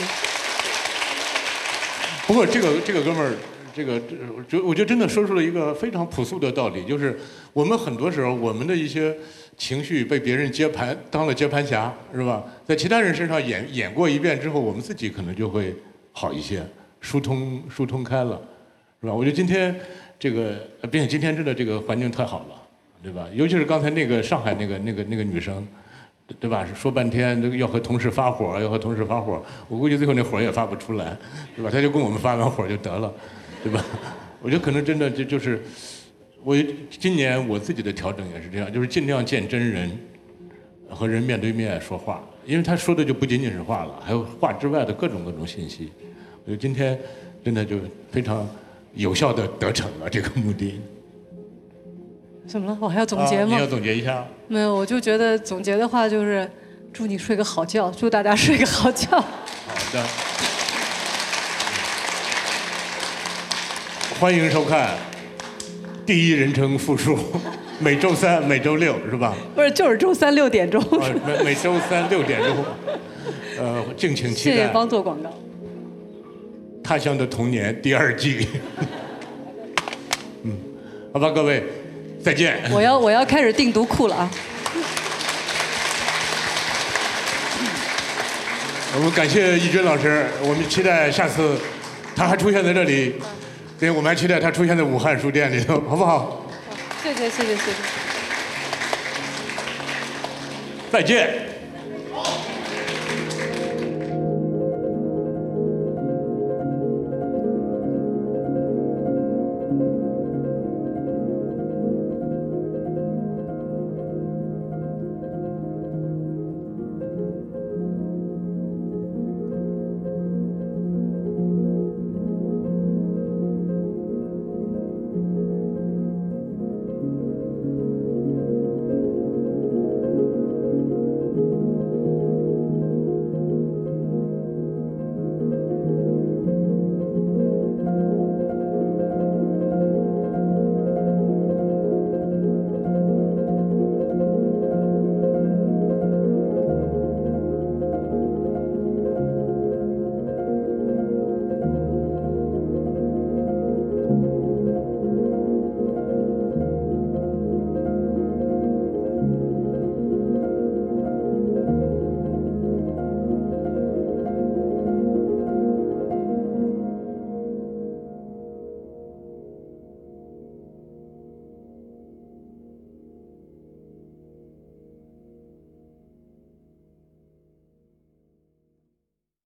不过这个这个哥们儿，这个这我觉我觉得真的说出了一个非常朴素的道理，就是我们很多时候我们的一些情绪被别人接盘当了接盘侠，是吧？在其他人身上演演过一遍之后，我们自己可能就会好一些，疏通疏通开了，是吧？我觉得今天这个，并且今天真的这个环境太好了，对吧？尤其是刚才那个上海那个那个那个女生。对吧？说半天要和同事发火，要和同事发火，我估计最后那火也发不出来，对吧？他就跟我们发完火就得了，对吧？我觉得可能真的就就是，我今年我自己的调整也是这样，就是尽量见真人，和人面对面说话，因为他说的就不仅仅是话了，还有话之外的各种各种信息。我觉得今天真的就非常有效的得逞了这个目的。怎么了？我还要总结吗？啊你要总结一下。没有，我就觉得总结的话就是，祝你睡个好觉，祝大家睡个好觉。好的，欢迎收看第一人称复述，每周三、每周六是吧？不是，就是周三六点钟。啊，每每周三六点钟，呃，敬请期待谢谢帮做广告。《他乡的童年》第二季。嗯，好吧，各位，再见。我要我要开始订读库了啊！我们感谢易军老师，我们期待下次他还出现在这里，对，我们还期待他出现在武汉书店里头，好不好？谢谢谢谢谢谢。再见。